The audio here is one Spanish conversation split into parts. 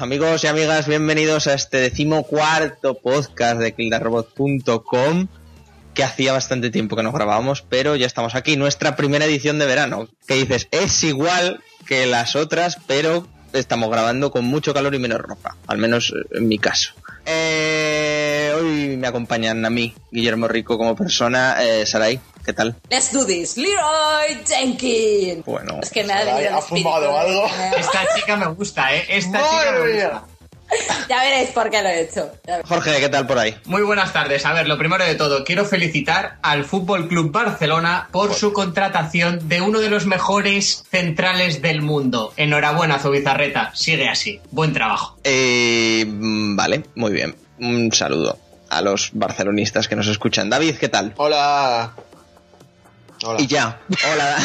amigos y amigas, bienvenidos a este decimocuarto podcast de kildarrobot.com que hacía bastante tiempo que no grabábamos, pero ya estamos aquí, nuestra primera edición de verano. Que dices, es igual que las otras, pero estamos grabando con mucho calor y menos ropa, al menos en mi caso. Eh, hoy me acompañan a mí, Guillermo Rico como persona, eh, Saray, ¿qué tal? Let's do this, Leroy Jenkins. Bueno, Es que me ha Sarai, venido el ¿ha espíritu. fumado algo? Esta chica me gusta, ¿eh? Esta chica ¡Madre me mía! gusta. Ya veréis por qué lo he hecho. Jorge, ¿qué tal por ahí? Muy buenas tardes. A ver, lo primero de todo, quiero felicitar al Fútbol Club Barcelona por su contratación de uno de los mejores centrales del mundo. Enhorabuena, Zubizarreta. Sigue así. Buen trabajo. Eh, mm, vale, muy bien. Un saludo a los barcelonistas que nos escuchan. David, ¿qué tal? Hola. Hola. Y ya. Hola.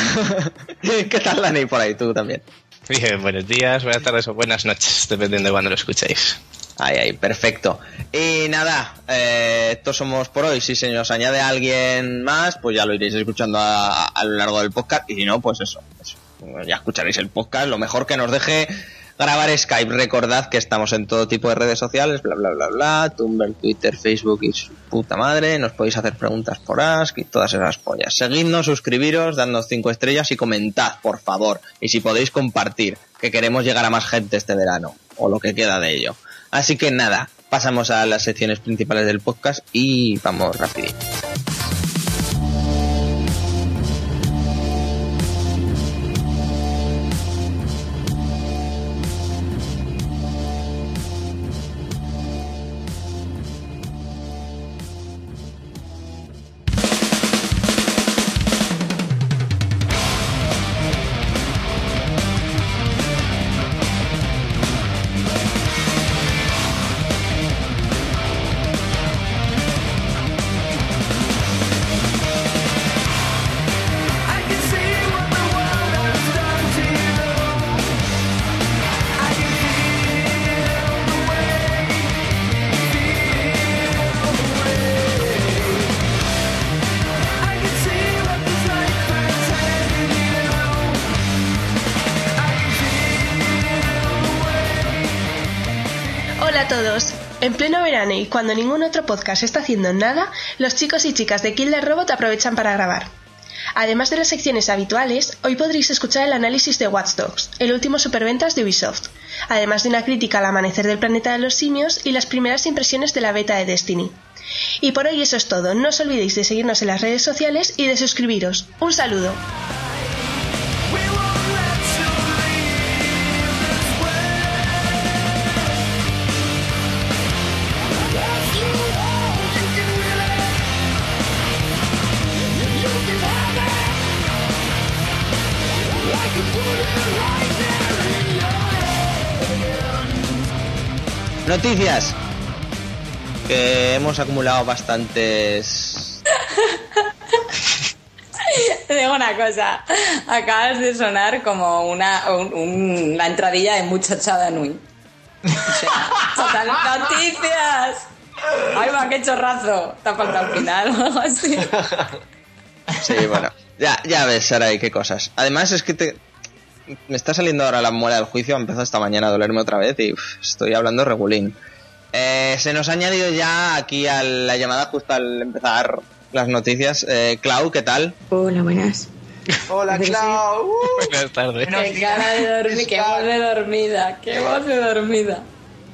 ¿Qué tal, Dani? Por ahí, tú también. Bien, buenos días, buenas tardes o buenas noches, dependiendo de cuando lo escuchéis. Ahí, ahí, perfecto. Y nada, eh, estos somos por hoy. Si se nos añade alguien más, pues ya lo iréis escuchando a, a lo largo del podcast. Y si no, pues eso, eso. Ya escucharéis el podcast. Lo mejor que nos deje grabar Skype. Recordad que estamos en todo tipo de redes sociales, bla, bla, bla, bla. Tumblr, Twitter, Facebook y su puta madre. Nos podéis hacer preguntas por Ask y todas esas pollas. Seguidnos, suscribiros, dadnos cinco estrellas y comentad, por favor. Y si podéis compartir, que queremos llegar a más gente este verano. O lo que queda de ello. Así que nada, pasamos a las secciones principales del podcast y vamos rapidito. Hola a todos. En pleno verano y cuando ningún otro podcast está haciendo nada, los chicos y chicas de Kill Robot aprovechan para grabar. Además de las secciones habituales, hoy podréis escuchar el análisis de Watch Dogs, el último superventas de Ubisoft, además de una crítica al amanecer del planeta de los simios y las primeras impresiones de la beta de Destiny. Y por hoy eso es todo, no os olvidéis de seguirnos en las redes sociales y de suscribiros. Un saludo. Noticias. Que hemos acumulado bastantes... Te digo una cosa. Acabas de sonar como una, un- un- la entradilla de Muchacha Nui. O sea, total, noticias. Ay, va, qué chorrazo. Te ha faltado al final o algo así. Sí, bueno. Ya, ya ves, Saray, qué cosas. Además es que te... Me está saliendo ahora la muela del juicio, ha empezado esta mañana a dolerme otra vez y uf, estoy hablando regulín. Eh, se nos ha añadido ya aquí a la llamada justo al empezar las noticias. Eh, Clau, ¿qué tal? Hola, buenas. Hola, Clau. Buenas tardes. Qué cara de dormir, qué voz de dormida, qué voz de dormida.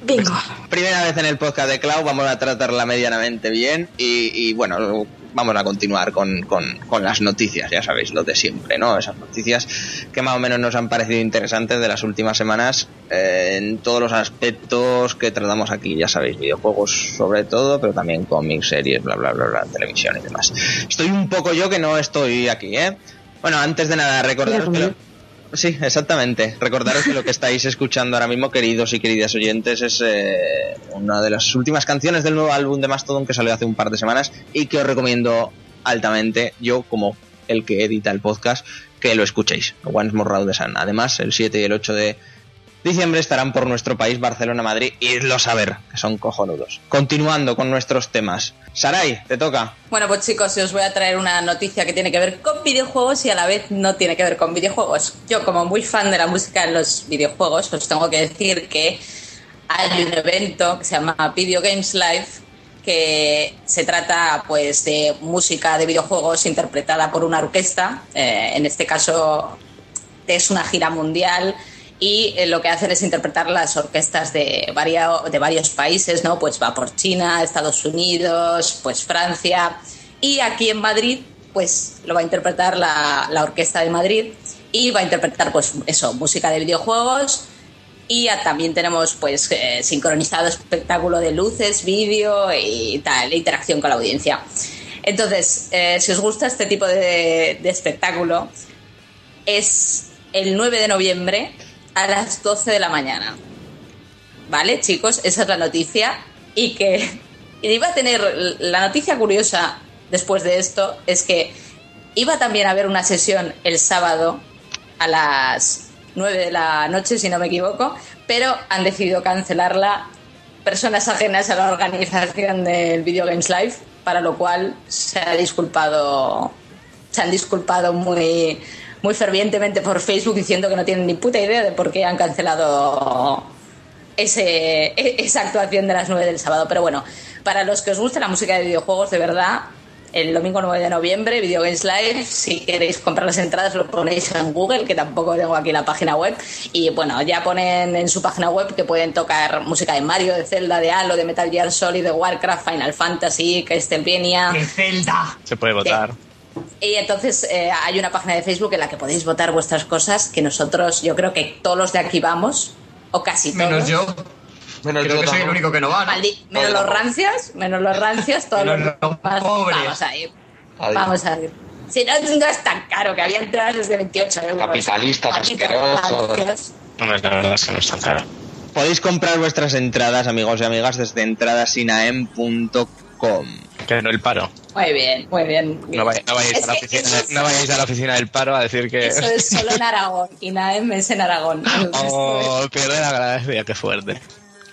Bingo. Primera vez en el podcast de Clau, vamos a tratarla medianamente bien y, y, bueno, vamos a continuar con, con- con las noticias, ya sabéis, lo de siempre, ¿no? Esas noticias que más o menos nos han parecido interesantes de las últimas semanas eh, en todos los aspectos que tratamos aquí, ya sabéis, videojuegos sobre todo, pero también cómics, series, bla, bla, bla, bla, televisión y demás. Estoy un poco yo que no estoy aquí, ¿eh? Bueno, antes de nada, recordaros que... Lo- Sí, exactamente. Recordaros que lo que estáis escuchando ahora mismo, queridos y queridas oyentes, es eh, una de las últimas canciones del nuevo álbum de Mastodon que salió hace un par de semanas y que os recomiendo altamente, yo como el que edita el podcast, que lo escuchéis. Once More Round the Sun. Además, el 7 y el 8 de diciembre estarán por nuestro país, Barcelona, Madrid, idlo a ver, que son cojonudos. Continuando con nuestros temas. Saray, te toca. Bueno, pues chicos, os voy a traer una noticia que tiene que ver con videojuegos y a la vez no tiene que ver con videojuegos. Yo, como muy fan de la música en los videojuegos, os tengo que decir que hay un evento que se llama Video Games Live que se trata pues de música de videojuegos interpretada por una orquesta. Eh, en este caso es una gira mundial y eh, lo que hacen es interpretar las orquestas de, varia- de varios países, ¿no? Pues va por China, Estados Unidos, pues Francia y aquí en Madrid pues lo va a interpretar la, la Orquesta de Madrid y va a interpretar pues eso, música de videojuegos y también tenemos pues eh, sincronizado espectáculo de luces, vídeo y tal, e interacción con la audiencia. Entonces, eh, si os gusta este tipo de espectáculo, es el 9 de noviembre a las 12 de la mañana. ¿Vale, chicos? Esa es la noticia. Y que y iba a tener la noticia curiosa después de esto es que iba también a haber una sesión el sábado a las 9 de la noche, si no me equivoco, pero han decidido cancelarla personas ajenas a la organización del Video Games Live, para lo cual se ha disculpado, se han disculpado muy, muy fervientemente por Facebook diciendo que no tienen ni puta idea de por qué han cancelado ese, e- esa actuación de las 9 del sábado. Pero bueno, para los que os guste la música de videojuegos, de verdad, el domingo 9 de noviembre, Video Games Live, si queréis comprar las entradas lo ponéis en Google, que tampoco tengo aquí la página web. Y bueno, ya ponen en su página web que pueden tocar música de Mario, de Zelda, de Halo, de Metal Gear Solid, de Warcraft, Final Fantasy, Castlevania. ¡De Zelda! Se puede votar. Y entonces eh, hay una página de Facebook en la que podéis votar vuestras cosas, que nosotros, yo creo que todos los de aquí vamos, o casi todos. Menos yo. Menos Creo yo que soy el único que no va, ¿no? Maldi- menos los rancios, menos los rancios, todos los Menos los pobres. Vamos a ir. Adiós. Vamos a ir. Si no, no es tan caro, que había entradas desde 28 euros. Capitalistas asquerosos. no es tan caro. Podéis comprar vuestras entradas, amigos y amigas, desde entradasinaem.com. Que no el paro. Muy bien, muy bien. No, vay- no vayáis a oficina, eso es- no vayáis a la oficina del paro a decir que. Eso es solo en Aragón, y Naem es en Aragón. Oh, pierde la gracia, qué fuerte.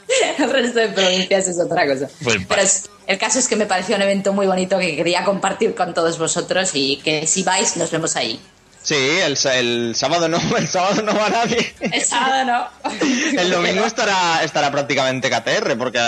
el resto de provincias es otra cosa. Pues Pero es- el caso es que me pareció un evento muy bonito que quería compartir con todos vosotros y que si vais nos vemos ahí. Sí, el, sa- el sábado no, el sábado no va nadie. El sábado no. El domingo estará, estará prácticamente KTR, porque eh,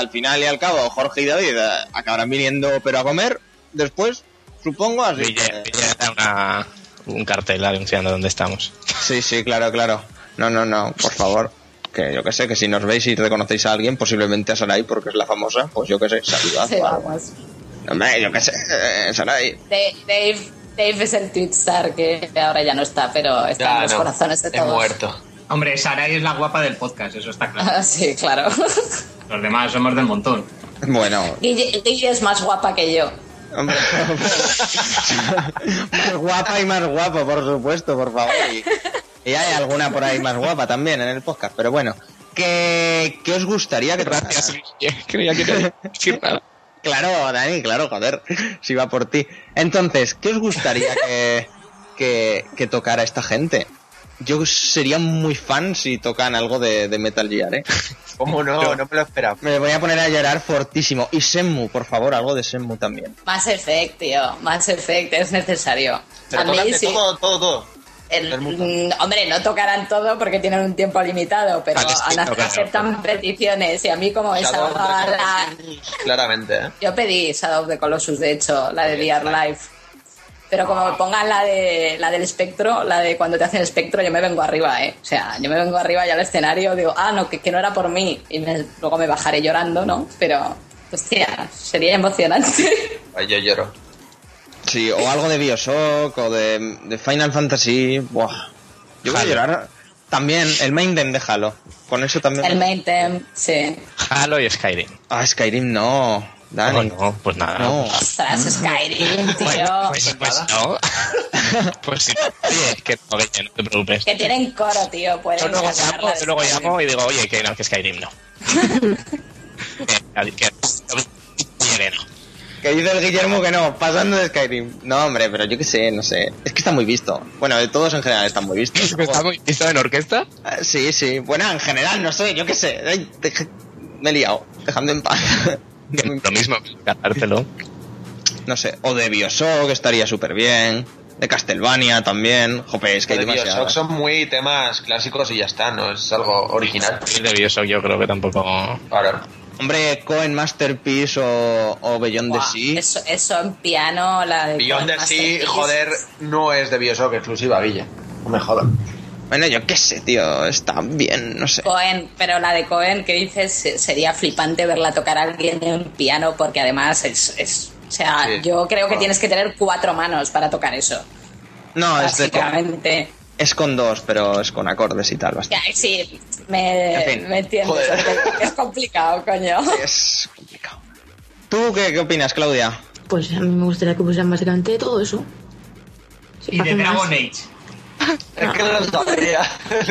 al final y al cabo Jorge y David eh, acabarán viniendo pero a comer después, supongo, así Ville da una- un cartel anunciando dónde estamos. Sí, sí, claro, claro. No, no, no, por favor. Que yo que sé, que si nos veis y reconocéis a alguien, posiblemente a Sarai, porque es la famosa, pues yo que sé, saludad. Sí, vamos. Hombre, yo que sé, eh, Sarai. Dave, Dave, Dave es el tweet star que ahora ya no está, pero está en los no, corazones de todos. muerto. Hombre, Sarai es la guapa del podcast, eso está claro. Ah, sí, claro. Los demás somos del montón. Bueno, Guille, Guille es más guapa que yo. hombre. más guapa y más guapo, por supuesto, por favor. Y, y hay alguna por ahí más guapa también en el podcast, pero bueno. ¿Qué, qué os gustaría que Gracias. Creía que no iba a decir nada. Claro, Dani, claro, joder, si va por ti. Entonces, ¿qué os gustaría que, que, que tocara esta gente? Yo sería muy fan si tocan algo de, de Metal Gear, ¿eh? ¿Cómo no? No me lo esperaba. Me voy a poner a llorar fortísimo. Y Senmu, por favor, algo de Senmu también. Más Effect, tío. Más Effect, es necesario. Pero A mí sí. todo, todo, todo. El- el mundo. mm, hombre, no tocarán todo porque tienen un tiempo limitado, pero Vale, sí, han- no, claro. aceptan peticiones. Y a mí, como esa. Shadow la- Claramente, ¿eh? Yo pedí Shadow of the Colossus, de hecho, la de VR Live. Pero como me pongan la de la del espectro, la de cuando te hacen espectro, yo me vengo arriba, ¿eh? O sea, yo me vengo arriba ya al escenario, digo, ah, no, que, que no era por mí. Y me- luego me bajaré llorando, ¿no? Pero, hostia, sería emocionante. Ay, yo lloro. Sí, o algo de Bioshock, o de, de Final Fantasy. Buah. Yo voy a llorar. También, el main dem de Halo. Con eso también. El main theme, sí. Halo y Skyrim. Ah, Skyrim no. Dani. No, no, pues nada. No. Ostras, Skyrim, tío. Bueno, pues, pues no. pues sí. Oye, que no, que no te preocupes. Que tienen coro, tío, Yo pueden luego sacarla llamo, yo luego llamo y digo, oye, que no, que Skyrim no. que, que, oye, que no. Que dice el Guillermo que no, pasando de Skyrim. No, hombre, pero yo qué sé, no sé. Es que está muy visto. Bueno, de todos en general están muy vistos. ¿Está muy visto en orquesta? Ah, Sí, sí. Bueno, en general, no sé, yo qué sé. Ay, deje- Me he liado. Dejadme en paz. Lo mismo, cargártelo. no sé. O de Bioshock estaría súper bien. De Castlevania también. Jope, es que hay de Bioshock demasiadas. son muy temas clásicos y ya está, no es algo original. El de Bioshock yo creo que tampoco... Claro. Hombre, Cohen Masterpiece o, o Beyond the Sea. Eso, eso en piano, la de Beyond the Sea, joder, no es de Bioshock exclusiva, Guille. No me jodas. Bueno, yo qué sé, tío. Está bien, no sé. Cohen, pero la de Cohen que dices se- sería flipante verla tocar a alguien en piano porque además es, es- o sea, Sí. yo creo que tienes que tener cuatro manos para tocar eso. No, es, de, Básicamente. Es con dos, pero es con acordes y tal. Ya, Bastante. sí, me, En fin. me entiendes. Joder. Es complicado, coño. Es complicado. ¿Tú qué, qué opinas, Claudia? Pues a mí me gustaría que pusieran básicamente todo eso. Si Y de Dragon Age. Es que no lo sabía.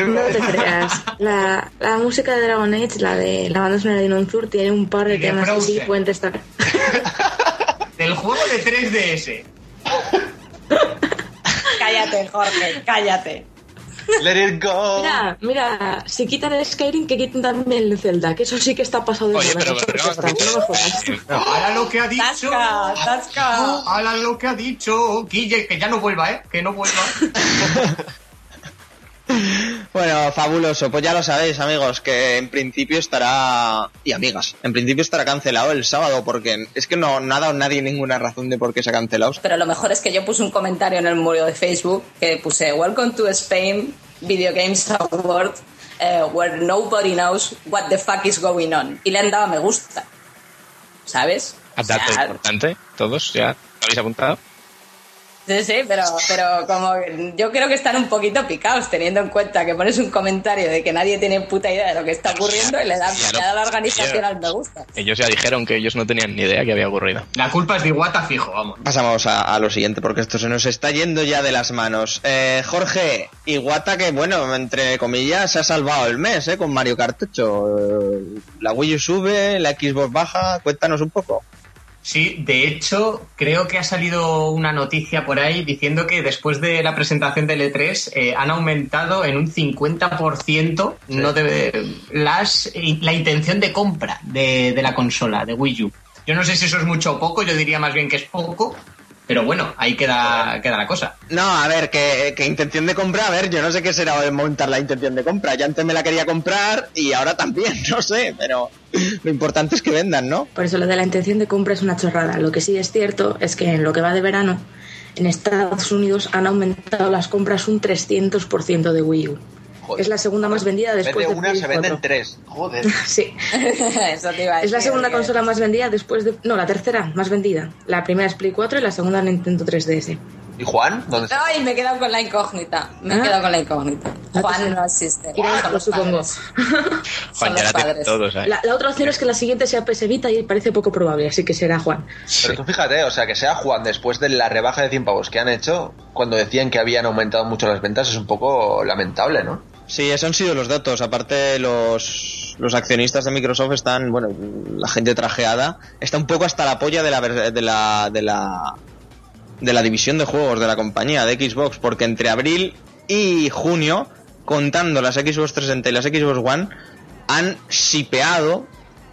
No te creas. La, la música de Dragon Age, la de la banda sonora de Inonzur, tiene un par de de temas que sí pueden destacar. Del juego de 3DS. Cállate, Jorge, cállate. Let it go. Mira, mira, si quitan el Skyrim, que quiten también el Zelda, que eso sí que está pasado de Oye, moda, pero... Ahora lo que ha dicho. Tasca, tasca. Ahora lo que ha dicho. Guille, que ya no vuelva, ¿eh? Que no vuelva. Bueno, fabuloso. Pues ya lo sabéis, amigos, que en principio estará... Y amigas, en principio estará cancelado el sábado porque es que no, no ha dado nadie ninguna razón de por qué se ha cancelado. Pero lo mejor es que yo puse un comentario en el muro de Facebook que puse Welcome to Spain Video Games Award eh, where nobody knows what the fuck is going on. Y le han dado a me gusta. ¿Sabes? O Dato sea, importante, todos, ¿ya lo habéis apuntado? Sí, sí, pero, pero como yo creo que están un poquito picados teniendo en cuenta que pones un comentario de que nadie tiene puta idea de lo que está ocurriendo y le dan Ya le da la organización al me gusta. Ellos ya dijeron que ellos no tenían ni idea que había ocurrido. La culpa es de Iwata fijo, vamos. Pasamos a, a lo siguiente porque esto se nos está yendo ya de las manos. Eh, Jorge, Iguata que, bueno, entre comillas, se ha salvado el mes, ¿eh? Con Mario 8. Eh, La Wii U sube, la Xbox baja. Cuéntanos un poco. Sí, de hecho, creo que ha salido una noticia por ahí diciendo que después de la presentación del E3 eh, han aumentado en un 50% no de, las, la intención de compra de, de la consola, de Wii U. Yo no sé si eso es mucho o poco, yo diría más bien que es poco, pero bueno, ahí queda, queda la cosa. No, a ver, que, que intención de compra, a ver, yo no sé qué será de montar la intención de compra. Ya antes me la quería comprar y ahora también, no sé, pero lo importante es que vendan, ¿no? Por eso lo de la intención de compra es una chorrada. Lo que sí es cierto es que en lo que va de verano, en Estados Unidos han aumentado las compras un 300% de Wii U. Joder. Es la segunda más vendida después de de una, Play se venden 4. tres. Joder. Sí, Eso te iba a es la decir, segunda consola más vendida después de... No, la tercera más vendida. La primera es Play 4 y la segunda Nintendo 3DS. ¿Y Juan? ¿Dónde está? Ay, me he quedado con la incógnita. Me he Ah. quedado con la incógnita. Te Juan no existe. Son lo supongo. Juan ya la todos. La, la otra opción es que la siguiente sea PS Vita y parece poco probable, así que será Juan. Pero tú fíjate, o sea, que sea Juan después de la rebaja de 100 pavos que han hecho, cuando decían que habían aumentado mucho las ventas, es un poco lamentable, ¿no? Sí, esos han sido los datos. Aparte, los, los accionistas de Microsoft están, bueno, la gente trajeada, está un poco hasta la polla de la, de la, de la, de la división de juegos de la compañía, de Xbox, porque entre abril y junio, contando las Xbox 360 y las Xbox One, han sipeado,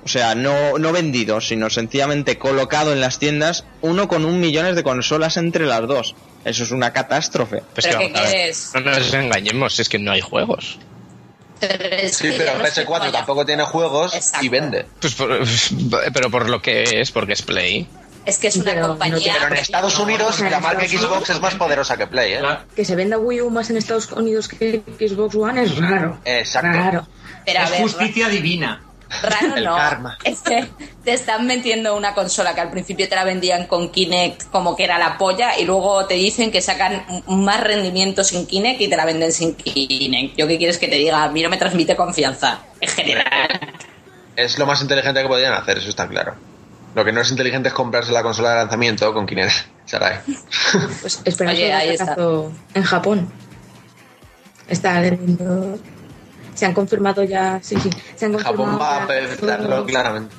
o sea, no, no vendido, sino sencillamente colocado en las tiendas, uno con un millones de consolas entre las dos. Eso es una catástrofe. Pues ¿Pero que qué vamos a ver, quieres? No nos engañemos, es que no hay juegos. Sí, pero yo no sé PS4 cómo tampoco tiene juegos Exacto. y vende. Pues por- pero por lo que es, porque es Play. Es que es una Pero no compañía. Pero en Estados Unidos no, la marca Xbox es más poderosa que Play, ¿eh? Claro. Que se venda Wii U más en Estados Unidos que Xbox One es raro. Exacto. Raro. Pero a es ver, justicia divina. Raro El no. karma. Es que te están vendiendo una consola que al principio te la vendían con Kinect como que era la polla y luego te dicen que sacan más rendimiento sin Kinect y te la venden sin Kinect. ¿Yo qué quieres que te diga? A mí no me transmite confianza en general. Es lo más inteligente que podrían hacer, eso está claro. Lo que no es inteligente es comprarse la consola de lanzamiento con Kinect. Sarai. Pues esperamos Oye, un ahí está. en Japón. Está vendiendo- Se han confirmado ya, sí, sí. Se han confirmado Japón va a todos- claramente.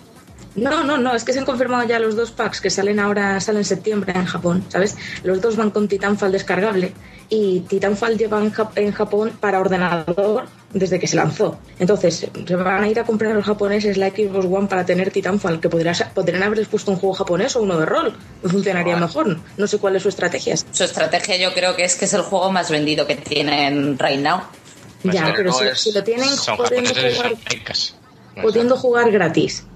No, no, no, es que se han confirmado ya los dos packs que salen ahora, salen en septiembre en Japón, ¿sabes? Los dos van con Titanfall descargable y Titanfall lleva en, Jap- en Japón para ordenador desde que se lanzó. Entonces, se van a ir a comprar los japoneses la Xbox One para tener Titanfall, que podrían, podrían haberles puesto un juego japonés o uno de rol, funcionaría mejor. No sé cuál es su estrategia. Su estrategia yo creo que es que es el juego más vendido que tienen right now. Ya, pero pero no si, es- si lo tienen pudiendo jugar, pudiendo jugar gratis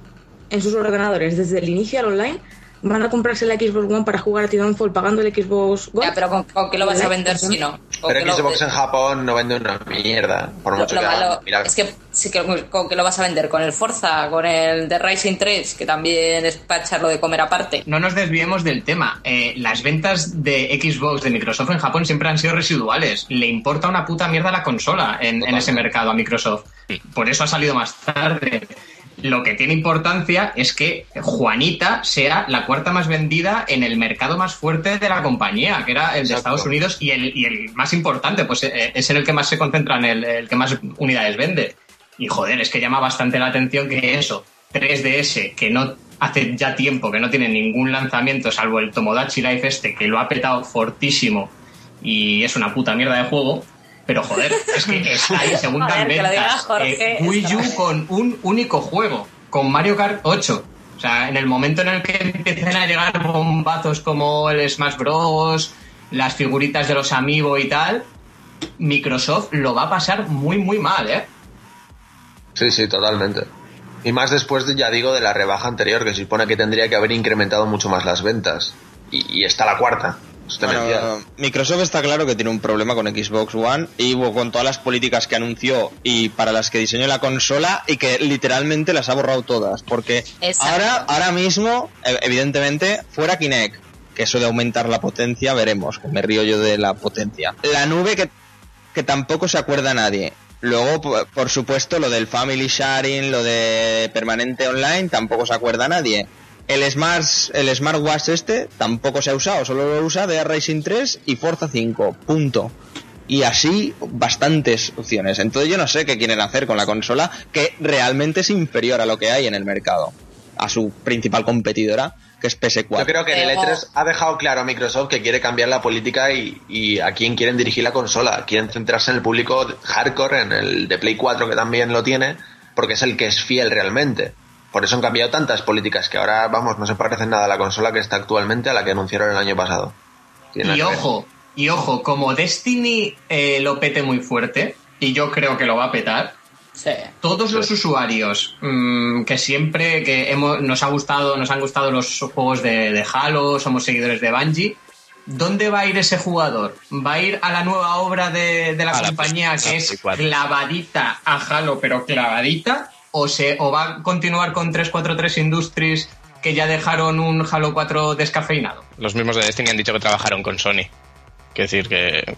en sus ordenadores desde el inicio al online, van a comprarse la Xbox One para jugar a Titanfall pagando el Xbox One. Ya, pero ¿con, con qué lo vas a vender si no? ¿Con Pero lo- Xbox en Japón no vende una mierda, por Lo, mucho lo que malo es que sí que con qué lo vas a vender con el Forza, con el de Rising 3, que también es para echarlo de comer aparte. No nos desviemos del tema. Eh, las ventas de Xbox de Microsoft en Japón siempre han sido residuales. Le importa una puta mierda la consola en, en ese mercado a Microsoft. Por eso ha salido más tarde. Lo que tiene importancia es que Juanita sea la cuarta más vendida en el mercado más fuerte de la compañía, que era el de. Estados Unidos, y el, y el más importante, pues eh, es en el que más se concentran, el, el que más unidades vende. Y joder, es que llama bastante la atención que eso, 3DS, que no hace ya tiempo que no tiene ningún lanzamiento, salvo el Tomodachi Life este, que lo ha petado fortísimo y es una puta mierda de juego. Pero joder, es que está ahí segunda Joder, en que lo diga ventas. Jorge, Eh, Wii U con un único juego, con Mario Kart 8. O sea, en el momento en el que empiecen a llegar bombazos como el Smash Bros, las figuritas de los Amiibo y tal, Microsoft lo va a pasar muy, muy mal, ¿eh? Sí, sí, totalmente. Y más después, de, ya digo, de la rebaja anterior, que se supone que tendría que haber incrementado mucho más las ventas. Y, y está la cuarta. Bueno. Microsoft está claro que tiene un problema con Xbox One y con todas las políticas que anunció y para las que diseñó la consola y que literalmente las ha borrado todas. Porque Exacto. ahora, ahora mismo, e- evidentemente, fuera Kinect, que eso de aumentar la potencia, veremos, que me río yo de la potencia. La nube que, que tampoco se acuerda nadie. Luego, por- por supuesto, lo del Family Sharing, lo de permanente online, tampoco se acuerda nadie. El Smart, el Smartwatch este tampoco se ha usado, solo lo usa de Racing 3 y Forza 5, punto. Y así bastantes opciones. Entonces yo no sé qué quieren hacer con la consola que realmente es inferior a lo que hay en el mercado, a su principal competidora, que es PS4. Yo creo que en el Pero- E3 ha dejado claro a Microsoft que quiere cambiar la política y, y a quién quieren dirigir la consola. Quieren centrarse en el público hardcore, en el de Play 4 que también lo tiene, porque es el que es fiel realmente. Por eso han cambiado tantas políticas que ahora, vamos, no se parecen nada a la consola que está actualmente a la que anunciaron el año pasado. Tiene Y ojo, y ojo, como Destiny eh, lo pete muy fuerte, y yo creo que lo va a petar, Sí. todos los usuarios mm, que siempre que hemos, nos ha gustado, nos han gustado los juegos de, de Halo, somos seguidores de Bungie, ¿dónde va a ir ese jugador? ¿Va a ir a la nueva obra de, de la A compañía que es Play 4. clavadita a Halo, pero clavadita? ¿O, se, ¿O va a continuar con 343 Industries que ya dejaron un Halo 4 descafeinado? Los mismos de Destiny han dicho que trabajaron con Sony. Quiero decir que.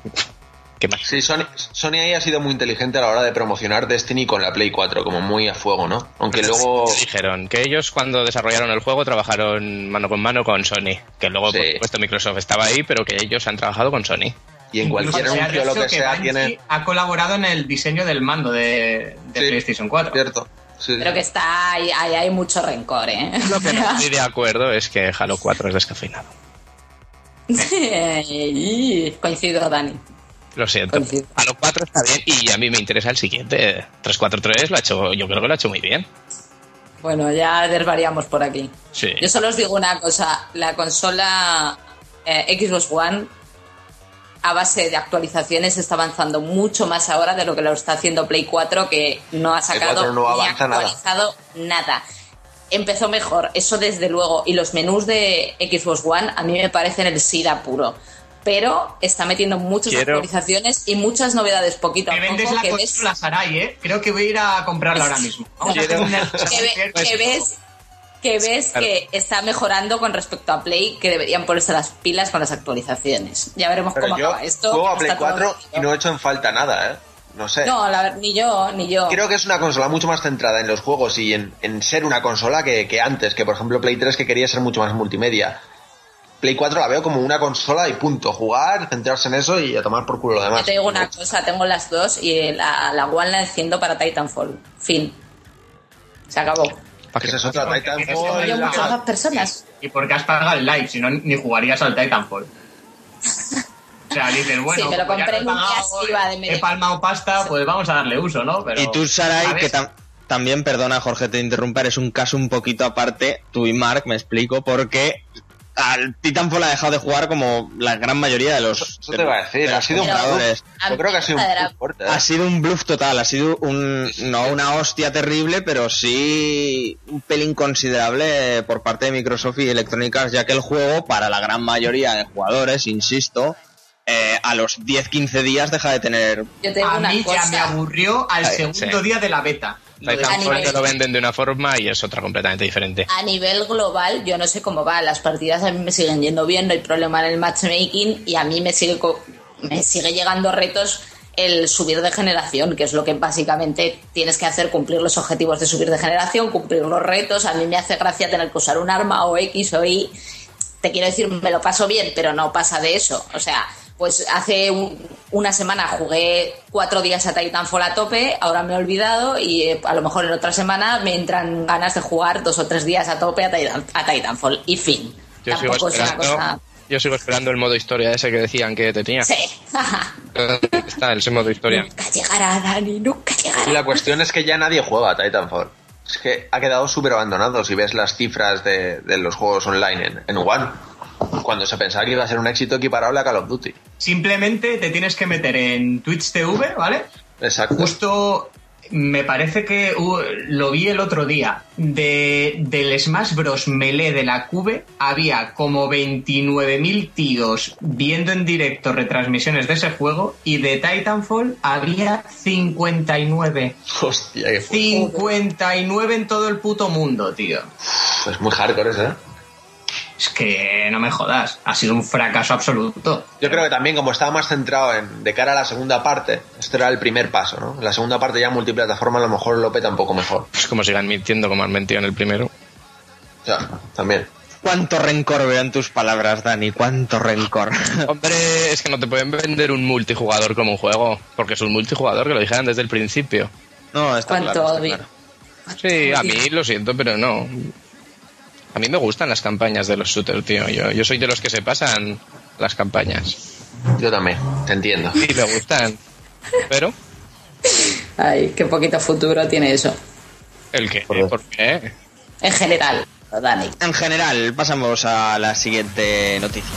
¿Qué más? Sí, Sony, Sony ahí ha sido muy inteligente a la hora de promocionar Destiny con la Play 4, como muy a fuego, ¿no? Aunque luego... Dijeron que ellos cuando desarrollaron el juego trabajaron mano con mano con Sony. Que luego, por supuesto, Microsoft estaba ahí, pero que ellos han trabajado con Sony. Y en cualquier Incluso ha anuncio, lo que sea, tiene... ha colaborado en el diseño del mando de, de Sí, PlayStation 4. Cierto. Sí, Pero que está ahí, ahí hay mucho rencor, ¿eh? Lo que no estoy de acuerdo es que Halo 4 es descafeinado. Sí. Coincido, Dani. Lo siento. Coincido. Halo 4 está bien y a mí me interesa el siguiente. 343 lo ha hecho, yo creo que lo ha hecho muy bien. Bueno, ya desvariamos por aquí. Sí. Yo solo os digo una cosa, la consola eh, Xbox One a base de actualizaciones está avanzando mucho más ahora de lo que lo está haciendo Play 4 que no ha sacado 4 no ni nada. actualizado nada. Empezó mejor, eso desde luego, y los menús de Xbox One a mí me parecen el SIDA puro. Pero está metiendo muchas Quiero- actualizaciones y muchas novedades poquito a Me vendes poco la que ves, Sarai, ¿eh? Creo que voy a ir a comprarla ahora mismo. Vamos a hacer un que, ve- que ves que ves que está mejorando con respecto a Play, que deberían ponerse las pilas con las actualizaciones. Ya veremos Pero cómo yo acaba esto. juego a Play Está todo 4 y no he hecho en falta nada, ¿eh? No sé. No, la ni yo, ni yo. Creo que es una consola mucho más centrada en los juegos y en, en ser una consola que, que antes, que por ejemplo Play 3 que quería ser mucho más multimedia. Play 4 la veo como una consola y punto. Jugar, centrarse en eso y a tomar por culo lo demás. Yo te digo una cosa, tengo las dos y la, la One la enciendo para Titanfall. Fin. Se acabó. ¿Para Esa qué? es otra Titanfall. que Hay muchas más personas. Y porque has pagado el live, si no, ni jugarías al Titanfall. O sea, dices, bueno, Sí, me lo pues compré he en un día, pagado, de medio. He palmado pasta, pues vamos a darle uso, ¿no? Pero, y tú, Sarai, que tam- también, perdona Jorge, te interrumpa, eres un caso un poquito aparte, tú y Mark, me explico, porque al Titanfall ha dejado de jugar como la gran mayoría de los, Eso te iba a decir, de ha sido un jugadores. Yo creo que ha sido un bluff fuerte. ¿eh? Ha sido un bluff total, ha sido un, no una hostia terrible, pero sí un pelín considerable por parte de Microsoft y Electronic Arts, ya que el juego, para la gran mayoría de jugadores, insisto, eh, a los 10-15 días deja de tener... Yo te digo A una mí ya me cosa. aburrió al segundo sí. día de la beta. Titanfall te lo venden de una forma y es otra completamente diferente. A nivel global, yo no sé cómo va. Las partidas a mí me siguen yendo bien, no hay problema en el matchmaking y a mí me sigue, me sigue llegando retos el subir de generación, que es lo que básicamente tienes que hacer, cumplir los objetivos de subir de generación, cumplir los retos. A mí me hace gracia tener que usar un arma o X o Y. Te quiero decir, me lo paso bien, pero no pasa de eso. O sea, pues hace un- una semana jugué cuatro días a Titanfall a tope, ahora me he olvidado y eh, a lo mejor en otra semana me entran ganas de jugar dos o tres días a tope a, Titan- a Titanfall. Y fin. Yo sigo, Tampoco es una esperando, cosa... yo sigo esperando el modo historia ese que decían que te tenía. Sí. ¿Dónde está ese modo historia? nunca llegará, Dani, nunca Y llegará. la cuestión es que ya nadie juega a Titanfall. Es que ha quedado súper abandonado si ves las cifras de, de los juegos online en, en One. Cuando se pensaba que iba a ser un éxito equiparable a Call of Duty. Simplemente te tienes que meter en Twitch TV, ¿vale? Exacto. Justo me parece que uh, lo vi el otro día. De, del Smash Bros. Melee de la Cube había como 29.000 tíos viendo en directo retransmisiones de ese juego y de Titanfall había 59. Hostia, fue. 59 en todo el puto mundo, tío. Es muy hardcore ese, ¿eh? Es que no me jodas, ha sido un fracaso absoluto. Yo creo que también como estaba más centrado en de cara a la segunda parte, este era el primer paso, ¿no? La segunda parte ya multiplataforma a lo mejor lo peta un poco mejor. Pues como sigan mintiendo como han mentido en el primero. O sea, también. Cuánto rencor veo en tus palabras, Dani, cuánto rencor. Hombre, es que no te pueden vender un multijugador como un juego, porque es un multijugador que lo dijeron desde el principio. No, está Cuánto claro, está odio. claro. Sí, a mí lo siento, pero no. A mí me gustan las campañas de los shooters, tío. Yo, yo soy de los que se pasan las campañas. Yo también, te entiendo. Sí, me gustan. Pero, Ay, qué poquito futuro tiene eso. ¿el qué? Por ¿Por qué? En general, Dani. En general, pasamos a la siguiente noticia.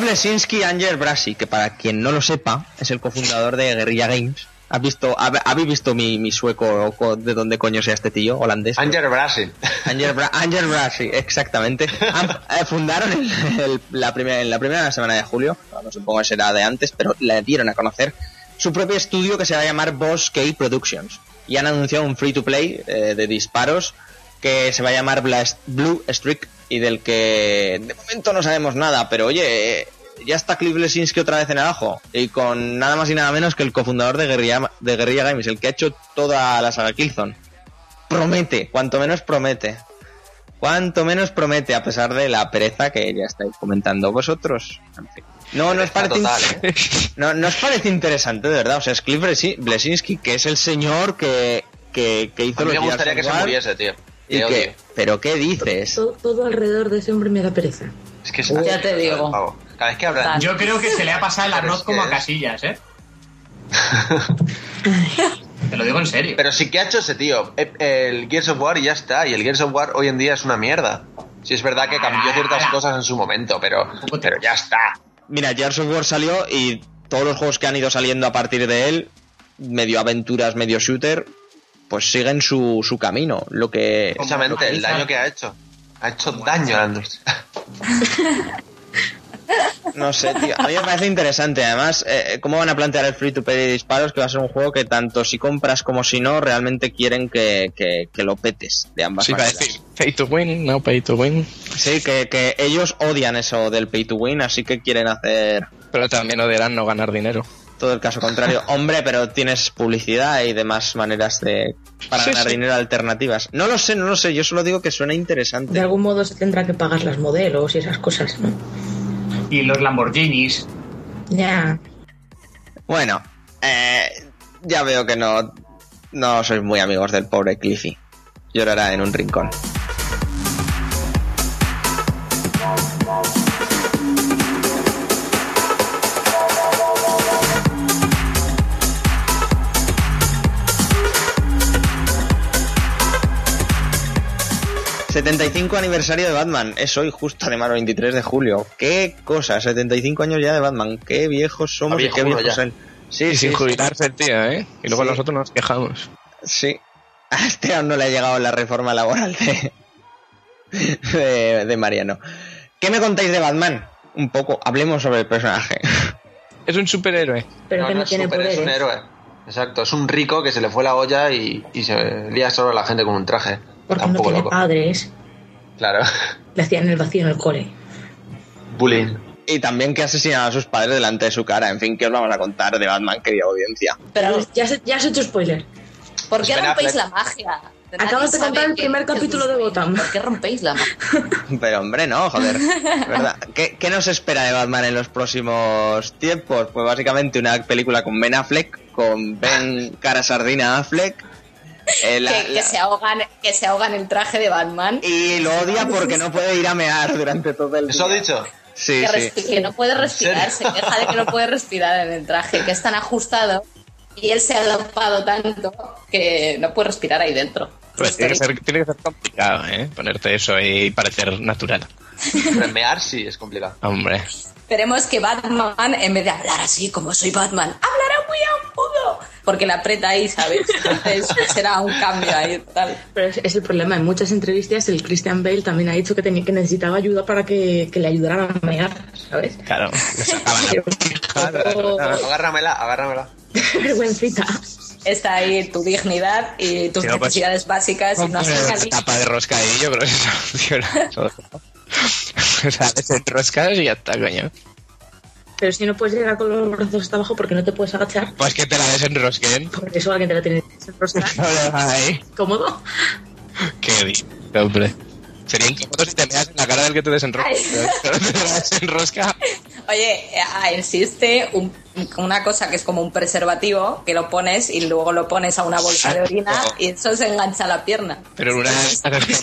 Lesinski y Angel Brasi, que para quien no lo sepa, es el cofundador de Guerrilla Games. ¿Has visto, hab- ¿Habéis visto mi, mi sueco o de dónde coño sea este tío holandés? Angel Brasil. Angel, Bra exactamente. Han- eh, fundaron el- el- la primera, en la primera semana de julio, no supongo que será de antes, pero le dieron a conocer su propio estudio que se va a llamar Boss K Productions. Y han anunciado un free to play eh, de disparos que se va a llamar Blast- Blue Streak y del que de momento no sabemos nada, pero oye, ya está Cliff Lesinski otra vez en el ajo y con nada más y nada menos que el cofundador de Guerrilla, de Guerrilla Games, el que ha hecho toda la saga Killzone promete, cuanto menos promete. Cuanto menos promete, a pesar de la pereza que ya estáis comentando vosotros. En fin. No, no os parece, total, ¿eh? no, no os parece interesante, de verdad. O sea, es Cliff Blesi- Blesinski, que es el señor que, que, que hizo A mí me gustaría que se muriese, tío. Te odio. ¿Pero qué dices? Todo, todo alrededor de ese hombre me da pereza. Es que es Ya te digo. Cada vez que hablan. Yo creo que se le ha pasado el arroz como a casillas, ¿eh? Te lo digo en serio. Pero sí que ha hecho ese tío. Eh, El Gears of War y ya está. Y el Gears of War hoy en día es una mierda. Sí, es verdad que cambió ciertas cosas en su momento, pero, pero ya está. Mira, Gears of War salió y todos los juegos que han ido saliendo a partir de él, medio aventuras, medio shooter, pues siguen su, su camino. Lo que. Precisamente, el daño que ha hecho. Ha hecho daño a la industria. No sé, tío. A mí me parece interesante. Además, eh, ¿cómo van a plantear el free to play de disparos? Que va a ser un juego que tanto si compras como si no, realmente quieren que, que- que lo petes de ambas Sí, va a maneras. decir pay to win, no pay to win. Sí, que, que ellos odian eso del pay to win, así que quieren hacer. Pero también odiarán no ganar dinero. Todo el caso contrario. Hombre, pero tienes publicidad y demás maneras de para Sí, ganar sí. dinero alternativas. No lo sé, no lo sé. Yo solo digo que suena De interesante. algún modo se tendrá que pagar las modelos y esas cosas, ¿no? Y los Lamborghinis. Ya. Bueno, eh, ya veo que no, no sois muy amigos del pobre Cliffy. Llorará en un rincón. ...75 aniversario de Batman... ...es hoy justo además el 23 de julio... ...qué cosa... ...75 años ya de Batman... ¿qué viejos somos y qué viejos ya. él... Sí, Y sí, sin sí. jubilarse el tío, ¿eh? Y luego Sí. nosotros nos quejamos. Sí. A este aún no le ha llegado la reforma laboral de, de, de Mariano. ¿Qué me contáis de Batman? Un poco, hablemos sobre el personaje. Es un superhéroe. Pero que no es tiene poderes. Es un héroe. Exacto, es un rico que se le fue la olla y, y se lía solo a la gente con un traje. Porque un no poco tiene loco. padres. Claro. Le hacían el vacío en el cole. Bullying. Y también que asesinaba a sus padres delante de su cara. En fin, ¿qué os vamos a contar de Batman, querida audiencia? Pero, Ya, se- ya has hecho spoiler. ¿por qué Ben rompéis la magia? Nadie Acabas de contar el primer capítulo de. Gotham. ¿Por qué rompéis la magia? Pero hombre, no, joder. ¿Verdad? ¿Qué, qué nos espera de Batman en los próximos tiempos? Pues básicamente una película con Ben Affleck, con Ben Cara Sardina Affleck. Eh, la- que, que la- se ahogan, que se ahogan el traje de Batman. Y lo odia porque no puede ir a mear durante todo el ¿Eso ha día. dicho? Sí, que, sí. que no puede respirar, se queja de que no puede respirar en el traje, que es tan ajustado y él se ha dopado tanto que no puede respirar ahí dentro. Pues tiene, que ser, tiene que ser complicado, ¿eh? Ponerte eso y parecer natural. Remear sí es complicado. Hombre. Esperemos que Batman, en vez de hablar así como soy Batman, hablará muy agudo, porque la aprieta ahí, ¿sabes? Entonces será un cambio ahí, tal. Pero es, es el problema. En muchas entrevistas el Christian Bale también ha dicho que, tenía, que necesitaba ayuda para que, que le ayudaran a mear, ¿sabes? Claro. Pero- Agárramela, agárramela. Vergüencita. Está ahí tu dignidad y tus pues- necesidades básicas y no has tapa de rosca ahí, yo creo que se soluciona. todo. o sea, desenroscas y ya está, coño. Pero si no puedes llegar con los brazos hasta abajo porque no te puedes agachar, Pues que te la desenrosquen. por eso alguien te la tiene que desenroscar. ¿Cómodo? qué bien, hombre. Sería incómodo si te meas en la cara del que te desenrosca. Te. Oye, ah, existe un- una cosa que es como un preservativo que lo pones y luego lo pones a una bolsa de orina y eso se engancha a la pierna. Pero en una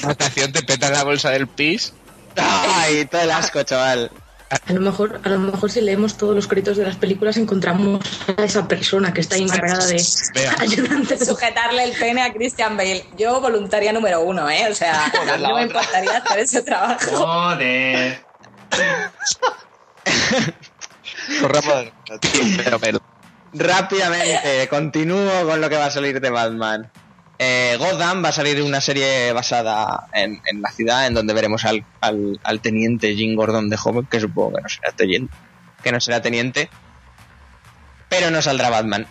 natación te peta la bolsa del pis. Ay, todo el asco, chaval. A lo mejor, a lo mejor si leemos todos los créditos de las películas encontramos a esa persona que está ahí encargada de ayudante de Sujetarle el pene a Christian Bale. Yo voluntaria número uno, ¿eh? O sea, Joder, no me importaría hacer ese trabajo. Joder. Pero, pero, Rápidamente, continúo con lo que va a salir de Batman. Eh, va a salir una serie basada en, en la ciudad, en donde veremos al, al, al teniente Jim Gordon de joven, que supongo que no será teniente, que no será teniente, pero no saldrá Batman.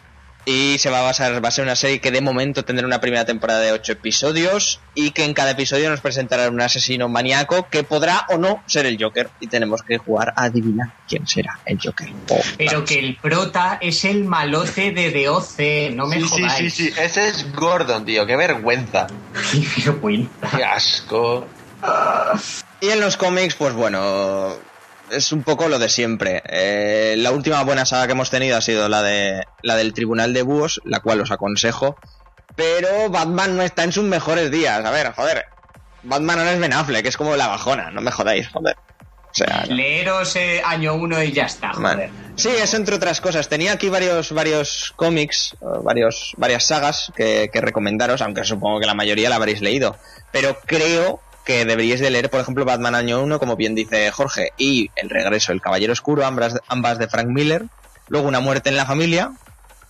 Y se va a basar, va a ser una serie que de momento tendrá una primera temporada de ocho episodios y que en cada episodio nos presentará un asesino maníaco que podrá o no ser el Joker. Y tenemos que jugar a adivinar quién será el Joker. Oh, Pero que el prota es el malote de DOC, no me Sí, sí, sí, sí. Ese es Gordon, tío. Qué vergüenza. Qué vergüenza. Qué asco. Y en los cómics, pues bueno, es un poco lo de siempre. Eh, la última buena saga que hemos tenido ha sido la de la del Tribunal de Búhos, la cual os aconsejo. Pero Batman no está en sus mejores días. A ver, joder. Batman no es Ben Affleck, es como la bajona, no me jodáis, joder. O sea. Leeros eh, año uno y ya está, joder. Sí, eso entre otras cosas. Tenía aquí varios, varios cómics, eh, varios, varias sagas que, que recomendaros, aunque supongo que la mayoría la habréis leído. Pero creo que deberíais de leer, por ejemplo, Batman Año 1, como bien dice Jorge, y El Regreso del Caballero Oscuro, ambas, de Frank Miller. Luego Una Muerte en la Familia,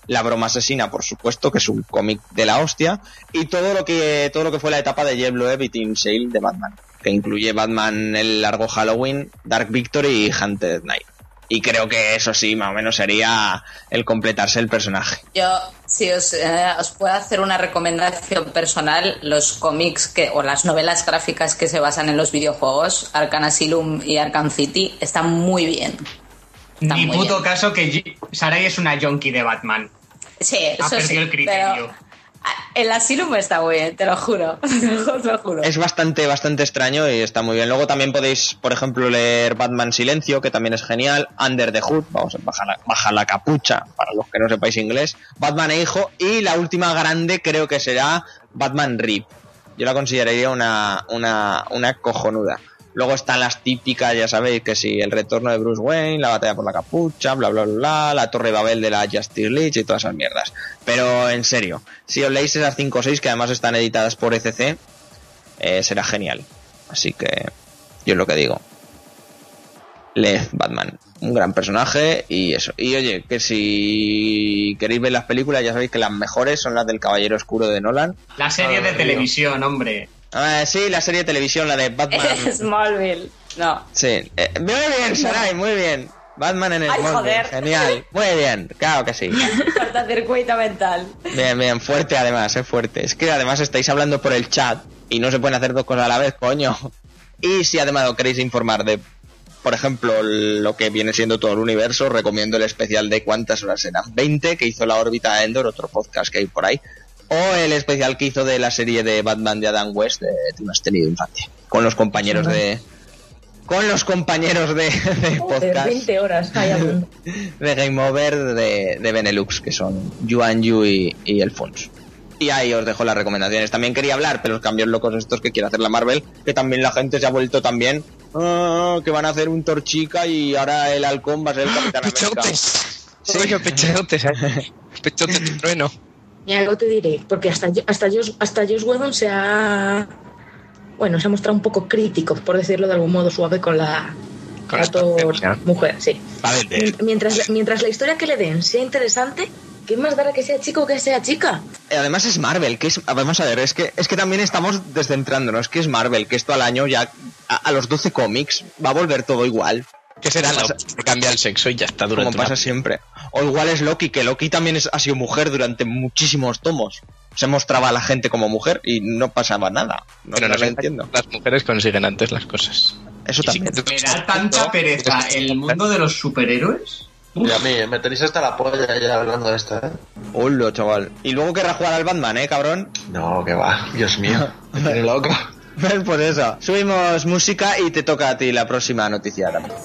La Broma Asesina, por supuesto, que es un cómic de la hostia, y todo lo que, todo lo que fue la etapa de Jeff Loeb y Tim Sale de Batman, que incluye Batman El Largo Halloween, Dark Victory y Hunted Night. Y creo que eso sí, más o menos sería el completarse el personaje. Yo, si os, eh, os puedo hacer una recomendación personal, los cómics que, o las novelas gráficas que se basan en los videojuegos, Arkham Asylum y Arkham City, están muy bien. Está Ni muy puto bien. caso que G- Sarai es una yonki de Batman. Sí, Ha eso perdido sí, el criterio. pero el Asylum está muy bien, te lo juro. te lo juro. Es bastante, bastante extraño y está muy bien. Luego también podéis, por ejemplo, leer Batman Silencio, que también es genial. Under the Hood, vamos a bajar la, baja la capucha, para los que no sepáis inglés. Batman e Hijo. Y la última grande creo que será Batman Rip. Yo la consideraría una, una, una cojonuda. Luego están las típicas, ya sabéis, que si el retorno de Bruce Wayne, la batalla por la capucha, bla, bla, bla, bla, la torre Babel de la Justice League y todas esas mierdas. Pero en serio, si os leéis esas 5 o 6, que además están editadas por ECC, eh, será genial. Así que yo es lo que digo. Leed Batman, un gran personaje y eso. Y oye, que si queréis ver las películas, ya sabéis que las mejores son las del Caballero Oscuro de Nolan. La serie de Ah, televisión, hombre. Ah, sí, la serie de televisión, la de Batman. Smallville. No. Sí, eh, muy bien, Sarai, muy bien. Batman en el Ay, Smallville, joder. genial, muy bien, claro que sí. Cortocircuito mental. Bien, bien, fuerte además, es fuerte. Es que además estáis hablando por el chat y no se pueden hacer dos cosas a la vez, coño. Y si además os queréis informar de, por ejemplo, lo que viene siendo todo el universo, recomiendo el especial de cuántas horas eran 20 que hizo la órbita de Endor, otro podcast que hay por ahí. O el especial que hizo de la serie de Batman de Adam West, de Tú no has tenido infancia. Con los compañeros de... Con los compañeros de, de podcast 20 horas. De Game Over de, de Benelux, que son Yuan Yu y, y el Fons. Y ahí os dejo las recomendaciones. También quería hablar, pero los cambios locos estos que quiere hacer la Marvel, que también la gente se ha vuelto también, ah, que van a hacer un Torchica y ahora el halcón va a ser el Capitán América. Pechotes. Rollo pechotes, ¿eh? Pechotes de trueno. Y algo te diré, porque hasta, yo- hasta, Josh, hasta Josh Whedon se ha. Bueno, se ha mostrado un poco crítico, por decirlo de algún modo suave, con la. Con la la mujer, sí. Mientras, mientras la historia que le den sea interesante, ¿qué más dará que sea chico o que sea chica? Eh, Además es Marvel, que es, vamos a ver, es que, es que también estamos descentrándonos, que es Marvel, que esto al año ya, a, a los 12 cómics, va a volver todo igual. ¿Qué será? Pasa- Lo cambia el sexo y ya está durante como pasa una- siempre. O igual es Loki, que Loki también es- ha sido mujer durante muchísimos tomos. Se mostraba a la gente como mujer y no pasaba nada. No, Pero no no lo entiendo. Las mujeres consiguen antes las cosas. Eso si también. tú- Me da tanta pereza el mundo de los superhéroes. Y a mí, me tenéis hasta la polla ya hablando de esto, ¿eh? Hola, chaval. Y luego querrás jugar al Batman, ¿eh, cabrón? No, que va. Dios mío. Me tiene loco. pues eso. Subimos música y te toca a ti la próxima noticia también.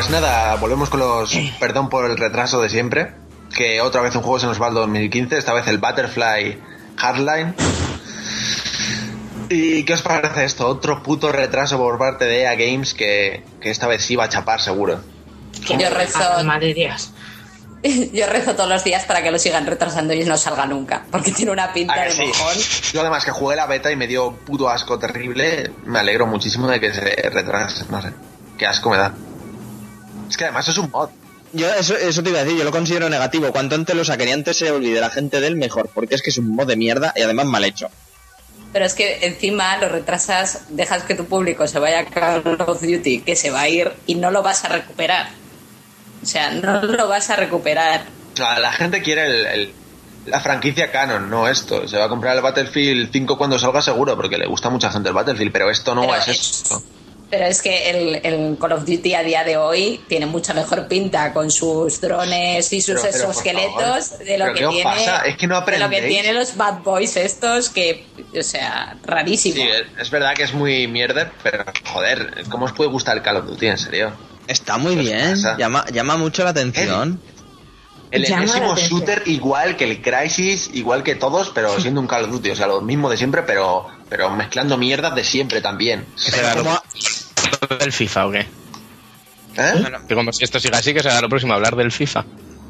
Pues nada, volvemos con los. Perdón por el retraso de siempre. Que otra vez un juego se nos va al 2015. Esta vez el Butterfly Hardline. ¿Y qué os parece esto? Otro puto retraso por parte de EA Games que, que esta vez sí va a chapar seguro. Yo rezo, Ah, madre Dios. yo rezo todos los días para que lo sigan retrasando y no salga nunca. Porque tiene una pinta ¿A que de sí? mojón. Yo además que jugué la beta y me dio puto asco terrible. Me alegro muchísimo de que se retrase. No sé. Qué asco me da. Es que además es un mod. Yo eso, eso te iba a decir, yo lo considero negativo. Cuanto antes lo saquen y antes se olvide la gente del mejor, porque es que es un mod de mierda y además mal hecho. Pero es que encima lo retrasas, dejas que tu público se vaya a Call of Duty, que se va a ir y no lo vas a recuperar. O sea, no lo vas a recuperar. O sea, la gente quiere el, el- la franquicia canon, no esto. Se va a comprar el Battlefield 5 cuando salga seguro, porque le gusta a mucha gente el Battlefield, pero esto no Pero es es- eso. Pero es que el, el Call of Duty a día de hoy tiene mucha mejor pinta con sus drones y sus Pero- pero, exoesqueletos de lo ¿Pero que tiene pasa? Es que no de lo que tiene los bad boys estos que o sea rarísimo Sí, es- verdad que es muy mierder, pero joder, ¿cómo os puede gustar el Call of Duty, en serio? Está muy ¿Qué os bien, llama, llama mucho la atención. El enésimo shooter igual que el Crisis, igual que todos, pero siendo un Call of Duty, o sea, lo mismo de siempre, pero, pero mezclando mierdas de siempre también. ¿Qué será lo Como- del FIFA o qué? ¿Eh? Que como si esto siga así, que será lo próximo hablar del FIFA.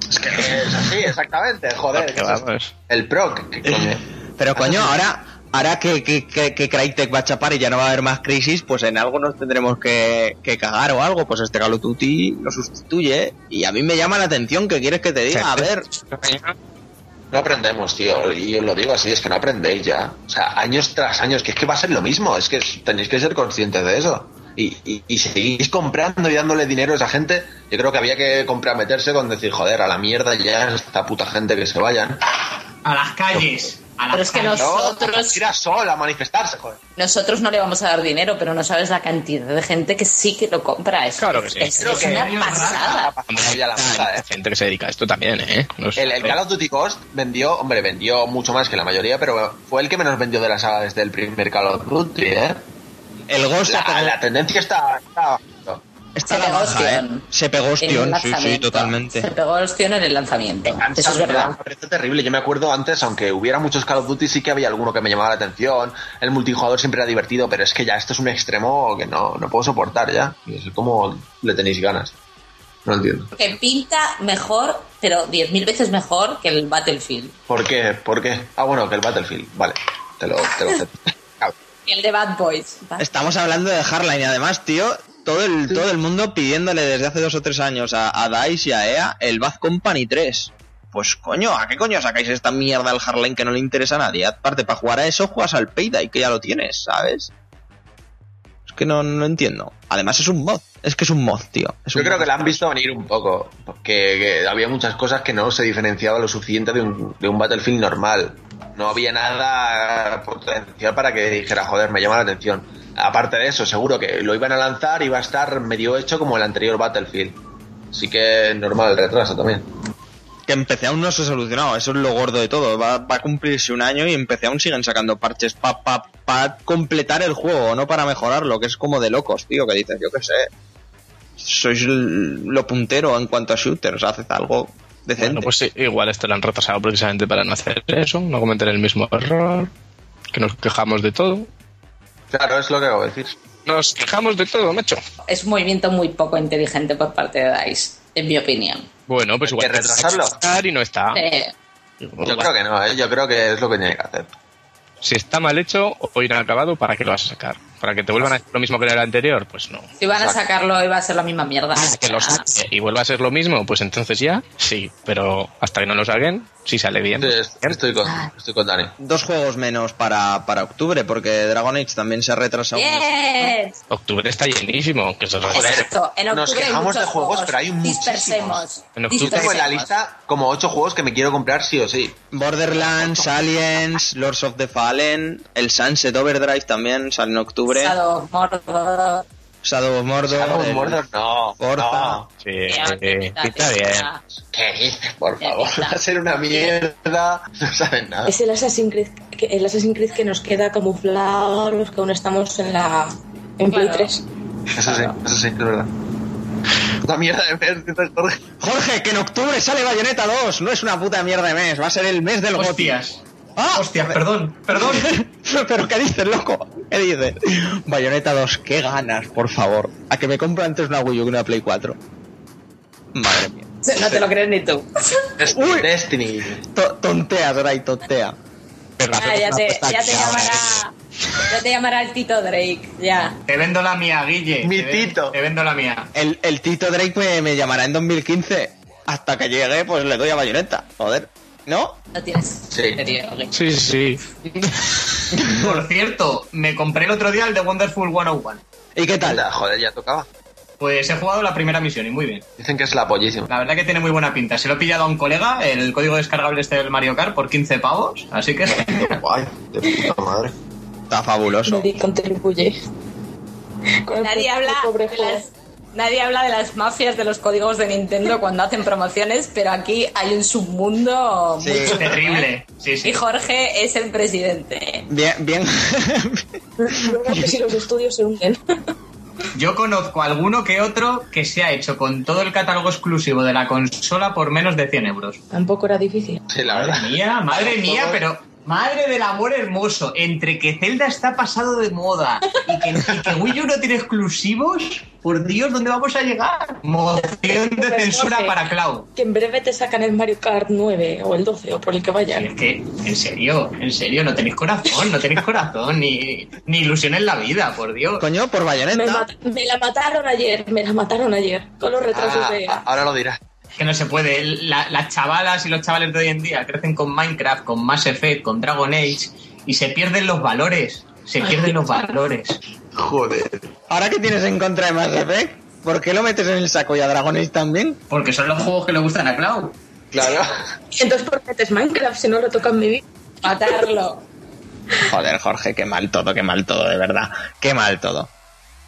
Es que es así, exactamente, joder. Que que eso es- vamos. El PROC, ¿qué coño? Pero coño, ahora, ahora que, que, que, que Crytek va a chapar y ya no va a haber más crisis, pues en algo nos tendremos que, que cagar o algo. Pues este Call of Duty lo sustituye. Y a mí me llama la atención, ¿qué quieres que te diga? A ver, No aprendemos, tío. Y os lo digo así, es que no aprendéis ya. O sea, años tras años, que es que va a ser lo mismo. Es que tenéis que ser conscientes de eso. Y, y, y seguís comprando y dándole dinero a esa gente. Yo creo que había que comprometerse con decir, joder, a la mierda ya esta puta gente que se vayan. A las calles. A las Pero es que calles. Nosotros- Ir a sol a manifestarse, joder. Nosotros no le vamos a dar dinero, pero no sabes la cantidad de gente que sí que lo compra. Es, Claro que sí. es, Creo es que una pasada. Hombre, Había la puta, hay ¿eh? gente que se dedica a esto también, ¿eh? No el Call of Duty Ghost vendió, hombre, vendió mucho más que la mayoría, pero fue el que menos vendió de la saga desde el primer Call of Duty, ¿eh? El Ghost La, pegó- la tendencia está... está- está Se pegó baja, ¿eh? ostión. Se pegó ostión, sí, sí, totalmente. Se pegó ostión en el lanzamiento. Eso es verdad. Me parece terrible. Yo me acuerdo antes, aunque hubiera muchos Call of Duty, sí que había alguno que me llamaba la atención. El multijugador siempre era divertido, pero es que ya esto es un extremo que no, no puedo soportar ya. Y es como le tenéis ganas. No entiendo. Que pinta mejor, pero 10.000 veces mejor que el Battlefield. ¿Por qué? ¿Por qué? Ah, bueno, que el Battlefield. Vale, te lo, te lo acepto. El de Bad Boys. Estamos hablando de Hardline y además, tío, todo el, todo el mundo pidiéndole desde hace dos o tres años a, a DICE y a EA el Bad Company 3. Pues coño, ¿a qué coño sacáis esta mierda al Hardline que no le interesa a nadie? Aparte, para jugar a eso juegas al Payday, que ya lo tienes, ¿sabes? Es que no, no entiendo. Además es un mod, es que es un mod, tío. Es Yo creo mod. que la han visto venir un poco, porque que había muchas cosas que no se diferenciaban lo suficiente de un, de un Battlefield normal. No había nada potencial para que dijera, joder, me llama la atención. Aparte de eso, seguro que lo iban a lanzar y iba a estar medio hecho como el anterior Battlefield. Así que normal el retraso también. Que en PC aún no se ha solucionado, eso es lo gordo de todo. Va, va a cumplirse un año y en PC aún siguen sacando parches para pa, pa completar el juego, no para mejorarlo, que es como de locos, tío, que dices, yo qué sé. Sois lo puntero en cuanto a shooters, haced algo decente. Bueno, pues sí, igual esto lo han retrasado precisamente para no hacer eso, no cometer el mismo error, que nos quejamos de todo. Claro, es lo que acabo de decir. Nos quejamos de todo, macho. Es un movimiento muy poco inteligente por parte de DICE, en mi opinión. Bueno, pues Hay igual que retrasarlo. y no está. Eh, Yo creo que no, ¿eh? yo creo que es lo que tiene que hacer. Si está mal hecho o inacabado, ¿para qué lo vas a sacar? ¿Para que te vuelvan a hacer lo mismo que en el anterior? Pues no. si van a sacarlo, iba a ser la misma mierda. Que saque y vuelva a ser lo mismo, pues entonces ya, sí. Pero hasta que no lo saquen, si sale bien. Sí, estoy con, estoy con Dani. Dos juegos menos para, para octubre, porque Dragon Age también se ha retrasado. Bien. Octubre está llenísimo, que eso es otra cosa. Exacto. En Nos quejamos de juegos, pero hay Dispersemos. En octubre Tengo en la lista como ocho juegos que me quiero comprar sí o sí. Borderlands, Aliens, Lords of the Fallen, el Sunset Overdrive también sale en octubre. Shadow of Mordor. Shadow of Mordor. No. Forza. no. Sí, sí, pinta bien. ¿Qué dices, por favor? está. Va a ser una mierda. No saben nada. Es el Assassin's Creed, que, el Assassin's Creed que nos queda camuflado los que aún estamos en la en Play Claro. 3. Eso sí, eso sí, es verdad. Puta mierda de mes, Jorge. Jorge, que en octubre sale Bayonetta 2. No es una puta mierda de mes, va a ser el mes del. Hostias. ¡Ah! Hostias, perdón, perdón. ¿Pero qué dices, loco? ¿Qué dices? Bayonetta 2, qué ganas, por favor. A que me compre antes una Wii U que una Play 4. Madre mía. No te lo crees ni tú. Destiny. Uy. Destiny. To- tontea, Dray, tontea. Ah, ya, te, ya te llamará. Ya te llamará el Tito Drake. Ya. Te vendo la mía, Guille. Mi Te Tito. Te vendo la mía. El, el Tito Drake me, me llamará en 2015. Hasta que llegue, pues le doy a Bayonetta. Joder. ¿No? No tienes. Sí. Sí, sí. Por cierto, me compré el otro día el de Wonderful 101. ¿Y qué tal? Anda, Joder, ya tocaba. Pues he jugado la primera misión y muy bien. Dicen que es la pollísima. La verdad que tiene muy buena pinta. Se lo he pillado a un colega, el código descargable este del Mario Kart, por 15 pavos. Así que Guay, de puta madre. Está fabuloso. Nadie contribuye. Nadie habla, pobre de las, nadie habla de las mafias de los códigos de Nintendo cuando hacen promociones, pero aquí hay un submundo Sí. muy chulo, terrible. Sí, Y. Jorge es el presidente. Bien, bien. Luego que si los estudios se hunden. Yo conozco alguno que otro que se ha hecho con todo el catálogo exclusivo de la consola por menos de 100 euros. Tampoco era difícil. Sí, la verdad. Madre mía, madre mía, pero madre del amor hermoso. Entre que Zelda está pasado de moda y que, y que Wii U no tiene exclusivos, por Dios, ¿dónde vamos a llegar? Moción de censura para Cloud. Que en breve te sacan el Mario Kart 9 o el 12 o por el que vaya. Es que, en serio, en serio, no tenéis corazón, no tenéis corazón, ni, ni ilusión en la vida, por Dios. Coño, por Me, Bayonetta. mat- me la mataron ayer, me la mataron ayer. Con los retrasos Ah, de. ah, ahora lo dirás. Que no se puede. La- las chavalas y los chavales de hoy en día crecen con Minecraft, con Mass Effect, con Dragon Age y se pierden los valores. Se pierden los valores. Joder. ¿Ahora qué tienes en contra de Mass Effect? ¿Por qué lo metes en el saco y a Dragon Age también? Porque son los juegos que le gustan a Cloud. Claro. Entonces, ¿por qué metes Minecraft si no lo tocan mi vida? Matarlo. Joder, Jorge, qué mal todo, qué mal todo, de verdad. Qué mal todo.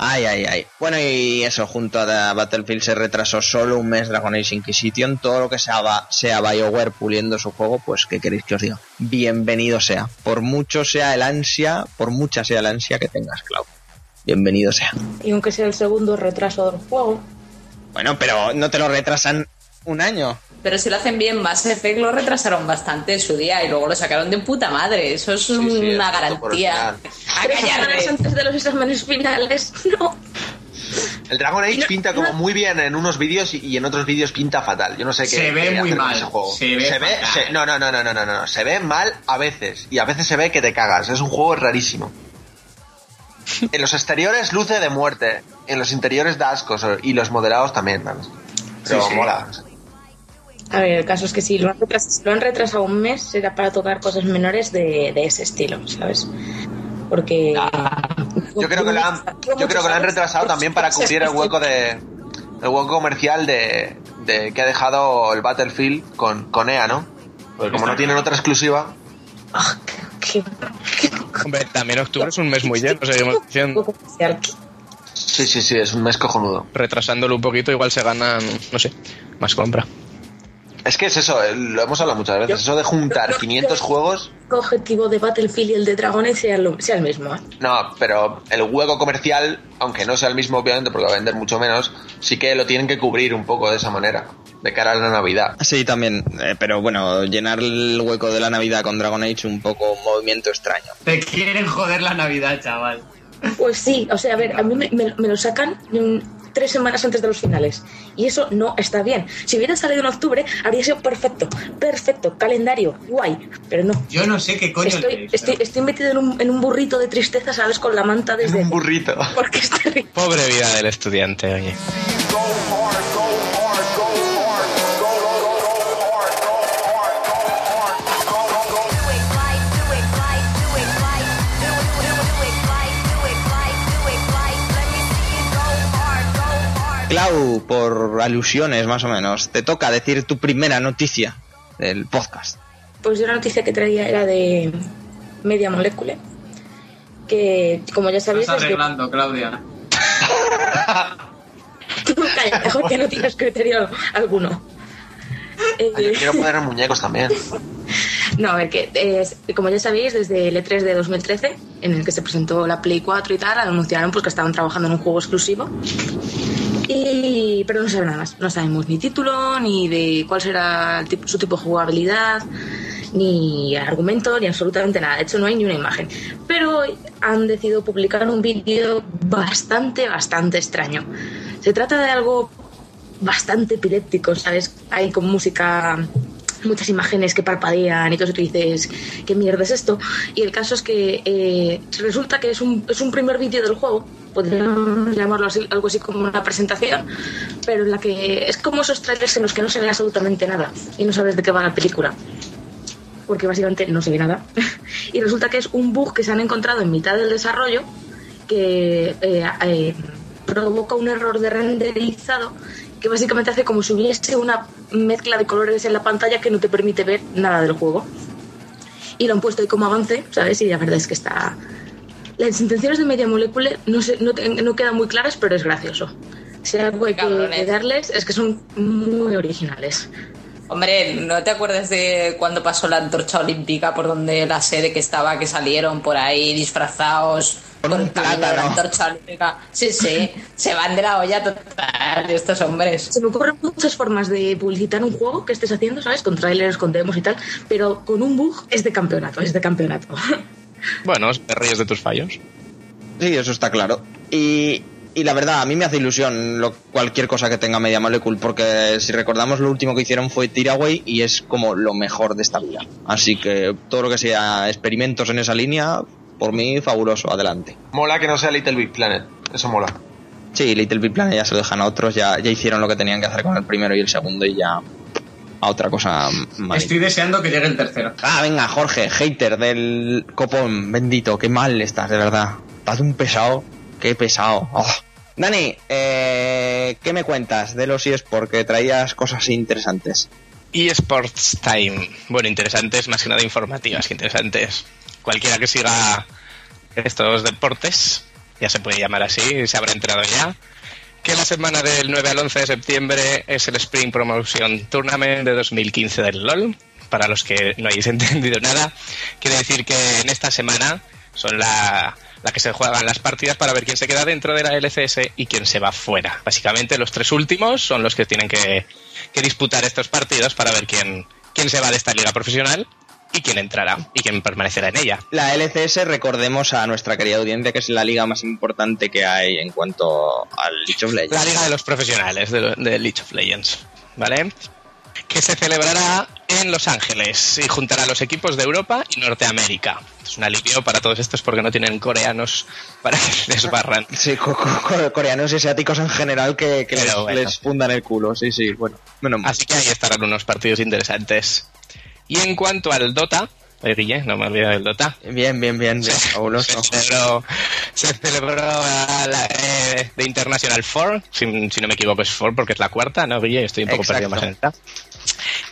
Ay, ay, ay. Bueno, y eso, junto a Battlefield se retrasó solo un mes Dragon Age Inquisition. Todo lo que sea, sea BioWare puliendo su juego, pues, ¿qué queréis que os diga? Bienvenido sea. Por mucho sea el ansia, por mucha sea el ansia que tengas, Cloud. Bienvenido sea. Y aunque sea el segundo retraso del juego, Bueno, pero no te lo retrasan un año. Pero si lo hacen bien, Mass Effect lo retrasaron bastante en su día y luego lo sacaron de puta madre. Eso es sí, una garantía. A callarme. antes de los exámenes finales, no. El Dragon Age pinta como muy bien en unos vídeos y, y en otros vídeos pinta fatal. Yo no sé qué. Se ve muy mal. ese juego. Se ve fatal. se- no, no, no, no, no, no, no. Se ve mal a veces. Y a veces se ve que te cagas. Es un juego rarísimo. En los exteriores luce de muerte. En los interiores da asco. Y los modelados también. ¿sabes? Pero Sí, sí. A ver, el caso es que si lo han retrasado, si lo han retrasado un mes, será para tocar cosas menores de, de ese estilo, ¿sabes? Porque. Yo creo que lo han, yo creo que lo han retrasado también para cubrir el hueco de el hueco comercial de, de que ha dejado el Battlefield con, con EA, ¿no? Porque como no tienen otra exclusiva, Ah, qué, qué, qué Hombre, también octubre es un mes muy lleno, seguimos diciendo. sí, sí, sí, es un mes cojonudo. Retrasándolo un poquito, igual se ganan, no sé, más compra. Es que es eso, eh, lo hemos hablado muchas veces, eso de juntar 500 juegos, El objetivo de Battlefield y el de Dragon Age sea, lo- sea el mismo, ¿eh? no, pero el hueco comercial, aunque no sea el mismo obviamente porque va a vender mucho menos, sí que lo tienen que cubrir un poco de esa manera, de cara a la Navidad. Sí, también. eh, pero bueno, llenar el hueco de la Navidad con Dragon Age un poco un movimiento extraño. Te quieren joder la Navidad, chaval. Pues sí, o sea, a ver, a mí me, me- me lo sacan tres semanas antes de los finales. Y eso no está bien. Si hubiera salido en octubre, habría sido perfecto. Perfecto, calendario, guay. Pero no. Yo no sé qué coño Estoy, leéis, estoy, pero- estoy metido en un, en un burrito de tristeza, ¿sabes? Con la manta Es desde. un burrito. Porque es terrible. Pobre vida del estudiante, oye. Clau, por alusiones más o menos, te toca decir tu primera noticia del podcast. Pues yo la noticia que traía era de Media Molecule. Que, como ya Estás sabéis, desde... arreglando, Claudia. Tú calla, mejor que no tienes criterio alguno. Eh, Ay, yo quiero poner muñecos también. No, a ver, que es- como ya sabéis, desde el E3 de 2013, en el que se presentó la Play 4 y tal, anunciaron pues, que estaban trabajando en un juego exclusivo. Y, pero no saben nada más. No sabemos ni título, ni de cuál será el tipo- su tipo de jugabilidad, ni argumento, ni absolutamente nada. De hecho, no hay ni una imagen. Pero hoy han decidido publicar un vídeo bastante, bastante extraño. Se trata de algo bastante epiléptico, ¿sabes? Hay con música, muchas imágenes que parpadean y todo eso, tú dices, ¿qué mierda es esto? Y el caso es que eh, resulta que es un, es un primer vídeo del juego, podríamos llamarlo así, algo así como una presentación, pero en la que es como esos trailers en los que no se ve absolutamente nada y no sabes de qué va la película. Porque básicamente no se ve nada. y resulta que es un bug que se han encontrado en mitad del desarrollo que eh, eh, provoca un error de renderizado que básicamente hace como si hubiese una mezcla de colores en la pantalla que no te permite ver nada del juego. Y lo han puesto ahí como avance, ¿sabes? Y la verdad es que está... Las intenciones de Media Molecule no, sé, no, te- no quedan muy claras, pero es gracioso. Si algo hay que darles es que son muy originales. Hombre, ¿no te acuerdas de cuando pasó la antorcha olímpica por donde la sede que estaba, que salieron por ahí disfrazados Con el la antorcha olímpica? Sí, sí, se van de la olla total estos hombres. Se me ocurren muchas formas de publicitar un juego que estés haciendo, ¿sabes? Con trailers, con demos y tal, pero con un bug es de campeonato, es de campeonato. Bueno, te ríes de tus fallos. Sí, eso está claro. Y, y la verdad, a mí me hace ilusión lo- cualquier cosa que tenga Media Molecule, porque si recordamos lo último que hicieron fue Tiraway y es como lo mejor de esta vida. Así que todo lo que sea experimentos en esa línea, por mí, fabuloso, adelante. Mola que no sea Little Big Planet, eso mola. Sí, Little Big Planet ya se lo dejan a otros, ya, ya hicieron lo que tenían que hacer con el primero y el segundo y ya a otra cosa más. Estoy deseando que llegue el tercero. Ah, venga, Jorge, hater del copón, bendito, qué mal estás, de verdad. Estás un pesado, qué pesado. Oh. Dani, eh, ¿qué me cuentas de los eSports? Que traías cosas interesantes. eSports Time. Bueno, interesantes, más que nada informativas que interesantes. Cualquiera que siga estos deportes, ya se puede llamar así, se habrá enterado ya, que la semana del 9 al 11 de septiembre es el Spring Promotion Tournament de 2015 del LOL. Para los que no hayáis entendido nada, quiere decir que en esta semana son la, la que se juegan las partidas para ver quién se queda dentro de la LCS y quién se va fuera. Básicamente los tres últimos son los que tienen que, que disputar estos partidos para ver quién, quién se va de esta liga profesional y quién entrará y quién permanecerá en ella. La LCS, recordemos a nuestra querida audiencia que es la liga más importante que hay en cuanto al League of Legends. La liga de los profesionales de, de League of Legends, ¿vale? Que se celebrará en Los Ángeles y juntará a los equipos de Europa y Norteamérica. Es un alivio para todos estos porque no tienen coreanos para que les barran. Sí, co- co- co- coreanos y asiáticos en general que, les, bueno. les fundan el culo, sí, sí, bueno. menos mal. Así que ahí estarán unos partidos interesantes. Y en cuanto al Dota, oye, Guille, no me olvido del Dota. Bien, bien, bien, bien, fabuloso. Se celebró, se celebró la eh, de International Four, si, si no me equivoco es Four porque es la cuarta, ¿no, Guille? Estoy un poco Exacto. perdido más en esta.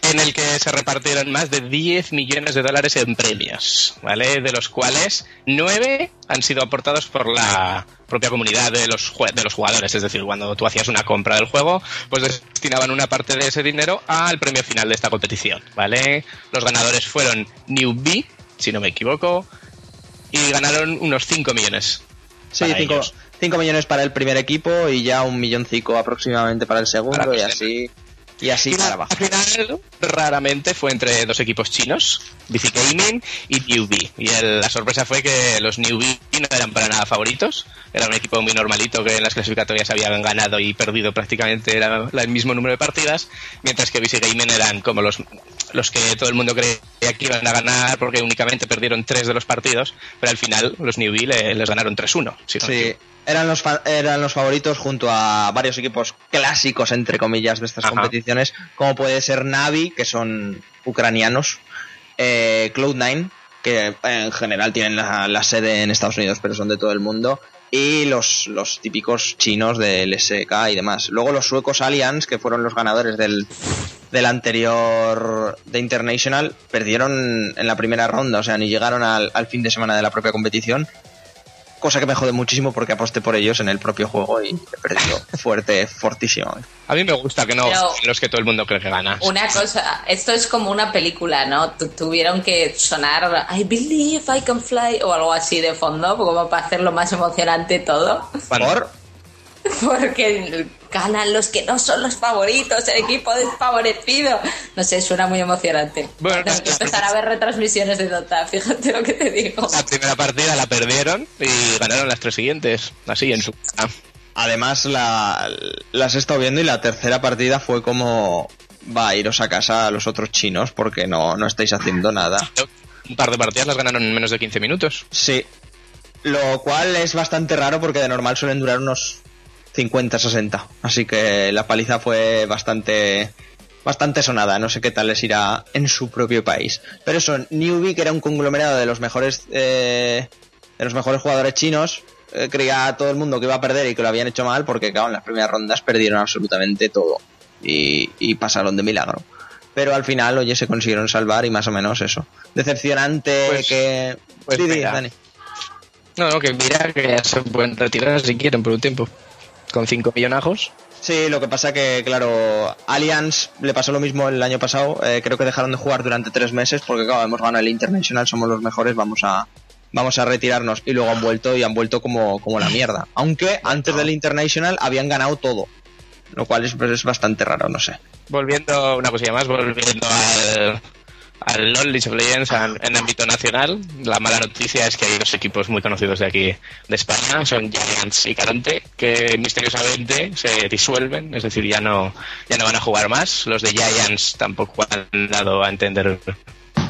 En el que se repartieron más de 10 millones de dólares en premios, ¿vale? De los cuales 9 han sido aportados por la propia comunidad de los, de los jugadores. Es decir, cuando tú hacías una compra del juego, pues destinaban una parte de ese dinero al premio final de esta competición, ¿vale? Los ganadores fueron Newbie, si no me equivoco, y ganaron unos 5 millones. Sí, para 5 ellos. millones para el primer equipo y ya un milloncico aproximadamente para el segundo Para y así y así para abajo. final raramente fue entre dos equipos chinos, BC Gaming y Newbie. Y el- la sorpresa fue que los Newbie no eran para nada favoritos. Era un equipo muy normalito que en las clasificatorias habían ganado y perdido prácticamente el mismo número de partidas, mientras que BC Gaming eran como los, los que todo el mundo creía que iban a ganar porque únicamente perdieron tres de los partidos, pero al final los Newbie le- les ganaron 3-1. si no me Sí. Eran los, fa- eran los favoritos junto a varios equipos clásicos, entre comillas, de estas Ajá. competiciones, como puede ser Navi, que son ucranianos, eh, Cloud9, que eh, en general tienen la, la sede en Estados Unidos, pero son de todo el mundo, y los, los típicos chinos del SK y demás. Luego los suecos Allianz, que fueron los ganadores del, del anterior de International, perdieron en la primera ronda, o sea, ni llegaron al, al fin de semana de la propia competición cosa que me jode muchísimo porque aposté por ellos en el propio juego y he perdido fuerte, fortísimo. A mí me gusta que no Pero- los que todo el mundo cree que gana. Una cosa, esto es como una película, ¿no? Tu- tuvieron que sonar I believe I can fly o algo así de fondo, como para hacerlo más emocionante todo. ¿Por? Porque ganan los que no son los favoritos, el equipo desfavorecido. No sé, suena muy emocionante. Bueno, Tengo que empezar a ver retransmisiones de Dota, fíjate lo que te digo. La primera partida la perdieron y ganaron las tres siguientes, así en su casa. Además, la, las he estado viendo y la tercera partida fue como va a iros a casa a los otros chinos porque no, no estáis haciendo nada. Un par de partidas las ganaron en menos de 15 minutos. Sí. Lo cual es bastante raro porque de normal suelen durar unos 50-60. Así que la paliza fue bastante bastante sonada. No sé qué tal les irá en su propio país. Pero eso, Newbie, que era un conglomerado de los mejores eh, de los mejores jugadores chinos, eh, creía a todo el mundo que iba a perder y que lo habían hecho mal porque, claro, en las primeras rondas perdieron absolutamente todo. Y, y pasaron de milagro. Pero al final, oye, se consiguieron salvar y más o menos eso. Decepcionante Pues- que... pues sí, mira. Dani. No, no, que mira que ya se pueden retirar si quieren por un tiempo. Con 5 millonajos. Sí, lo que pasa que, claro, Allianz le pasó lo mismo el año pasado. eh, creo que dejaron de jugar durante tres meses porque, claro, hemos ganado el International, somos los mejores, vamos a vamos a retirarnos. Y luego han vuelto y han vuelto como, como la mierda. Aunque antes del International habían ganado todo. Lo cual es, pues, es bastante raro, no sé. Volviendo, una cosilla más, volviendo al, al League of Legends en, en ámbito nacional, la mala noticia es que hay dos equipos muy conocidos de aquí, de España, son Giants y Caronte, que misteriosamente se disuelven, es decir, ya no, ya no van a jugar más. Los de Giants tampoco han dado a entender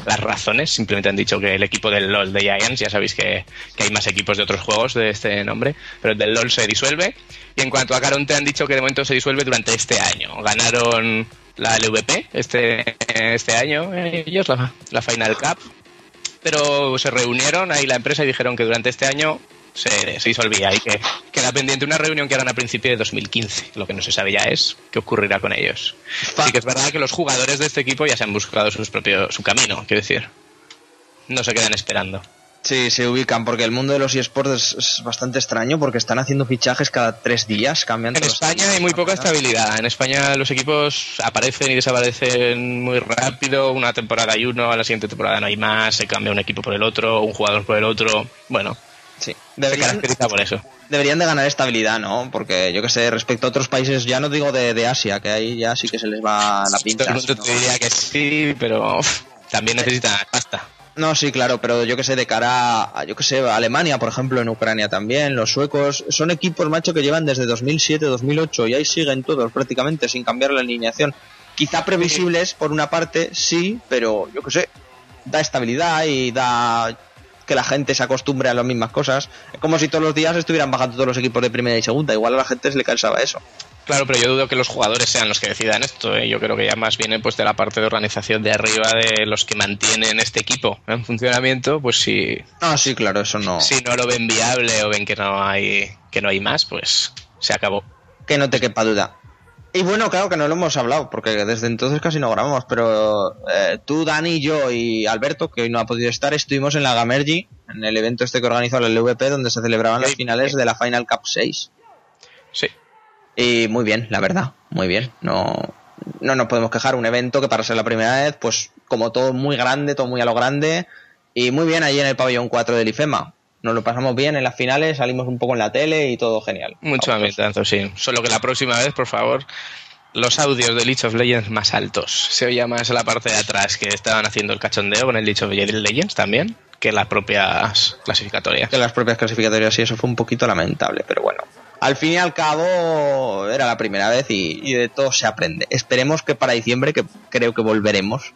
las razones, simplemente han dicho que el equipo del LOL de Giants, ya sabéis que, que hay más equipos de otros juegos de este nombre, pero el del LOL se disuelve. Y en cuanto a Caronte han dicho que de momento se disuelve durante este año. Ganaron la LVP este, este año ellos, la, la Final Cup, pero se reunieron ahí la empresa y dijeron que durante este año se, se disolvía y que queda pendiente una reunión que harán a principios de 2015. Lo que no se sabe ya es qué ocurrirá con ellos. Sí que es verdad que los jugadores de este equipo ya se han buscado sus propios, su camino, quiero decir. No se quedan esperando. Sí, se ubican porque el mundo de los eSports es, es bastante extraño porque están haciendo fichajes cada tres días, cambian En España hay muy poca estabilidad. En España los equipos aparecen y desaparecen muy rápido. Una temporada hay uno, a la siguiente temporada no hay más. Se cambia un equipo por el otro, un jugador por el otro. Bueno, Sí. se Deberían, caracteriza por eso. deberían de ganar estabilidad, ¿no? Porque yo que sé, respecto a otros países, ya no digo de, de Asia, que ahí ya sí que se les va la pinta. Todo el mundo ¿no? te diría que sí, pero también necesitan pasta. No, sí, claro, pero yo que sé, de cara a, yo que sé, a Alemania, por ejemplo, en Ucrania también, los suecos, son equipos, macho, que llevan desde 2007, 2008 y ahí siguen todos prácticamente sin cambiar la alineación. Quizá previsibles por una parte, sí, pero yo que sé, da estabilidad y da que la gente se acostumbre a las mismas cosas. Es como si todos los días estuvieran bajando todos los equipos de primera y segunda, igual a la gente se le cansaba eso. Claro, pero yo dudo que los jugadores sean los que decidan esto. ¿eh? Yo creo que ya más viene pues de la parte de organización de arriba de los que mantienen este equipo en funcionamiento. Pues si, No, sí, claro, eso no. si no lo ven viable o ven que no hay que no hay más, pues se acabó. que no te quepa duda. Y bueno, claro que no lo hemos hablado, porque desde entonces casi no grabamos, pero eh, tú, Dani, yo y Alberto, que hoy no ha podido estar, estuvimos en la Gamergy, en el evento este que organizó la LVP, donde se celebraban las Sí. finales de la Final Cup 6. Sí. Y muy bien, la verdad, muy bien. No, no nos podemos quejar. Un evento que para ser la primera vez, pues como todo muy grande, todo muy a lo grande. Y muy bien allí en el pabellón 4 del IFEMA. Nos lo pasamos bien en las finales, salimos un poco en la tele y todo genial. Mucho ambientazo, sí. Solo que la próxima vez, por favor, los audios de League of Legends más altos. Se oía más la parte de atrás que estaban haciendo el cachondeo con el League of Legends también, que las propias clasificatorias. que las propias clasificatorias y eso fue un poquito lamentable, pero bueno. Al fin y al cabo era la primera vez y, de todo se aprende. Esperemos que para diciembre, que creo que volveremos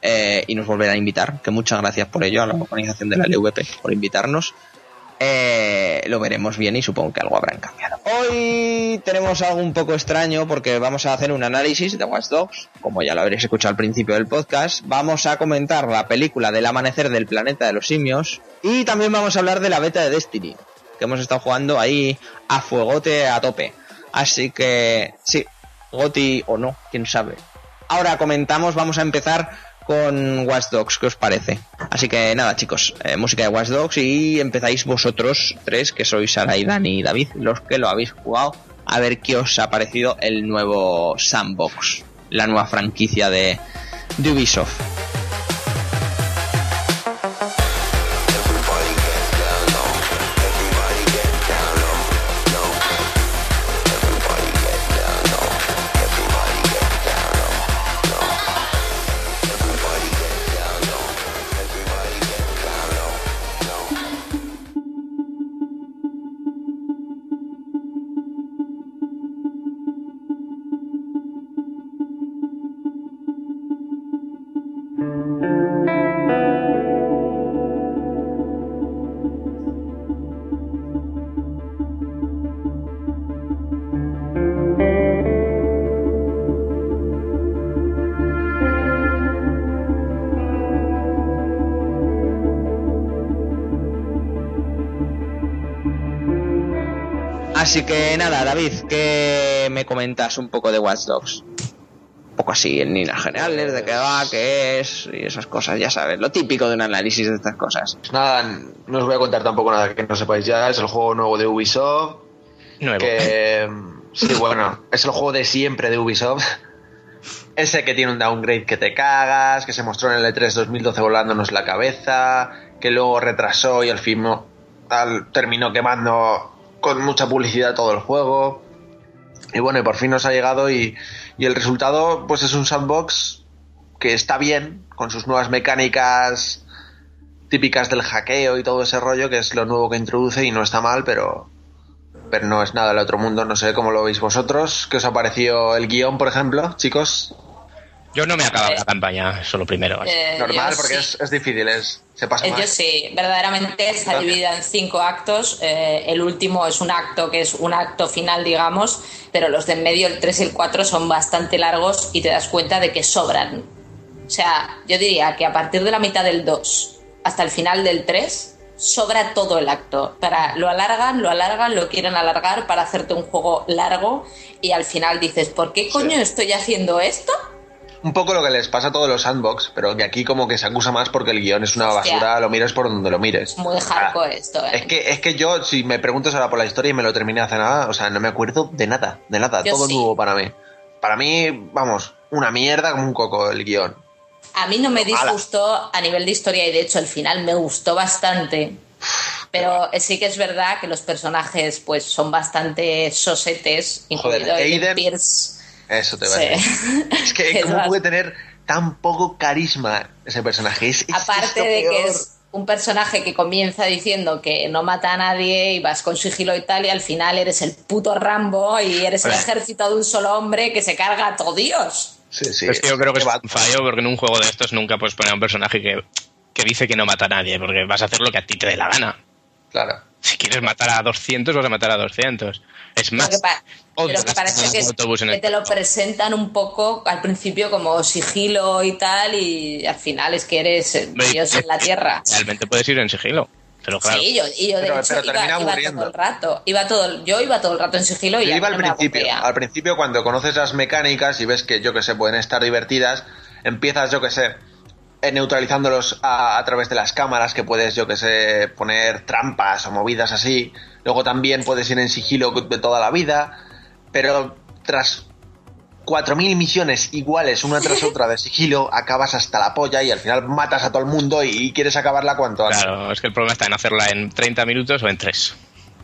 eh, y nos volverán a invitar, que muchas gracias por ello a la organización de la LVP por invitarnos. Eh, lo veremos bien y supongo que algo habrán cambiado. Hoy tenemos algo un poco extraño porque vamos a hacer un análisis de Watch Dogs, como ya lo habréis escuchado al principio del podcast. Vamos a comentar la película del amanecer del planeta de los simios y también vamos a hablar de la beta de Destiny, que hemos estado jugando ahí a fuegote a tope. Así que sí, Goti o no, quién sabe. Ahora comentamos, vamos a empezar con Watch Dogs, ¿qué os parece? Así que nada, chicos, eh, música de Watch Dogs y empezáis vosotros tres, que sois Sara y Dani y David, los que lo habéis jugado, a ver qué os ha parecido el nuevo Sandbox, la nueva franquicia de, de Ubisoft. Así que nada, David, ¿qué me comentas un poco de Watch Dogs? Un poco así, en líneas generales, de qué va, qué es y esas cosas, ya sabes, lo típico de un análisis de estas cosas. Pues nada, no os voy a contar tampoco nada que no sepáis ya. Es el juego nuevo de Ubisoft. Nuevo. Que, sí, bueno, es el juego de siempre de Ubisoft. Ese que tiene un downgrade que te cagas, que se mostró en el E3 2012 volándonos la cabeza, que luego retrasó y al fin al- terminó quemando con mucha publicidad todo el juego. Y bueno, y por fin nos ha llegado y, y el resultado pues es un sandbox que está bien, con sus nuevas mecánicas típicas del hackeo y todo ese rollo, que es lo nuevo que introduce y no está mal, pero, pero no es nada del otro mundo. No sé cómo lo veis vosotros. ¿Qué os ha parecido el guion, por ejemplo, chicos? Yo no me he acabado la campaña, solo primero. vale. Eh, Normal, porque sí. es, es difícil, es, se pasa Eh, mal. Yo sí, verdaderamente está dividida en cinco actos. Eh, el último es un acto que es un acto final, digamos, pero los de en medio, el 3 y el 4, son bastante largos y te das cuenta de que sobran. O sea, yo diría que a partir de la mitad del 2 hasta el final del 3, sobra todo el acto. Para, lo alargan, lo alargan, lo quieren alargar para hacerte un juego largo y al final dices, ¿por qué coño estoy haciendo esto? Un poco lo que les pasa a todos los sandbox, pero que aquí como que se acusa más porque el guion es una Hostia. basura, lo mires por donde lo mires. Muy hardcore esto, ¿eh? Es que, es que yo, si me preguntas ahora por la historia y me lo terminé hace nada, o sea, no me acuerdo de nada, de nada, Yo todo sí. nuevo para mí. Para mí, vamos, una mierda como un coco el guion. A mí no me disgustó a nivel de historia y de hecho el final me gustó bastante. Pero sí que es verdad que los personajes pues son bastante sosetes, Joder, incluido Aiden Aiden- Pierce. Eso te va a decir. Es que, ¿cómo puede tener tan poco carisma ese personaje? Es, es- Aparte es de que es un personaje que comienza diciendo que no mata a nadie y vas con sigilo y tal y al final eres el puto Rambo y eres el ejército de un solo hombre que se carga a todo Dios. Sí, sí. Pero es que yo creo que es un fallo porque en un juego de estos nunca puedes poner a un personaje que, que dice que no mata a nadie, porque vas a hacer lo que a ti te dé la gana. Claro. Si quieres matar a 200, vas a matar a 200. Es Lo más, que, pa- pero que parece paradas que, el te lo presentan un poco al principio como sigilo y tal y al final es que eres eh, Dios en la tierra. Realmente puedes ir en sigilo. Pero claro, Sí, yo, y yo de Pero- hecho pero iba, todo el rato. Iba todo, yo iba todo el rato en sigilo y Yo a iba al no principio, al principio cuando conoces las mecánicas y ves que, yo que sé, pueden estar divertidas, empiezas, yo que sé, neutralizándolos a, a través de las cámaras, que puedes, yo que sé, poner trampas o movidas así. Luego también puedes ir en sigilo de toda la vida, pero tras 4.000 misiones iguales una tras otra de sigilo, acabas hasta la polla y al final matas a todo el mundo y, y quieres acabarla cuanto antes. claro, es que el problema está en hacerla en 30 minutos o en 3.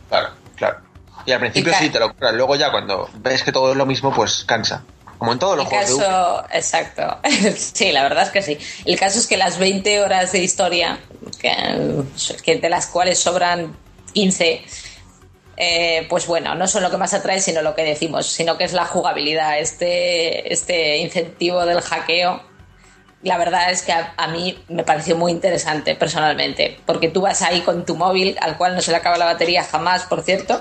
Claro, claro. Y al principio Y sí te lo luego ya cuando ves que todo es lo mismo, pues cansa. Como en todos los El juegos de caso, exacto. sí, la verdad es que sí. El caso es que las 20 horas de historia, que, que de las cuales sobran 15, eh, pues bueno, no son lo que más atrae, sino lo que decimos, sino que es la jugabilidad, este, este incentivo del hackeo. La verdad es que a, a mí me pareció muy interesante personalmente, porque tú vas ahí con tu móvil, al cual no se le acaba la batería jamás, por cierto,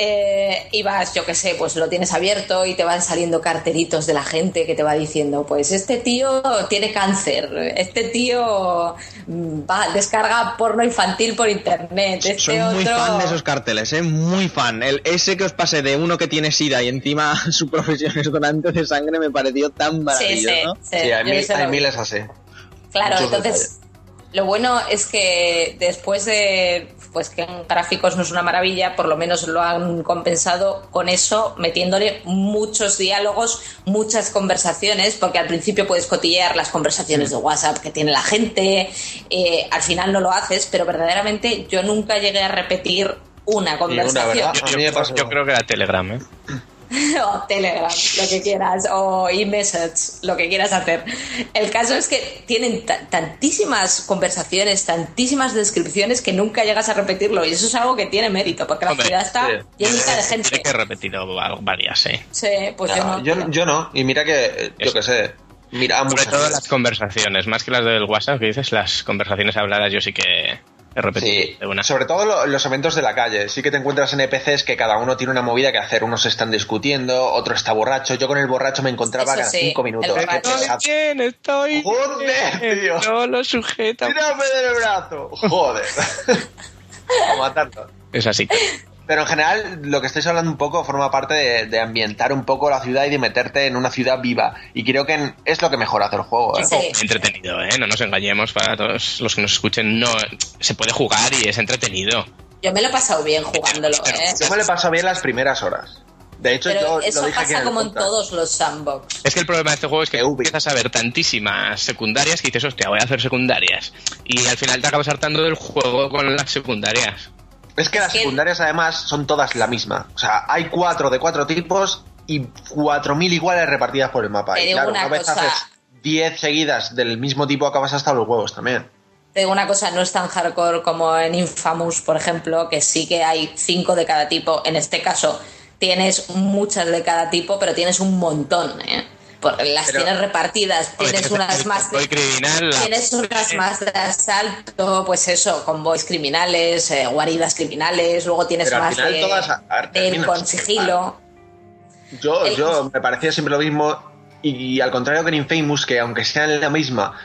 eh, y vas, yo qué sé, pues lo tienes abierto y te van saliendo cartelitos de la gente que te va diciendo, pues este tío tiene cáncer, este tío mm, va, descarga porno infantil por internet, este Soy muy otro... fan de esos carteles, ¿eh? Muy fan. El, ese que os pasé de uno que tiene sida y encima su profesión es donante de sangre me pareció tan Sí, sí, maravilloso. sí, Sí, hay, yo mil- ese lo hay miles así. Claro, Muchos entonces lo bueno es que después de pues que en gráficos no es una maravilla, por lo menos lo han compensado con eso, metiéndole muchos diálogos, muchas conversaciones, porque al principio puedes cotillear las conversaciones de WhatsApp que tiene la gente, eh, al final no lo haces, pero verdaderamente yo nunca llegué a repetir una conversación. Yo, yo creo que era Telegram, ¿eh? o Telegram, lo que quieras, o e-message, lo que quieras hacer. El caso es que tienen ta- tantísimas conversaciones, tantísimas descripciones que nunca llegas a repetirlo y eso es algo que tiene mérito porque la Hombre, ciudad está sí. llenita de Tiene gente. que he repetido va- varias, sí. Sí, pues yo No, no. yo, no, y mira que, yo que sé, mira Sobre todo las conversaciones, más que las del WhatsApp que dices, las conversaciones habladas yo sí que Sí, de una. sobre todo lo- los eventos de la calle. Sí que te encuentras NPCs que cada uno tiene una movida que hacer. Unos están discutiendo, otro está borracho. Yo con el borracho me encontraba Eso cada sí, cinco minutos. pesado. bien, estoy Joder, bien, tío. No lo sujeta. ¡Tírame del brazo! Joder. A matarlo. Es así. Pero en general, lo que estáis hablando un poco forma parte de, de ambientar un poco la ciudad y de meterte en una ciudad viva. Y creo que en- es lo que mejor hace el juego. ¿eh? Sí. Entretenido, ¿eh? No nos engañemos para todos los que nos escuchen. No, se puede jugar y es entretenido. Yo me lo he pasado bien jugándolo, ¿eh? Yo me lo he pasado bien las primeras horas. De hecho, Pero yo lo eso dije pasa como en todos los sandbox. Es que el problema de este juego es que empiezas a ver tantísimas secundarias que dices, hostia, voy a hacer secundarias. Y al final te acabas hartando del juego con las secundarias. Es que las secundarias además son todas la misma. O sea, hay cuatro de cuatro tipos y cuatro mil iguales repartidas por el mapa. Te y claro, una una vez haces diez seguidas del mismo tipo acabas hasta los huevos también. Te digo una cosa, no es tan hardcore como en Infamous, por ejemplo, que sí que hay cinco de cada tipo. En este caso tienes muchas de cada tipo, pero tienes un montón, ¿eh? Por- las Pero- tienes repartidas, Hombre, tienes unas más de, criminal. la- tienes unas más de asalto, pues eso, convoys criminales, eh, guaridas criminales, luego tienes Pero al más final de, todas de ir con sigilo. Yo, El- yo me parecía siempre lo mismo y, al contrario que en Infamous, que aunque sean la misma,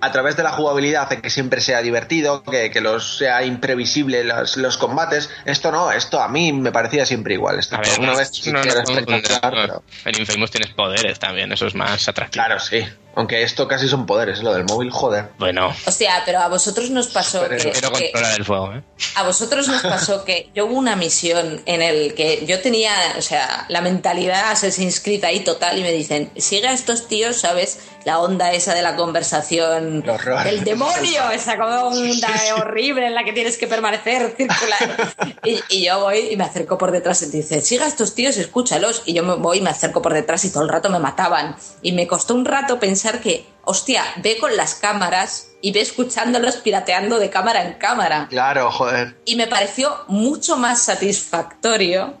a través de la jugabilidad hace que siempre sea divertido, que, que los sea imprevisible los, los combates. Esto no, esto a mí me parecía siempre igual. Esto A ver, una no, vez sí no, que no, era no, espectacular, no, pero- En Infamous tienes poderes también, eso es más atractivo. Claro, sí. Aunque esto casi son poderes, lo del móvil, joder. Bueno, Hostia, pero a vosotros nos pasó Pero que, quiero que- controlar el fuego, ¿eh? a vosotros nos pasó que yo hubo una misión en el que yo tenía, o sea, la mentalidad Assassin's Creed ahí total y me dicen, sigue a estos tíos, ¿sabes? La onda esa de la conversación del demonio, esa onda horrible en la que tienes que permanecer circular. Y, y yo voy y me acerco por detrás y dice, siga a estos tíos, escúchalos. Y yo me voy y me acerco por detrás y todo el rato me mataban. Y me costó un rato pensar que, hostia, ve con las cámaras y ve escuchándolos pirateando de cámara en cámara Claro, joder. y me pareció mucho más satisfactorio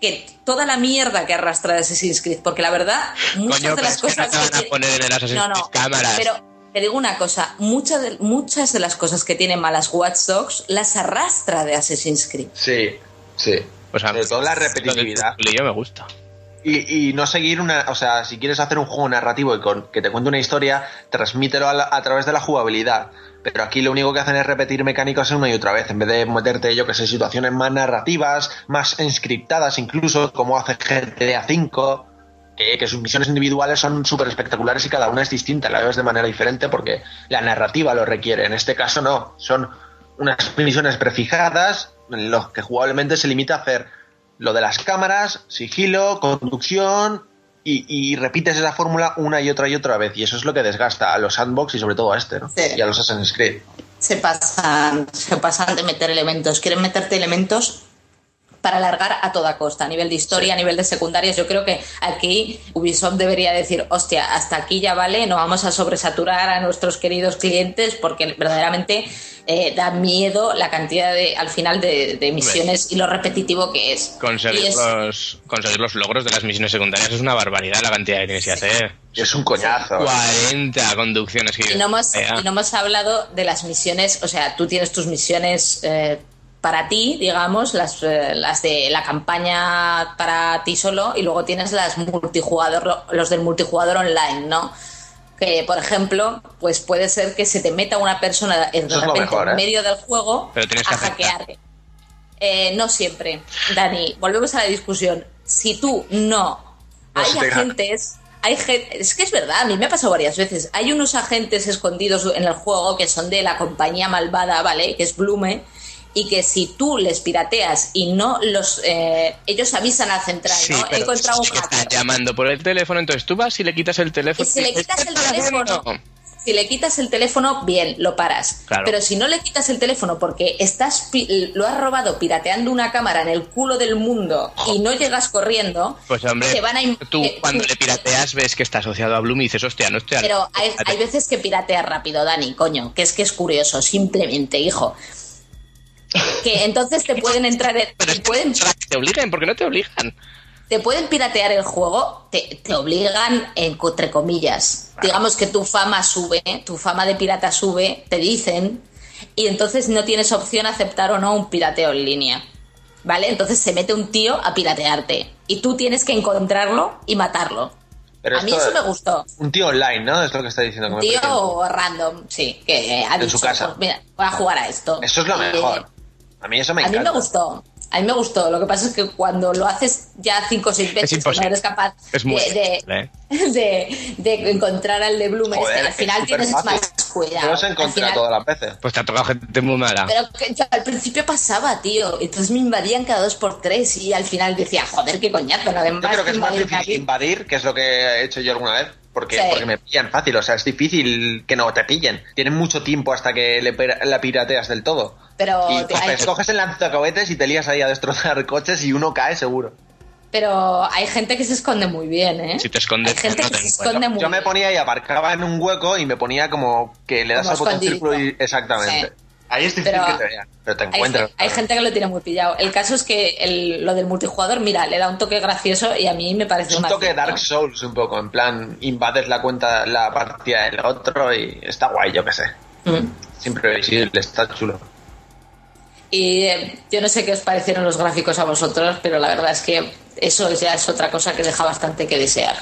que toda la mierda que arrastra de Assassin's Creed, porque la verdad, muchas Coño, de las que cosas te van a poner en el Assassin's No, no, cámaras. pero te digo una cosa, muchas de, muchas de las cosas que tienen malas Watch Dogs las arrastra de Assassin's Creed. Sí, sí. Pues a Sobre todo la repetitividad. yo me gusta. Y, y no seguir una. O sea, si quieres hacer un juego narrativo y con, que te cuente una historia, transmítelo a, la- a través de la jugabilidad. Pero aquí lo único que hacen es repetir mecánicas una y otra vez, en vez de meterte, yo que sé, situaciones más narrativas, más inscriptadas, incluso, como hace GTA V, que, que sus misiones individuales son súper espectaculares y cada una es distinta, la ves de manera diferente porque la narrativa lo requiere. En este caso, no. Son unas misiones prefijadas en los que jugablemente se limita a hacer lo de las cámaras, sigilo, conducción y, y repites esa fórmula una y otra y otra vez. Y eso es lo que desgasta a los sandbox y sobre todo a este, ¿no? Sí. Y a los Assassin's Creed. Se pasan, se pasan de meter elementos. Quieren meterte elementos para alargar a toda costa, a nivel de historia, a nivel de secundarias. Yo creo que aquí Ubisoft debería decir, hostia, hasta aquí ya vale, no vamos a sobresaturar a nuestros queridos clientes porque verdaderamente eh, da miedo la cantidad de, al final de, de misiones y lo repetitivo que es. Conseguir, es- los, conseguir los logros de las misiones secundarias es una barbaridad la cantidad que tienes que hacer. Es un coñazo. 40 conducciones que Y no, hemos, y no hemos hablado de las misiones, o sea, tú tienes tus misiones eh, para ti, digamos, las, eh, las de la campaña para ti solo, y luego tienes las multijugador, los del multijugador online, ¿no? Que, por ejemplo, pues puede ser que se te meta una persona de repente mejor, en ¿eh? medio del juego Pero tienes que a hackear. Eh, no siempre, Dani. Volvemos a la discusión. Si tú no, No hay agentes, hay gen- es que es verdad, a mí me ha pasado varias veces. Hay unos agentes escondidos en el juego que son de la compañía malvada, ¿vale? Que es Blume. Y que si tú les pirateas y no los. eh, ellos avisan al central, Sí, ¿no? He encontrado un hacker. llamando por el teléfono, entonces tú vas y le quitas el teléfono. Y si le quitas ¿qué el teléfono, si le quitas el teléfono, bien, lo paras. Claro. Pero si no le quitas el teléfono porque estás lo has robado pirateando una cámara en el culo del mundo y no llegas corriendo, Pues hombre, te van a tú eh, cuando le pirateas ves que está asociado a Bloom y dices, hostia, no estoy... Pero hay, hay veces que pirateas rápido, Dani, coño, que es que es curioso, simplemente, hijo. Que entonces te pueden entrar, en- Pero te pueden, te obliguen, ¿por qué no te obligan? te pueden piratear el juego, te, te obligan, entre comillas. Digamos que tu fama sube, tu fama de pirata sube, te dicen, y entonces no tienes opción a aceptar o no un pirateo en línea. ¿Vale? Entonces se mete un tío a piratearte. Y tú tienes que encontrarlo y matarlo. Pero a mí eso es me gustó. Un tío online, ¿no? Es lo que está diciendo. Un tío random, sí, que ha En dicho, su casa. "Pues mira, voy a jugar a esto. Eso es lo Y, mejor. A mí eso me a mí encanta. me gustó. A mí me gustó. Lo que pasa es que cuando lo haces ya cinco o seis veces, no eres capaz Es muy de, ¿eh? de- de encontrar al de Bloom, Joder, al es final tienes fácil. más cuidado. No se Al encuentra final- todas las veces. Pues te ha tocado gente muy mala. Pero que yo al principio pasaba, tío. Entonces me invadían cada dos por tres y al final decía, joder, qué coñazo. Nada Yo más creo que es más difícil aquí. invadir, que es lo que he hecho yo alguna vez, porque, Sí. porque me pillan fácil. O sea, es difícil que no te pillen. Tienen mucho tiempo hasta que le la pirateas del todo. Pero, y hay, coges el lanzacohetes y te lías ahí a destrozar coches y uno cae seguro. pero hay gente que se esconde muy bien, ¿eh? Si te escondes, hay gente no que te se esconde muy Yo me ponía y aparcaba en un hueco y me ponía como que le das Como al botón círculo y exactamente. Sí. Ahí es difícil Pero que te pero te Hay, encuentras. hay gente que lo tiene muy pillado. El caso es que el- lo del multijugador, mira, le da un toque gracioso y a mí me parece Es un toque. Dark Souls un poco, en plan, invades la cuenta, la partida del otro y está guay, yo qué sé. Mm. Siempre visible, está chulo. Y eh, yo no sé qué os parecieron los gráficos a vosotros, pero la verdad es que eso ya es otra cosa que deja bastante que desear.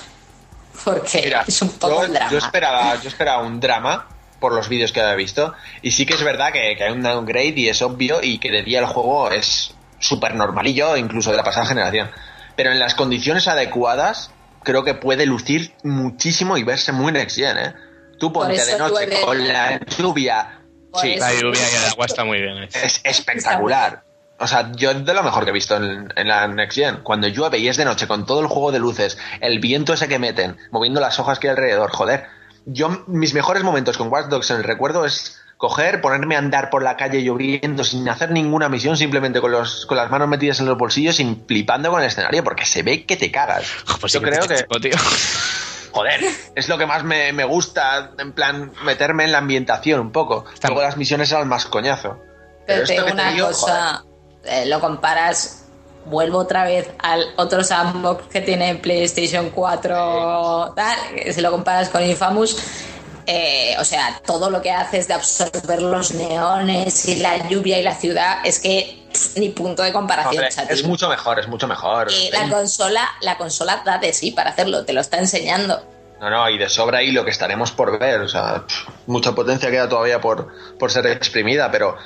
Porque Mira, es un poco yo, drama. yo esperaba, yo esperaba un drama por los vídeos que había visto. Y sí que es verdad que, que hay un downgrade y es obvio y que de día el juego es súper normalillo, incluso de la pasada generación. Pero en las condiciones adecuadas, creo que puede lucir muchísimo y verse muy next gen, ¿eh? Tú Por ponte de noche con la lluvia. Por Sí, La lluvia y el agua está muy bien. hecho. es espectacular. O sea, yo de lo mejor que he visto en, en la Next Gen. Cuando llueve y es de noche, con todo el juego de luces, el viento ese que meten, moviendo las hojas que hay alrededor, joder. Yo, mis mejores momentos con Watch Dogs en el recuerdo es coger, ponerme a andar por la calle lloviendo sin hacer ninguna misión, simplemente con, los, con las manos metidas en los bolsillos y flipando con el escenario, porque se ve que te cagas. Pues sí yo creo que, chico, tío. joder, es lo que más me, me gusta, en plan, meterme en la ambientación un poco. Está Luego las misiones eran más coñazo. Pero esto te una digo, cosa, eh, lo comparas, vuelvo otra vez al otro sandbox que tiene PlayStation 4, tal, si lo comparas con Infamous, eh, o sea, todo lo que haces de absorber los neones y la lluvia y la ciudad, es que pff, ni punto de comparación. Hombre, es mucho mejor, es mucho mejor. Y la consola, la consola da de sí para hacerlo, te lo está enseñando. No, no, y de sobra ahí lo que estaremos por ver. O sea, pff, mucha potencia queda todavía por, por ser exprimida, pero,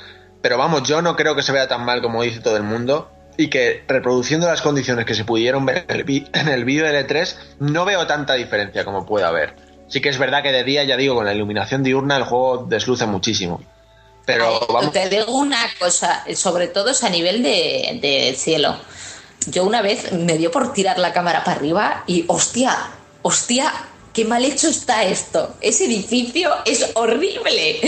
pero vamos, yo no creo que se vea tan mal como dice todo el mundo. Y que reproduciendo las condiciones que se pudieron ver en el, vídeo de E3, no veo tanta diferencia como puede haber. Sí que es verdad que de día, ya digo, con la iluminación diurna el juego desluce muchísimo. Pero vamos, Te digo una cosa, sobre todo es a nivel de, de cielo. Yo una vez me dio por tirar la cámara para arriba y hostia, hostia, qué mal hecho está esto. Ese edificio es horrible.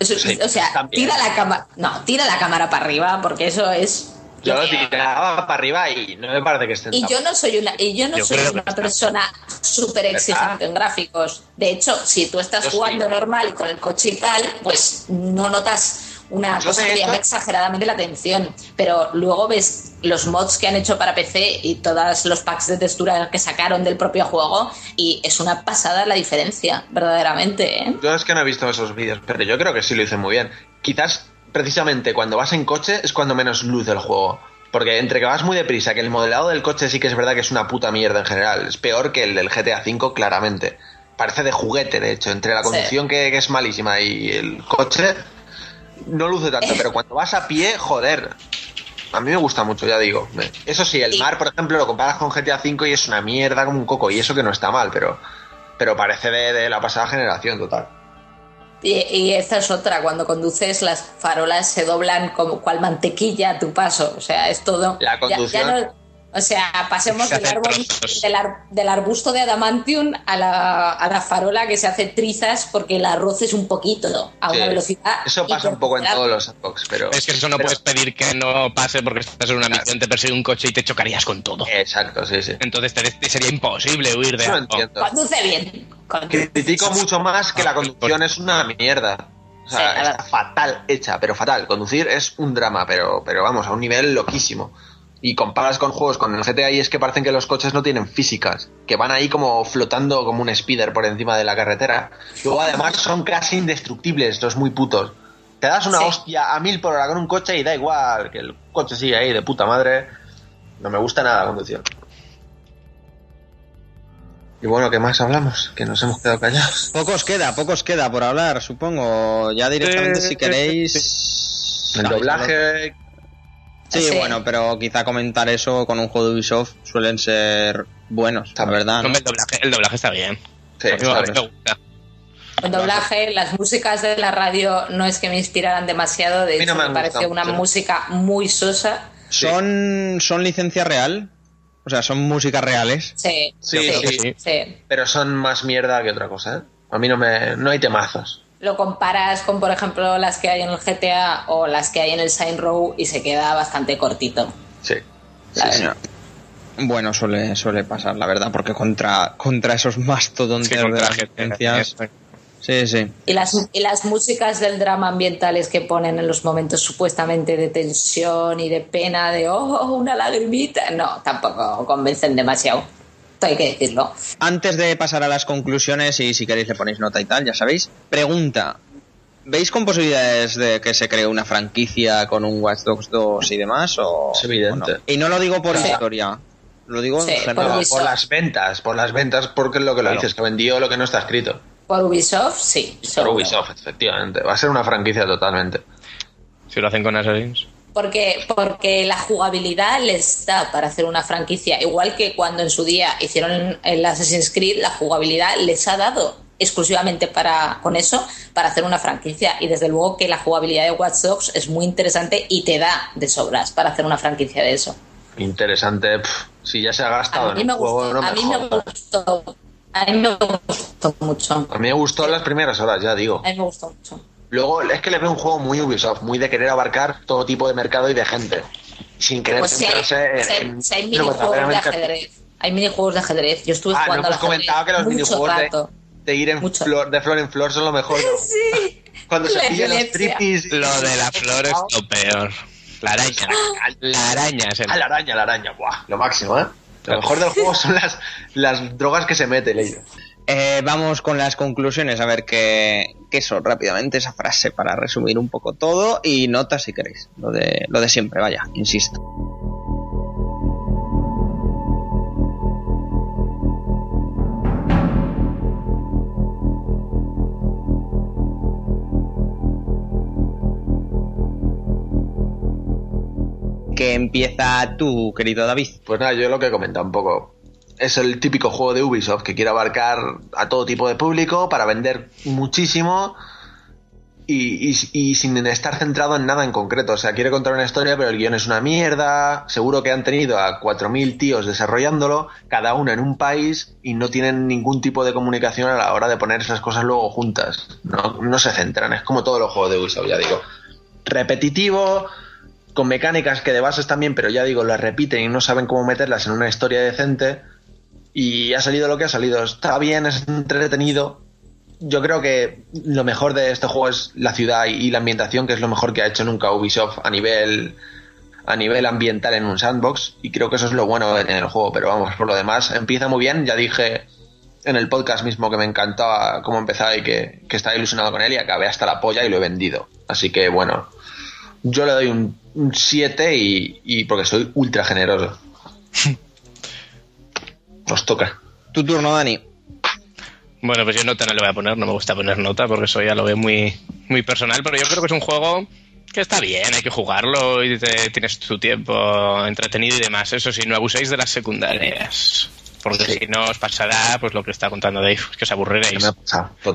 Sí, o sea, también. tira la cámara, no, tira la cámara para arriba porque eso es. Yo lo tiraba para arriba y no me parece que estén Y yo no soy una, y yo no Yo soy una persona súper exigente en gráficos. De hecho, si tú estás Yo sí. jugando normal y con el coche y tal, pues no notas una Yo cosa que llama exageradamente la atención. Pero luego ves los mods que han hecho para PC y todos los packs de textura que sacaron del propio juego y es una pasada la diferencia, verdaderamente. ¿eh? Yo es que no he visto esos vídeos, pero yo creo que sí lo hice muy bien. Quizás precisamente cuando vas en coche es cuando menos luce el juego. Porque entre que vas muy deprisa, que el modelado del coche sí que es verdad que es una puta mierda en general. Es peor que el del GTA V, claramente. Parece de juguete, de hecho. Entre la Sí. conducción que, que es malísima y el coche, no luce tanto. Pero cuando vas a pie, joder. A mí me gusta mucho, ya digo. Eso sí, el mar, por ejemplo, lo comparas con GTA V y es una mierda como un coco. Y eso que no está mal, pero, pero parece de, de la pasada generación total. Y, y esta es otra, cuando conduces las farolas se doblan como cual mantequilla a tu paso, o sea, es todo... La ya- conducción. ya no- o sea, pasemos Se del, árbol, del, ar- del arbusto de adamantium a la, a la farola que se hace trizas porque el arroz es un poquito a una Sí. velocidad... Eso pasa un poco en todos los sandbox, pero. Es que eso no pero- puedes pedir que no pase porque estás en una Claro. misión, te persigue un coche y te chocarías con todo. Exacto, sí, sí. Entonces te- te sería imposible huir de algo. entiendo. Conduce bien. conduce- Critico mucho más que la conducción es una mierda. O sea, Sí, está fatal hecha, pero fatal. Conducir es un drama, pero, pero vamos, a un nivel loquísimo. Y comparas con juegos con el GTA y es que parecen que los coches no tienen físicas, que van ahí como flotando como un speeder por encima de la carretera. Luego además son casi indestructibles, los muy putos. Te das una Sí. hostia a mil por hora con un coche y da igual, que el coche sigue ahí de puta madre. No me gusta nada la conducción. Y bueno, ¿qué más hablamos? Que nos hemos quedado callados. Pocos queda, pocos queda por hablar, supongo. Ya directamente, si queréis. El doblaje, Sí, Sí. bueno, pero quizá comentar eso con un juego de Ubisoft suelen ser buenos, la verdad. ¿no? El doblaje, el doblaje está bien. Sí, está gusta. El doblaje, las músicas de la radio no es que me inspiraran demasiado, de no hecho me me, gustado una música muy sosa. ¿Son, ¿Son licencia real? O sea, ¿son músicas reales? Sí, Sí, sí, sí. sí, sí. pero son más mierda que otra cosa, ¿eh? A mí no me... no hay temazos. Lo comparas con, por ejemplo, las que hay en el GTA o las que hay en el Saint Row y se queda bastante cortito. Sí. La Sí, verdad. Bueno, suele, suele pasar, la verdad, porque contra, contra esos mastodontes Sí, de contra las licencias... Sí, sí. Y las, y las músicas del drama ambientales que ponen en los momentos supuestamente de tensión y de pena, de oh, una lagrimita, no, tampoco convencen demasiado. Hay que decirlo. Antes de pasar a las conclusiones y si queréis le ponéis nota y tal, ya sabéis. Pregunta. ¿Veis con posibilidades de que se cree una franquicia con un Watch Dogs 2 y demás? O, Es evidente. o no? Y no lo digo por Sí. historia, lo digo Sí, en general. por por las ventas, por las ventas, porque es lo que lo Claro. dices, que vendió lo que no está escrito. Por Ubisoft, sí. Por seguro. Ubisoft, efectivamente. Va a ser una franquicia totalmente. Si lo hacen con Assassin's. Porque, porque la jugabilidad les da para hacer una franquicia. Igual que cuando en su día hicieron el Assassin's Creed, la jugabilidad les ha dado exclusivamente para con eso para hacer una franquicia. Y desde luego que la jugabilidad de Watch Dogs es muy interesante y te da de sobras para hacer una franquicia de eso. Interesante. si ya se ha gastado A mí en me un juego, gustó, no me a mí me gustó, a mí me gustó mucho. A mí me gustó las primeras horas, ya digo. A mí me gustó mucho. Luego es que le veo un juego muy Ubisoft, muy de querer abarcar todo tipo de mercado y de gente. Sin querer Pues si hay, centrarse si hay- en, si hay en minijuegos de ajedrez. Hay minijuegos de ajedrez. Yo estuve Ah, no jugando hemos al ajedrez comentado que los mucho minijuegos de, rato. de ir en Mucho. flor, de flor en flor son lo mejor. ¿no? Sí. Cuando se La pillan los tripis. Lo de la flor es lo peor. La araña. La araña es el... Ah, la araña, la araña. Buah, lo máximo, ¿eh? Lo mejor del juego son las, las drogas que se mete, Leiro. Eh, vamos con las conclusiones, a ver qué, qué son rápidamente esa frase para resumir un poco todo y notas si queréis. Lo de, lo de siempre, vaya, insisto. Que empieza tú, querido David. Pues nada, yo lo que he comentado un poco. Es el típico juego de Ubisoft que quiere abarcar a todo tipo de público para vender muchísimo y, sin estar centrado en nada en concreto. O sea, quiere contar una historia, pero el guion es una mierda. Seguro que han tenido a 4.000 tíos desarrollándolo, cada uno en un país, y no tienen ningún tipo de comunicación a la hora de poner esas cosas luego juntas. No, no se centran, es como todos los juegos de Ubisoft, ya digo. Repetitivo, con mecánicas que de bases también, pero ya digo, las repiten y no saben cómo meterlas en una historia decente. Y ha salido lo que ha salido. Está bien, es entretenido. Yo creo que lo mejor de este juego es la ciudad y, la ambientación, que es lo mejor que ha hecho nunca Ubisoft a nivel a nivel ambiental en un sandbox. Y creo que eso es lo bueno en el juego. Pero vamos, por lo demás, empieza muy bien. Ya dije en el podcast mismo que me encantaba cómo empezaba y que, que estaba ilusionado con él y acabé hasta la polla y lo he vendido. Así que bueno, yo le doy un 7 y, y porque soy ultra generoso. Os toca. Tu turno, Dani. Bueno, pues yo nota no le voy a poner, no me gusta poner nota porque eso ya lo veo muy, muy personal, pero yo creo que es un juego que está bien, hay que jugarlo y te- tienes tu tiempo entretenido y demás. Eso sí, no abuséis de las secundarias. Porque Sí. si no os pasará pues lo que está contando Dave, que os aburriréis.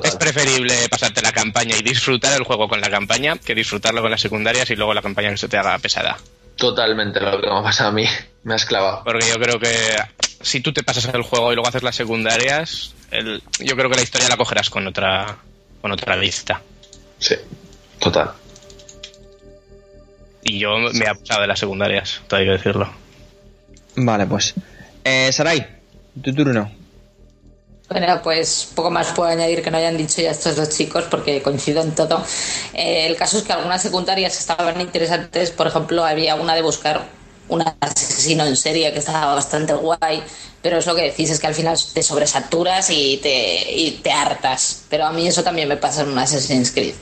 Es preferible pasarte la campaña y disfrutar el juego con la campaña que disfrutarlo con las secundarias y luego la campaña que se te haga pesada. Totalmente lo que me ha pasado a mí. Me has clavado. Porque yo creo que si tú te pasas el juego y luego haces las secundarias, el- yo creo que la historia la cogerás con otra, con otra vista. Sí, total. Y yo me he abusado de las secundarias, todo hay que decirlo. Vale, pues. Eh, Sarai, tu turno. Bueno, pues poco más puedo añadir que no hayan dicho ya estos dos chicos porque coincido en todo. Eh, el caso es que algunas secundarias estaban interesantes, por ejemplo, había una de buscar un asesino en serie que estaba bastante guay, pero es lo que decís, es que al final te sobresaturas y te, y te hartas. Pero a mí eso también me pasa en un Assassin's Creed.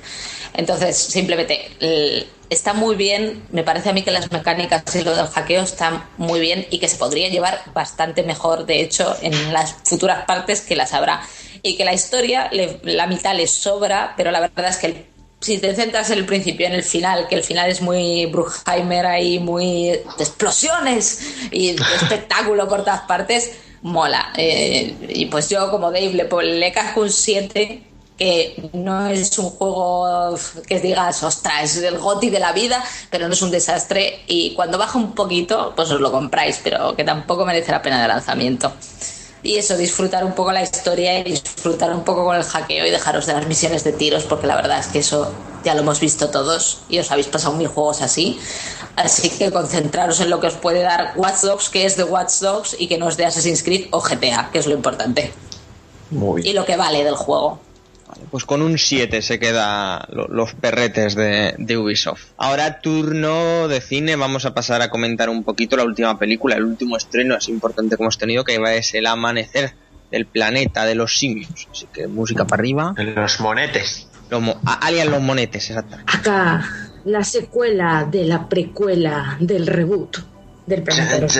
Entonces, simplemente, el- está muy bien, me parece a mí que las mecánicas y lo del hackeo están muy bien y que se podría llevar bastante mejor, de hecho, en las futuras partes que las habrá. Y que la historia, le- la mitad le sobra, pero la verdad es que el- si te centras en el principio, en el final, que el final es muy Bruckheimer ahí, muy de explosiones y de espectáculo por todas partes, mola. Eh, y pues yo, como Dave, le, le casco un 7 que no es un juego que digas, ostras, es el goti de la vida, pero no es un desastre y cuando baja un poquito, pues os lo compráis, pero que tampoco merece la pena de lanzamiento. Y eso, disfrutar un poco la historia y disfrutar un poco con el hackeo y dejaros de las misiones de tiros, porque la verdad es que eso ya lo hemos visto todos y os habéis pasado mil juegos así. Así que concentraros en lo que os puede dar Watch Dogs, que es de Watch Dogs y que no es de Assassin's Creed o GTA, que es lo importante. Muy Y lo que vale del juego. Vale, pues con un 7 se queda lo- los perretes de, de Ubisoft. Ahora turno de cine, vamos a pasar a comentar un poquito la última película, el último estreno así importante que hemos tenido, que es El Amanecer del planeta de los simios. Así que música para arriba. En los monetes. Los mo- a- alias los monetes, exactamente. Acá, la secuela de la precuela del reboot del planeta de los.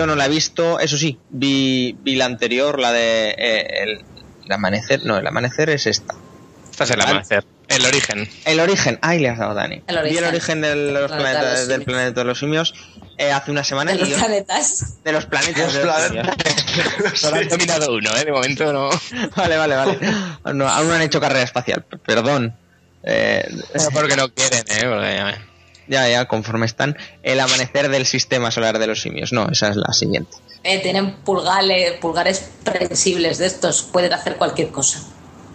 Yo no la he visto, eso sí, vi, vi la anterior, la de eh, el, el amanecer, no, el amanecer es esta. Esta es el amanecer. El origen. El origen, ay, le has dado Dani. El origen. Vi el origen del, los Planeta de planetas- los del simios. planeta de los simios eh, hace una semana De y los yo- planetas. de los planetas. Los de los planetas. Solo han dominado uno, ¿eh? De momento no. Vale, vale, vale. No, aún no han hecho carrera espacial, perdón. Eh, porque no quieren, ¿eh? Porque. Ya, ya, conforme están. El amanecer del sistema solar de los simios. No, esa es la siguiente. Eh, tienen pulgales, pulgares prensibles de estos. Pueden hacer cualquier cosa.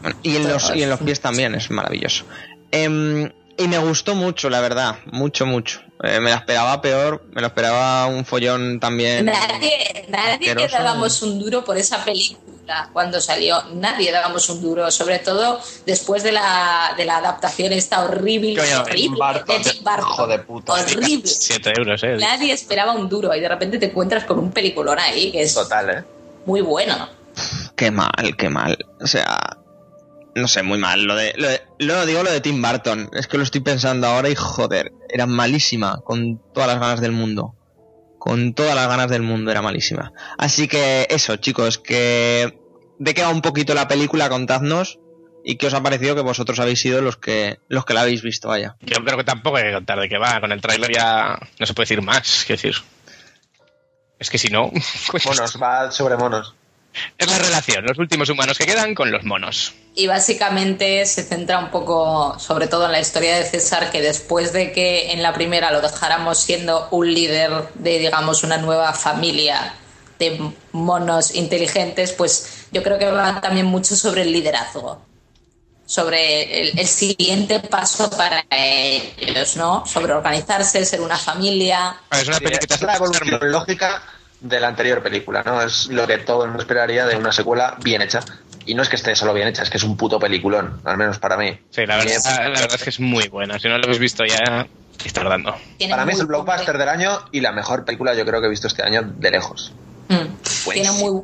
Bueno, y, en los, y en los pies también, es maravilloso. Em, y me gustó mucho, la verdad. Mucho, mucho. Eh, me la esperaba peor. Me lo esperaba un follón también. Nadie, nadie que dábamos un duro por esa película cuando salió. Nadie dábamos un duro, sobre todo después de la, de la adaptación esta horrible, Coño, horrible Tim Burton, de Tim Burton. hijo de puta. Horrible. 7 euros, ¿eh? Nadie esperaba un duro y de repente te encuentras con un peliculón ahí que es Total, ¿eh? muy bueno. Qué mal, qué mal. O sea, no sé, muy mal. Lo de, lo de- lo digo lo de Tim Burton. Es que lo estoy pensando ahora y joder, era malísima con todas las ganas del mundo. Con todas las ganas del mundo era malísima. Así que eso, chicos, que de qué va un poquito la película, contadnos y qué os ha parecido que vosotros habéis sido los que los que la habéis visto, vaya. Yo creo que tampoco hay que contar de qué va. Con el tráiler ya no se puede decir más. Quiero decir. Es que si no. pues Monos, va sobre monos. Es la relación, los últimos humanos que quedan con los monos. Y básicamente se centra un poco, sobre todo en la historia de César, que después de que en la primera lo dejáramos siendo un líder de, digamos, una nueva familia de monos inteligentes, pues yo creo que va también mucho sobre el liderazgo, sobre el, el siguiente paso para ellos, ¿no? Sobre organizarse, ser una familia. A ver, es una Sí, película es la evolución lógica de la anterior película, ¿no? Es lo que todo el mundo esperaría de una secuela bien hecha. Y no es que esté solo bien hecha, es que es un puto peliculón, al menos para mí. Sí, la verdad, la verdad es que es muy buena. Si no lo habéis visto ya, estáis tardando. Para mí es el blockbuster del año y la mejor película yo creo que he visto este año de lejos. Mm. Tiene muy,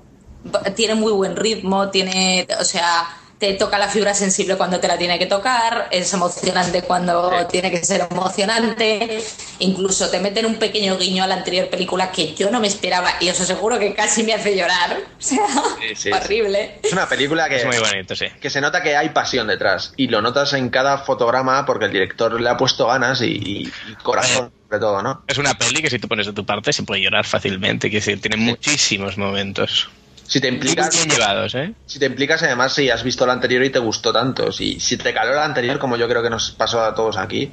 tiene muy buen ritmo, tiene, o sea, te toca la fibra sensible cuando te la tiene que tocar, es emocionante cuando Sí. tiene que ser emocionante, incluso te meten un pequeño guiño a la anterior película que yo no me esperaba y os aseguro que casi me hace llorar, o sea, Sí, sí, horrible. Es una película que, Es muy bonito, sí. que se nota que hay pasión detrás y lo notas en cada fotograma porque el director le ha puesto ganas y, corazón sobre todo, ¿no? Es una peli que si tú pones de tu parte se puede llorar fácilmente. Decir, tiene muchísimos momentos. Si te implicas, bien llevados, ¿eh? si te implicas además si has visto la anterior y te gustó tanto, si, si te caló la anterior como yo creo que nos pasó a todos aquí,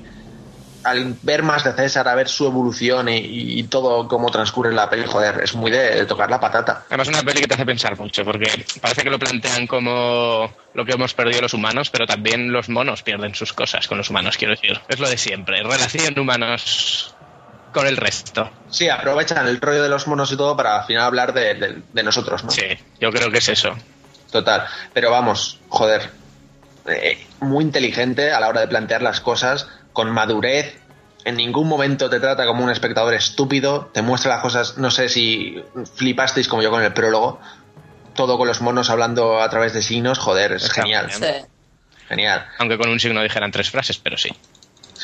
al ver más de César, a ver su evolución y, y todo cómo transcurre la peli, joder, es muy de, de tocar la patata. Además, es una peli que te hace pensar mucho, porque parece que lo plantean como lo que hemos perdido los humanos, pero también los monos pierden sus cosas con los humanos, quiero decir. Es lo de siempre, relación humanos con el resto. Sí, aprovechan el rollo de los monos y todo para al final hablar de, de- de nosotros, ¿no? Sí, yo creo que es eso. Total. Pero vamos, joder. eh, muy inteligente a la hora de plantear las cosas, con madurez. En ningún momento te trata como un espectador estúpido. Te muestra las cosas. No sé si flipasteis como yo con el prólogo. Todo con los monos hablando a través de signos. Joder, es Está genial. Sí. Genial. Aunque con un signo dijeran tres frases, pero sí.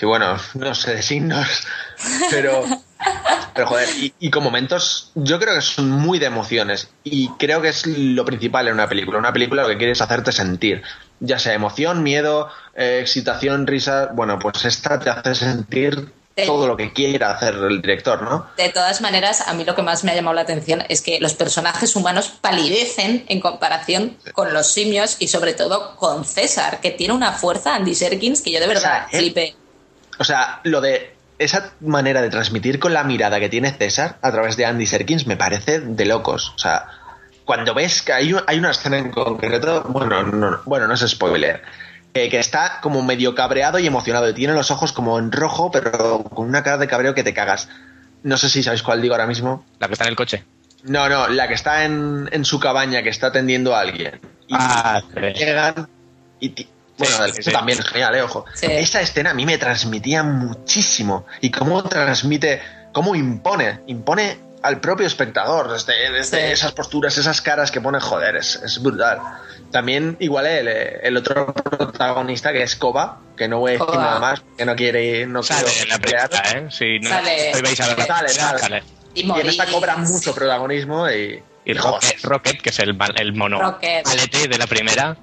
Sí, bueno, no sé de signos, pero, pero joder, y, y con momentos, yo creo que son muy de emociones y creo que es lo principal en una película. Una película lo que quiere es hacerte sentir, ya sea emoción, miedo, eh, excitación, risa. Bueno, pues esta te hace sentir Sí. todo lo que quiera hacer el director, ¿no? De todas maneras, a mí lo que más me ha llamado la atención es que los personajes humanos palidecen en comparación con los simios y sobre todo con César, que tiene una fuerza, Andy Serkins, que yo de verdad sea, él- flipé. O sea, lo de esa manera de transmitir con la mirada que tiene César a través de Andy Serkins me parece de locos. O sea, cuando ves que hay, un- hay una escena en concreto, bueno, no, bueno, no es spoiler, eh, que está como medio cabreado y emocionado y tiene los ojos como en rojo, pero con una cara de cabreo que te cagas. No sé si sabéis cuál digo ahora mismo. La que está en el coche. No, no, la que está en, en su cabaña, que está atendiendo a alguien. Y Ah, llegan y... Bueno, Sí, eso sí. también es genial, eh, ojo. Sí. Esa escena a mí me transmitía muchísimo. Y cómo transmite, cómo impone, impone al propio espectador desde, desde Sí. esas posturas, esas caras que pone, joder, es, es brutal. También igual el, el otro protagonista que es Koba, que no voy a decir Koba. nada más, que no quiere no Sale quiero en la película, ¿eh? Si no, Sale. hoy vais a ver la Sale, película, sale. Y, Y en esta cobra mucho protagonismo y, Y Rocket, Rocket, que es el, el mono Rocket. malete de la primera.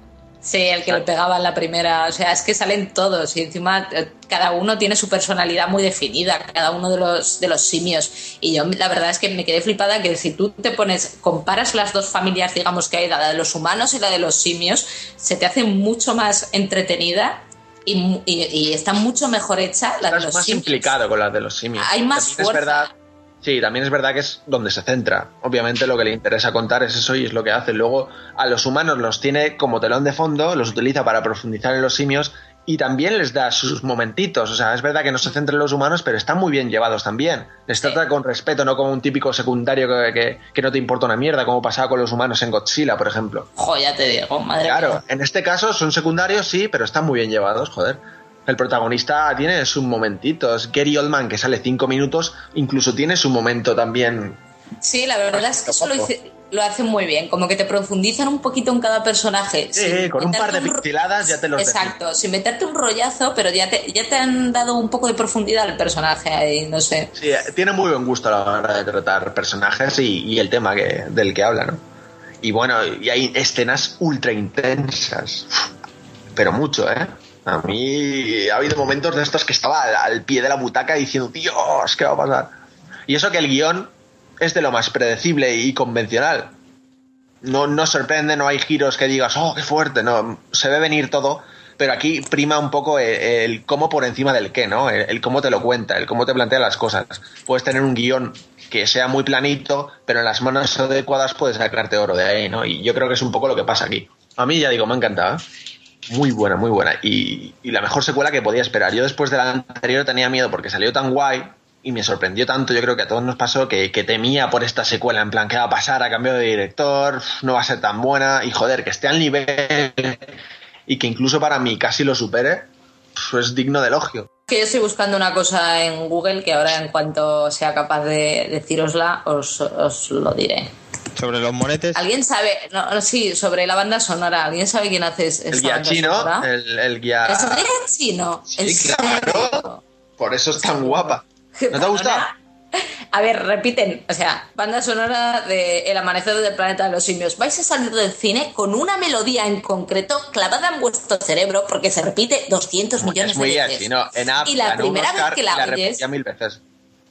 Sí, el que le pegaba en la primera. O sea, es que salen todos y encima eh, cada uno tiene su personalidad muy definida, cada uno de los, de los simios. Y yo la verdad es que me quedé flipada que si tú te pones, comparas las dos familias, digamos que hay, la de los humanos y la de los simios, se te hace mucho más entretenida y, y- y está mucho mejor hecha la de los más simios. implicado con las de los simios. Hay más También es fuerza. verdad, sí, también es verdad que es donde se centra. Obviamente lo que le interesa contar es eso y es lo que hace. Luego a los humanos los tiene como telón de fondo, los utiliza para profundizar en los simios y también les da sus momentitos. O sea, es verdad que no se centra en los humanos, pero están muy bien llevados también. Les Sí. trata con respeto, no como un típico secundario que, que- que no te importa una mierda, como pasaba con los humanos en Godzilla, por ejemplo. Jo, ya te digo, madre Claro, mía. en este caso son secundarios, sí, pero están muy bien llevados, joder. El protagonista tiene sus momentitos. Gary Oldman, que sale cinco minutos, incluso tiene su momento también. Sí, la verdad es que eso lo, hice- lo hacen muy bien, como que te profundizan un poquito en cada personaje. Sí, con un par de pinceladas ya te los Exacto, sin meterte un rollazo, pero ya te, ya te han dado un poco de profundidad al personaje ahí, no sé. Sí, eh, tiene muy buen gusto a la hora de tratar personajes y, y el tema que, del que habla, ¿no? Y bueno, y hay escenas ultra intensas. Pero mucho, ¿eh? A mí ha habido momentos de estos que estaba al, pie de la butaca diciendo, Dios, ¿qué va a pasar? Y eso que el guion es de lo más predecible y convencional. No, no sorprende, no hay giros que digas, oh, qué fuerte, no, se ve venir todo, pero aquí prima un poco el, cómo por encima del qué, ¿no? El, el cómo te lo cuenta, el cómo te plantea las cosas. Puedes tener un guion que sea muy planito, pero en las manos adecuadas puedes sacarte oro de ahí, ¿no? Y yo creo que es un poco lo que pasa aquí. A mí, ya digo, me ha encantado. ¿eh? Muy buena, muy buena. Y, y la mejor secuela que podía esperar. Yo después de la anterior tenía miedo porque salió tan guay y me sorprendió tanto, yo creo que a todos nos pasó, que, que temía por esta secuela, en plan, ¿qué va a pasar? Ha cambiado de director, no va a ser tan buena, y joder, que esté al nivel y que incluso para mí casi lo supere, pues es digno de elogio. Que yo estoy buscando una cosa en Google que ahora en cuanto sea capaz de decirosla os, os lo diré. Sobre los monetes. ¿Alguien sabe? No, no, sí, sobre la banda sonora. ¿Alguien sabe quién hace es- El esta guía banda chino, sonora? el, el guía... ¿Es guía chino? ¿En Sí, claro. Por eso es tan guapa. ¿No te ha gustado? A ver, repiten, o sea, banda sonora de El amanecer del planeta de los simios. Vais a salir del cine con una melodía en concreto clavada en vuestro cerebro porque se repite 200 millones Es muy de veces. chino. En App y la primera vez que y la oyes, mil veces.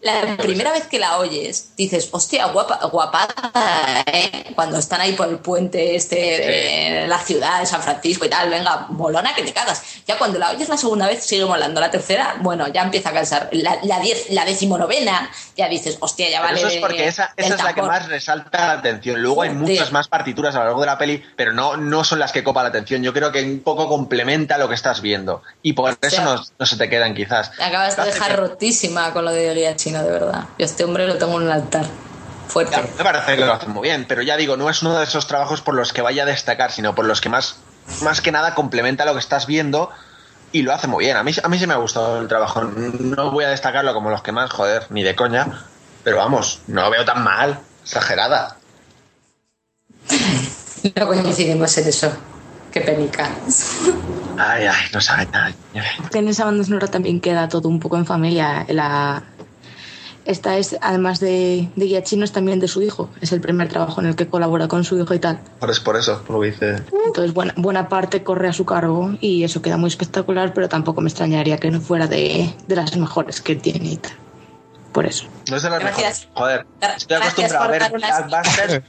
La primera vez que la oyes, dices, hostia, guapa, guapada, ¿eh? Cuando están ahí por el puente este la ciudad de San Francisco y tal, venga, molona que te cagas. Ya cuando la oyes la segunda vez sigue molando. La tercera, bueno, ya empieza a cansar. La, la, diez, la decimonovena, ya dices, hostia, ya Pero vale. eso es porque esa, esa es la que más resalta la atención. Luego hay muchas más partituras a lo largo de la peli, pero no, no son las que copa la atención. Yo creo que un poco complementa lo que estás viendo. Y por eso sea, no, no se te quedan quizás. Acabas de dejar que- rotísima con lo de guía chino, de verdad. Yo a este hombre lo tengo en un altar. Fuerte. Me parece que lo hacen muy bien, pero ya digo, no es uno de esos trabajos por los que vaya a destacar, sino por los que más, más que nada complementa lo que estás viendo y lo hace muy bien. A mí, a mí sí me ha gustado el trabajo. No voy a destacarlo como los que más, joder, ni de coña, pero vamos, no lo veo tan mal, exagerada. No coincidimos en eso. Qué penica. Ay, ay, no sabe nada. Que en esa banda sonora también queda todo un poco en familia. La... Esta es, además de, de guía chino, es también de su hijo. Es el primer trabajo en el que colabora con su hijo y tal. Por, es por eso, por lo que dice. Entonces, buena, buena parte corre a su cargo y eso queda muy espectacular, pero tampoco me extrañaría que no fuera de, de las mejores que tiene y tal. Por eso. No es de las Gracias. mejores. Joder, estoy acostumbrado a ver blockbusters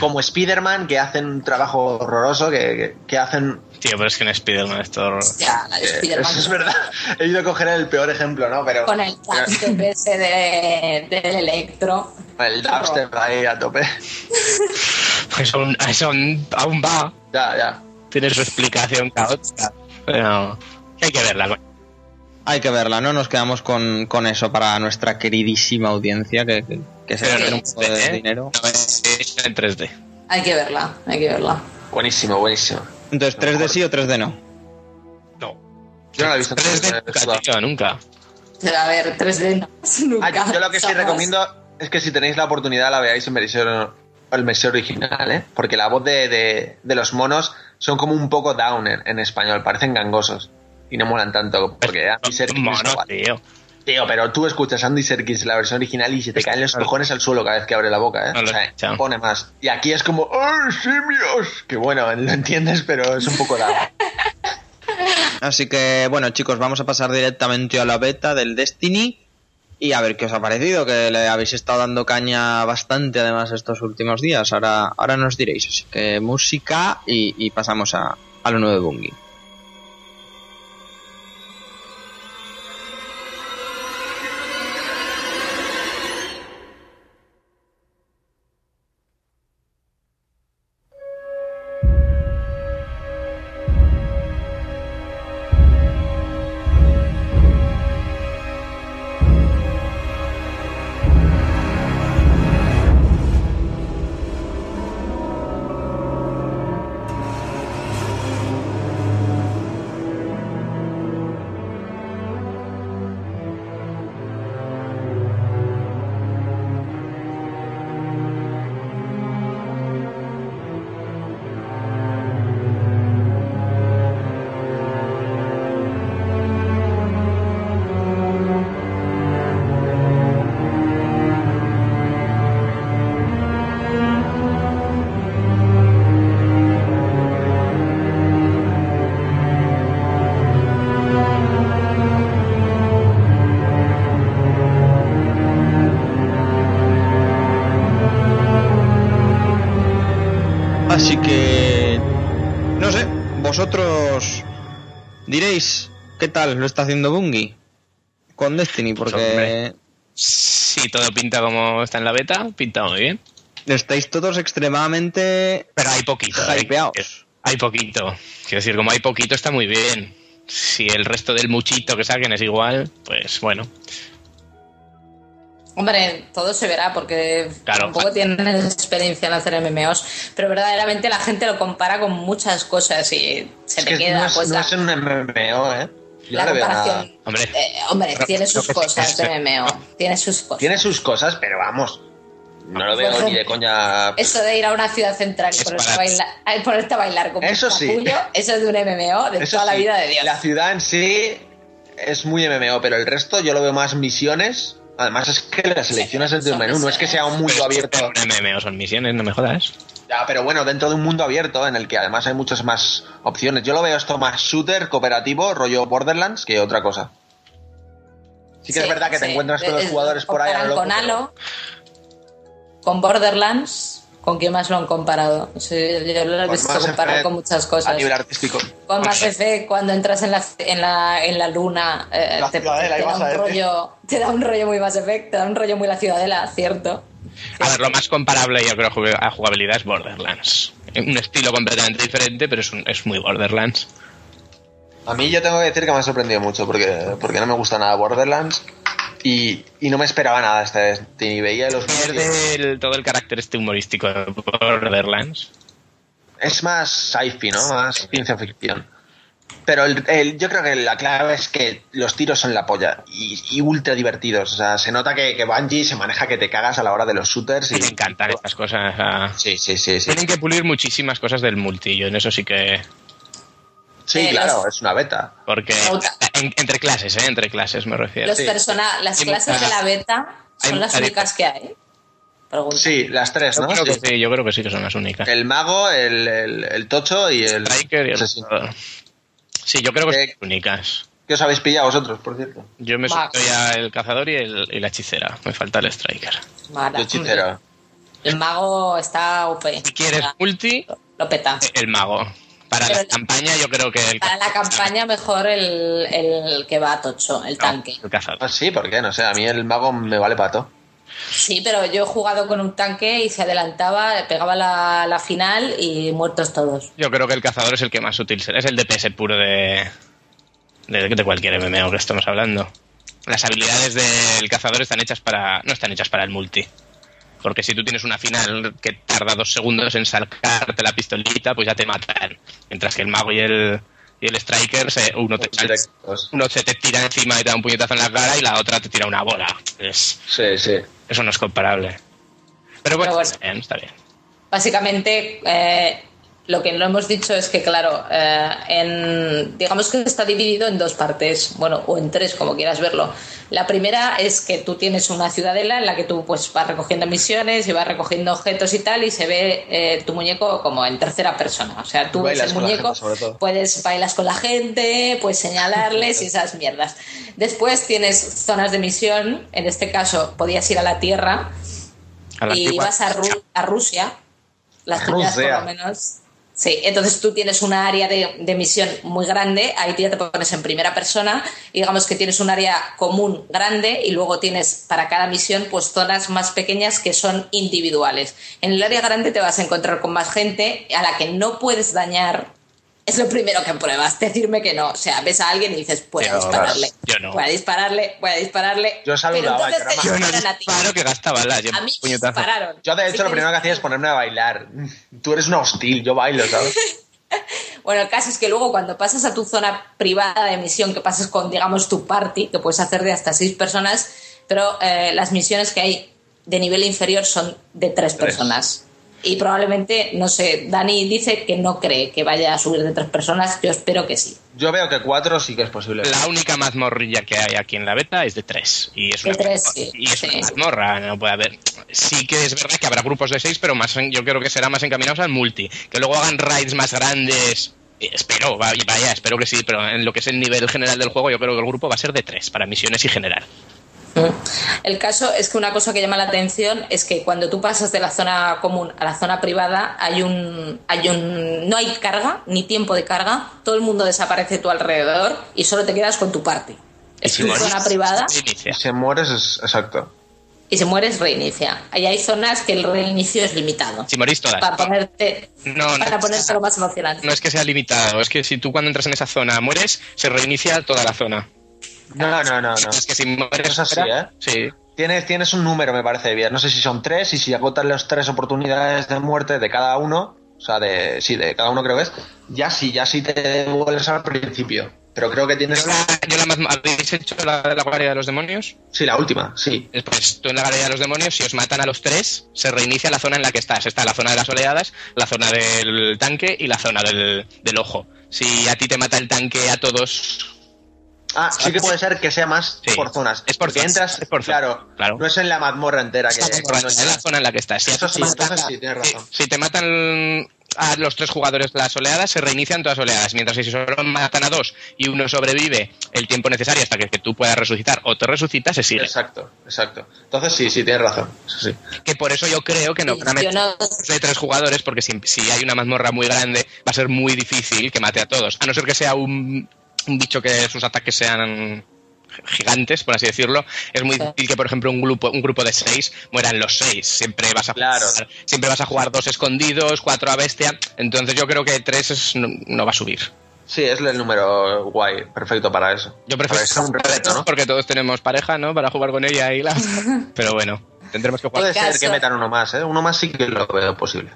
como Spider-Man que hacen un trabajo horroroso, que, que, que hacen... Tío, pero es que en Spider-Man esto... Ya, la de eh, Spider-Man. eso es verdad. He ido a coger el peor ejemplo, ¿no? Pero... Con el dubstep ese de, del electro. El dubstep ahí a tope. Pues aún, eso aún, aún va. Ya, ya. Tiene su explicación caótica. Pero hay que verla. Hay que verla, ¿no? Nos quedamos con, con eso para nuestra queridísima audiencia que, que, que se no un poco de ¿eh? dinero. No es es en 3D. Hay que verla, hay que verla. Buenísimo, buenísimo. Entonces, ¿3D sí o 3D no? No. Yo no la he visto en 3D nunca, tío, nunca. Pero a ver, 3D no, nunca. Ah, yo lo que sí recomiendo es que si tenéis la oportunidad la veáis en versión el versión original, ¿eh? Porque la voz de, de, de los monos son como un poco down en, español, parecen gangosos y no molan tanto porque Andy Serkis Mono, no vale. tío. Tío, pero tú escuchas Andy Serkis la versión original y se te caen los cojones al suelo cada vez que abre la boca, ¿eh? No O sea, pone más. Y aquí es como ¡Ay, simios! Que bueno, lo entiendes, pero es un poco down. Así que, bueno, chicos, vamos a pasar directamente a la beta del Destiny y a ver qué os ha parecido, que le habéis estado dando caña bastante además estos últimos días. Ahora, ahora nos diréis. Así que música y, y pasamos a, a lo nuevo de Bungie. Así que... No sé, vosotros diréis qué tal lo está haciendo Bungie con Destiny, porque hombre. Sí, todo pinta como está en la beta, pinta muy bien. estáis todos extremadamente Pero hay poquito. ¿eh? hypeados. Hay poquito. Quiero decir, como hay poquito está muy bien. Si el resto del muchito que saquen es igual, pues bueno. Hombre, todo se verá porque Claro. tampoco tienen experiencia en hacer MMOs, pero verdaderamente la gente lo compara con muchas cosas y se Es te que queda no es, pues no la, es un MMO, ¿eh? Yo la no comparación. Hombre. Eh, hombre, Pero- tiene sus cosas de MMO, tiene sus cosas. Tiene sus cosas, pero vamos. No lo veo ni de coña. Eso de ir a una ciudad central y ponerte para- bailar, ponerte a bailar como Eso un sí. capullo, eso es de un MMO de Eso toda la vida de Dios. La ciudad en sí es muy MMO, pero el resto yo lo veo más misiones. Además es que las selecciones desde un son menú, no es que sea un mundo abierto. Un MMO son misiones, no me jodas. Ya, pero bueno, dentro de un mundo abierto en el que además hay muchas más opciones. Yo lo veo esto más shooter, cooperativo, rollo Borderlands, que otra cosa. Sí que es verdad que te encuentras todos los Es- jugadores por ahí con Halo, con Borderlands, ¿con quién más lo han comparado? Yo lo he Con visto Effect con muchas A cosas. nivel artístico. Con Mass Effect, cuando entras en la, en la, en la luna, eh, La te, da a un rollo, te da un rollo muy Mass Effect, te da un rollo muy la ciudadela, ¿cierto? A ver, lo más comparable yo creo a jugabilidad es Borderlands. Un estilo completamente diferente, pero es, un- es muy Borderlands. A mí yo tengo que decir que me ha sorprendido mucho porque, porque no me gusta nada Borderlands y, y no me esperaba nada este Destiny. Veía los Pierde el- todo el carácter este humorístico de Borderlands. Es más sci-fi, ¿no? Más ciencia ficción. Pero el, el- yo creo que la clave es que los tiros son la polla y, y ultra divertidos. O sea, se nota que, que Bungie se maneja que te cagas a la hora de los shooters. Y, Me encantan estas cosas. o sea, Sí, sí, sí, sí. Tienen que pulir muchísimas cosas del multi. Yo en eso sí que. Sí, Eh, claro, los- es una beta. Porque en- entre clases, ¿eh? Entre clases me refiero. Los Sí. persona- las clases de la beta hay son las únicas que hay. Pregunta. Sí, las tres, Yo ¿no? creo Sí. que sí, yo creo que sí que son las únicas. El mago, el, el, el tocho y el... Striker y el... Sí, yo creo que son Eh, las únicas. ¿Qué os habéis pillado vosotros, por cierto? Yo me suelto ya el cazador y, el, y la hechicera. Me falta el striker. Mara. Hechicera. El mago está OP. Si quieres multi, Lo peta. el mago. Para Pero la campaña yo creo que el Para la campaña mejor el, el que va a tocho, el No, tanque. el cazador. Ah, sí, ¿por qué? No sé, a mí el mago me vale pato. Sí, pero yo he jugado con un tanque y se adelantaba, pegaba la, la final y muertos todos. Yo creo que el cazador es el que más útil será. Es el DPS puro de, de, de cualquier MMO que estamos hablando. Las habilidades del cazador están hechas para. no están hechas para el multi. Porque si tú tienes una final que tarda dos segundos en sacarte la pistolita, pues ya te matan. Mientras que el mago y el, y el striker, se- uno, te, uno se te tira encima y te da un puñetazo en la cara y la otra te tira una bola. Es- Sí, sí. eso no es comparable. Pero bueno, Pero bueno. está bien, está bien. Básicamente, eh, lo que no hemos dicho es que, claro, eh, en, digamos que está dividido en dos partes, bueno, o en tres, como quieras verlo. La primera es que tú tienes una ciudadela en la que tú pues vas recogiendo misiones y vas recogiendo objetos y tal, y se ve eh, tu muñeco como en tercera persona. O sea, tú ves el muñeco, gente, puedes bailas con la gente, puedes señalarles y esas mierdas. Después tienes zonas de misión, en este caso podías ir a la Tierra, A la y antigua- ibas a, Ru- a Rusia, las primeras por Rusia. lo menos. Sí, entonces tú tienes una área de, de misión muy grande, ahí ya te pones en primera persona, y digamos que tienes un área común grande y luego tienes para cada misión pues zonas más pequeñas que son individuales. En el área grande te vas a encontrar con más gente a la que no puedes dañar. Es lo primero que pruebas, decirme que no. O sea, ves a alguien y dices, voy a Yo, dispararle. yo no. Voy a dispararle, voy a dispararle. Yo saludaba, Pero entonces yo Yo no disparo que gasta balas. yo A mí me dispararon. Yo, de Así hecho, lo primero que hacía es ponerme a bailar. Tú eres una hostil, yo bailo, ¿sabes? Bueno, el caso es que luego cuando pasas a tu zona privada de misión, que pasas con, digamos, tu party, que puedes hacer de hasta seis personas, pero eh, las misiones que hay de nivel inferior son de tres, Tres. personas. Y probablemente, no sé, Dani dice que no cree que vaya a subir de tres personas, yo espero que sí. Yo veo que cuatro sí que es posible. La única mazmorrilla que hay aquí en la beta es de tres. Y es De una, tres, sí, y es sí. una mazmorra, no puede haber. Sí que es verdad que habrá grupos de seis, pero más en- yo creo que será más encaminados al multi. Que luego hagan raids más grandes. eh, Espero, va- vaya, espero que sí, pero en lo que es el nivel general del juego, yo creo que el grupo va a ser de tres para misiones y general. El caso es que una cosa que llama la atención es que cuando tú pasas de la zona común a la zona privada hay un, hay un no hay carga ni tiempo de carga, todo el mundo desaparece a tu alrededor y solo te quedas con tu parte. Es si tu mueres, zona privada se inicia. Si mueres, es exacto. y si mueres reinicia. Ahí hay zonas que el reinicio es limitado. Si morís todas. Para ponerte, No, no. para ponerte lo más emocionante. No es que sea limitado, es que si tú cuando entras en esa zona mueres, se reinicia toda la zona. No, no, no, no. Es que si mueres. Es así, ¿eh? Sí. Tienes, tienes un número, me parece bien. No sé si son tres y si agotas las tres oportunidades de muerte de cada uno, o sea, de sí, de cada uno creo que es, ya sí, ya sí te vuelves al principio. Pero creo que tienes... Yo la, mazm- ¿Habéis hecho la, la guardia de los demonios? Sí, la última, sí. Pues tú en la galería de los demonios, si os matan a los tres, se reinicia la zona en la que estás. Está la zona de las oleadas, la zona del tanque y la zona del, del ojo. Si a ti te mata el tanque a todos, Ah, sí que puede ser que sea más Sí. por zonas. Es por Porque zonas, entras, es por zonas, claro, claro. no es en la mazmorra entera que... es la zona en la que estás. Si, Eso sí, te matan- entonces sí, tienes si- razón. si te matan a los tres jugadores las oleadas, se reinician todas las oleadas. Mientras que si solo matan a dos y uno sobrevive el tiempo necesario hasta que, que tú puedas resucitar o te resucitas, se sigue. Exacto, exacto. Entonces sí, sí, tienes razón. Eso sí. Que por eso yo creo que no Sí, van meter no- de tres jugadores, porque si, si hay una mazmorra muy grande, va a ser muy difícil que mate a todos. A no ser que sea un, un bicho que sus ataques sean gigantes, por así decirlo, es muy Sí. difícil que, por ejemplo, un grupo, un grupo de seis mueran los seis. Siempre vas a Claro. jugar, siempre vas a jugar dos escondidos, cuatro a bestia. Entonces yo creo que tres es- no, no va a subir. Sí, es el número guay, perfecto para eso. Yo prefiero sea un reto, ¿no? porque todos tenemos pareja, ¿no? Para jugar con ella y la. Pero bueno, tendremos que jugar. Puede ser que metan uno más, ¿eh? Uno más sí que lo veo posible.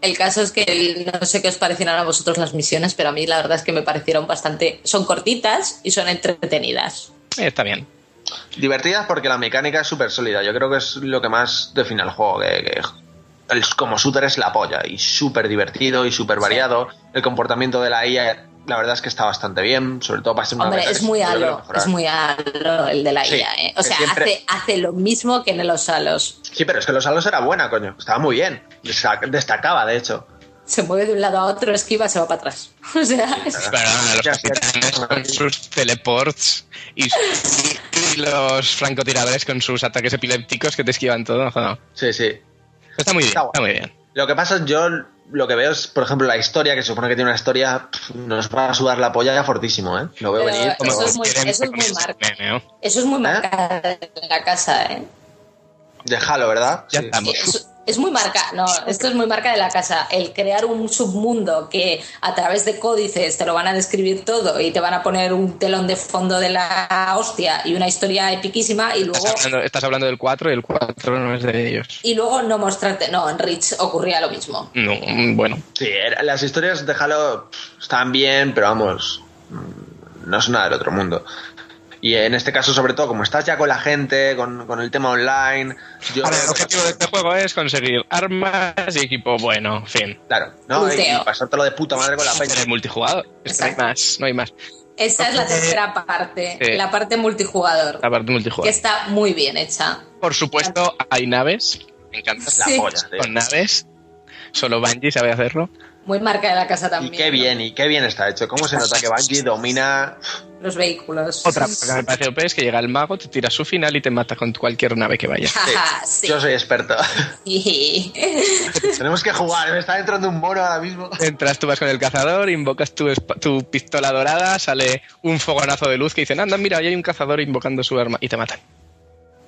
El caso es que no sé qué os parecieron a vosotros las misiones, pero a mí la verdad es que me parecieron bastante. Son cortitas y son entretenidas. Eh, está bien. Divertidas porque la mecánica es súper sólida. Yo creo que es lo que más define el juego. Que, que el- como shooter es la polla. Y súper divertido y súper variado. El comportamiento de la IA la verdad es que está bastante bien, sobre todo para ser una Hombre, es muy halo, es muy halo el de la Sí, IA, ¿eh? O sea, siempre- hace, hace lo mismo que en los halos. Sí, pero es que los halos era buena, coño. Estaba muy bien. Destacaba, de hecho. Se mueve de un lado a otro, esquiva, se va para atrás. O sea, es- Perdona, los sí, sí. con sus teleports y, y los francotiradores con sus ataques epilépticos que te esquivan todo. joder. Sí, sí. Está muy bien, Está está muy bien. Lo que pasa es yo lo que veo es, por ejemplo, la historia, que se supone que tiene una historia, nos va a sudar la polla fortísimo, ¿eh? Lo veo Pero venir. Eso es muy- eso es muy con marca. ¿no? eso es muy marcado en la casa, ¿eh? De Halo, ¿verdad? Ya Sí. estamos. Es, muy marca, no, esto es muy marca de la casa. El crear un submundo que a través de códices te lo van a describir todo y te van a poner un telón de fondo de la hostia y una historia epiquísima y luego Estás hablando, estás hablando del 4 y el 4 no es de ellos. y luego no mostrarte. No, en Rich ocurría lo mismo. No, mm, bueno. Sí, era- las historias de Halo están bien, pero vamos, mm, no es nada del otro mundo. Y en este caso, sobre todo, como estás ya con la gente, con, con el tema online, yo Ahora, el objetivo de este juego es conseguir armas y equipo bueno, en fin. Claro, ¿no? Y, y pasártelo de puta madre con la peña. Tener multijugador. Es que no hay más, no hay más. Esa es la tercera parte, Sí. la parte multijugador, La parte que multijugador. está muy bien hecha. Por supuesto, hay naves. Me encanta. La Sí. polla, tío. Con naves. Solo Bungie sabe hacerlo. Muy marca de la casa Y también. qué bien, y qué bien está hecho. ¿Cómo se nota que Bungie domina? Los vehículos. Otra cosa que me parece OP es que llega el mago, te tira su final y te mata con cualquier nave que vaya. Sí. Yo soy experto. Sí. Tenemos que jugar, me está entrando un mono ahora mismo. Entras, tú vas con el cazador, invocas tu, tu pistola dorada, sale un fogonazo de luz que dicen, anda, mira, ahí hay un cazador invocando su arma y te matan.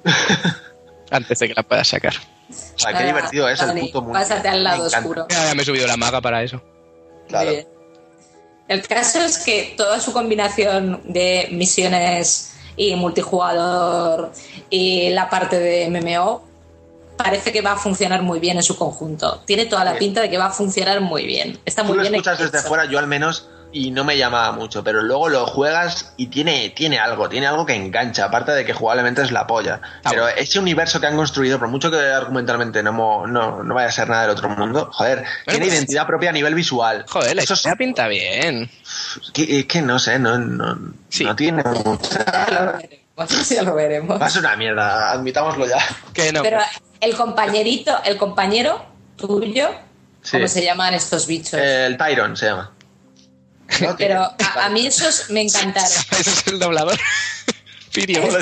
Antes de que la puedas sacar. O sea, qué divertido es el puto mundo. Pásate al lado Me oscuro. Ya me he subido la maga para eso. Claro. Bien. El caso es que toda su combinación de misiones y multijugador y la parte de MMO parece que va a funcionar muy bien en su conjunto. Tiene toda la pinta de que va a funcionar muy bien. Está Tú muy lo bien escuchas desde fuera, yo al menos, y no me llamaba mucho, pero luego lo juegas y tiene, tiene algo, tiene algo que engancha, aparte de que jugablemente es la polla. Ah, pero bueno. ese universo que han construido, por mucho que argumentalmente no, mo- no, no vaya a ser nada del otro mundo, joder, tiene pues- identidad propia a nivel visual. Joder, la Eso es historia pinta bien. que, es que no sé, no, no, Sí. no tiene mucha... Ya lo veremos. Ya lo veremos. Va a ser una mierda, admitámoslo ya. Que no. Pero el compañerito, el compañero tuyo, Sí. ¿cómo se llaman estos bichos? El Tyron se llama. ¿No? Pero a, a mí esos me encantaron. Ese es el doblador. Tyrion.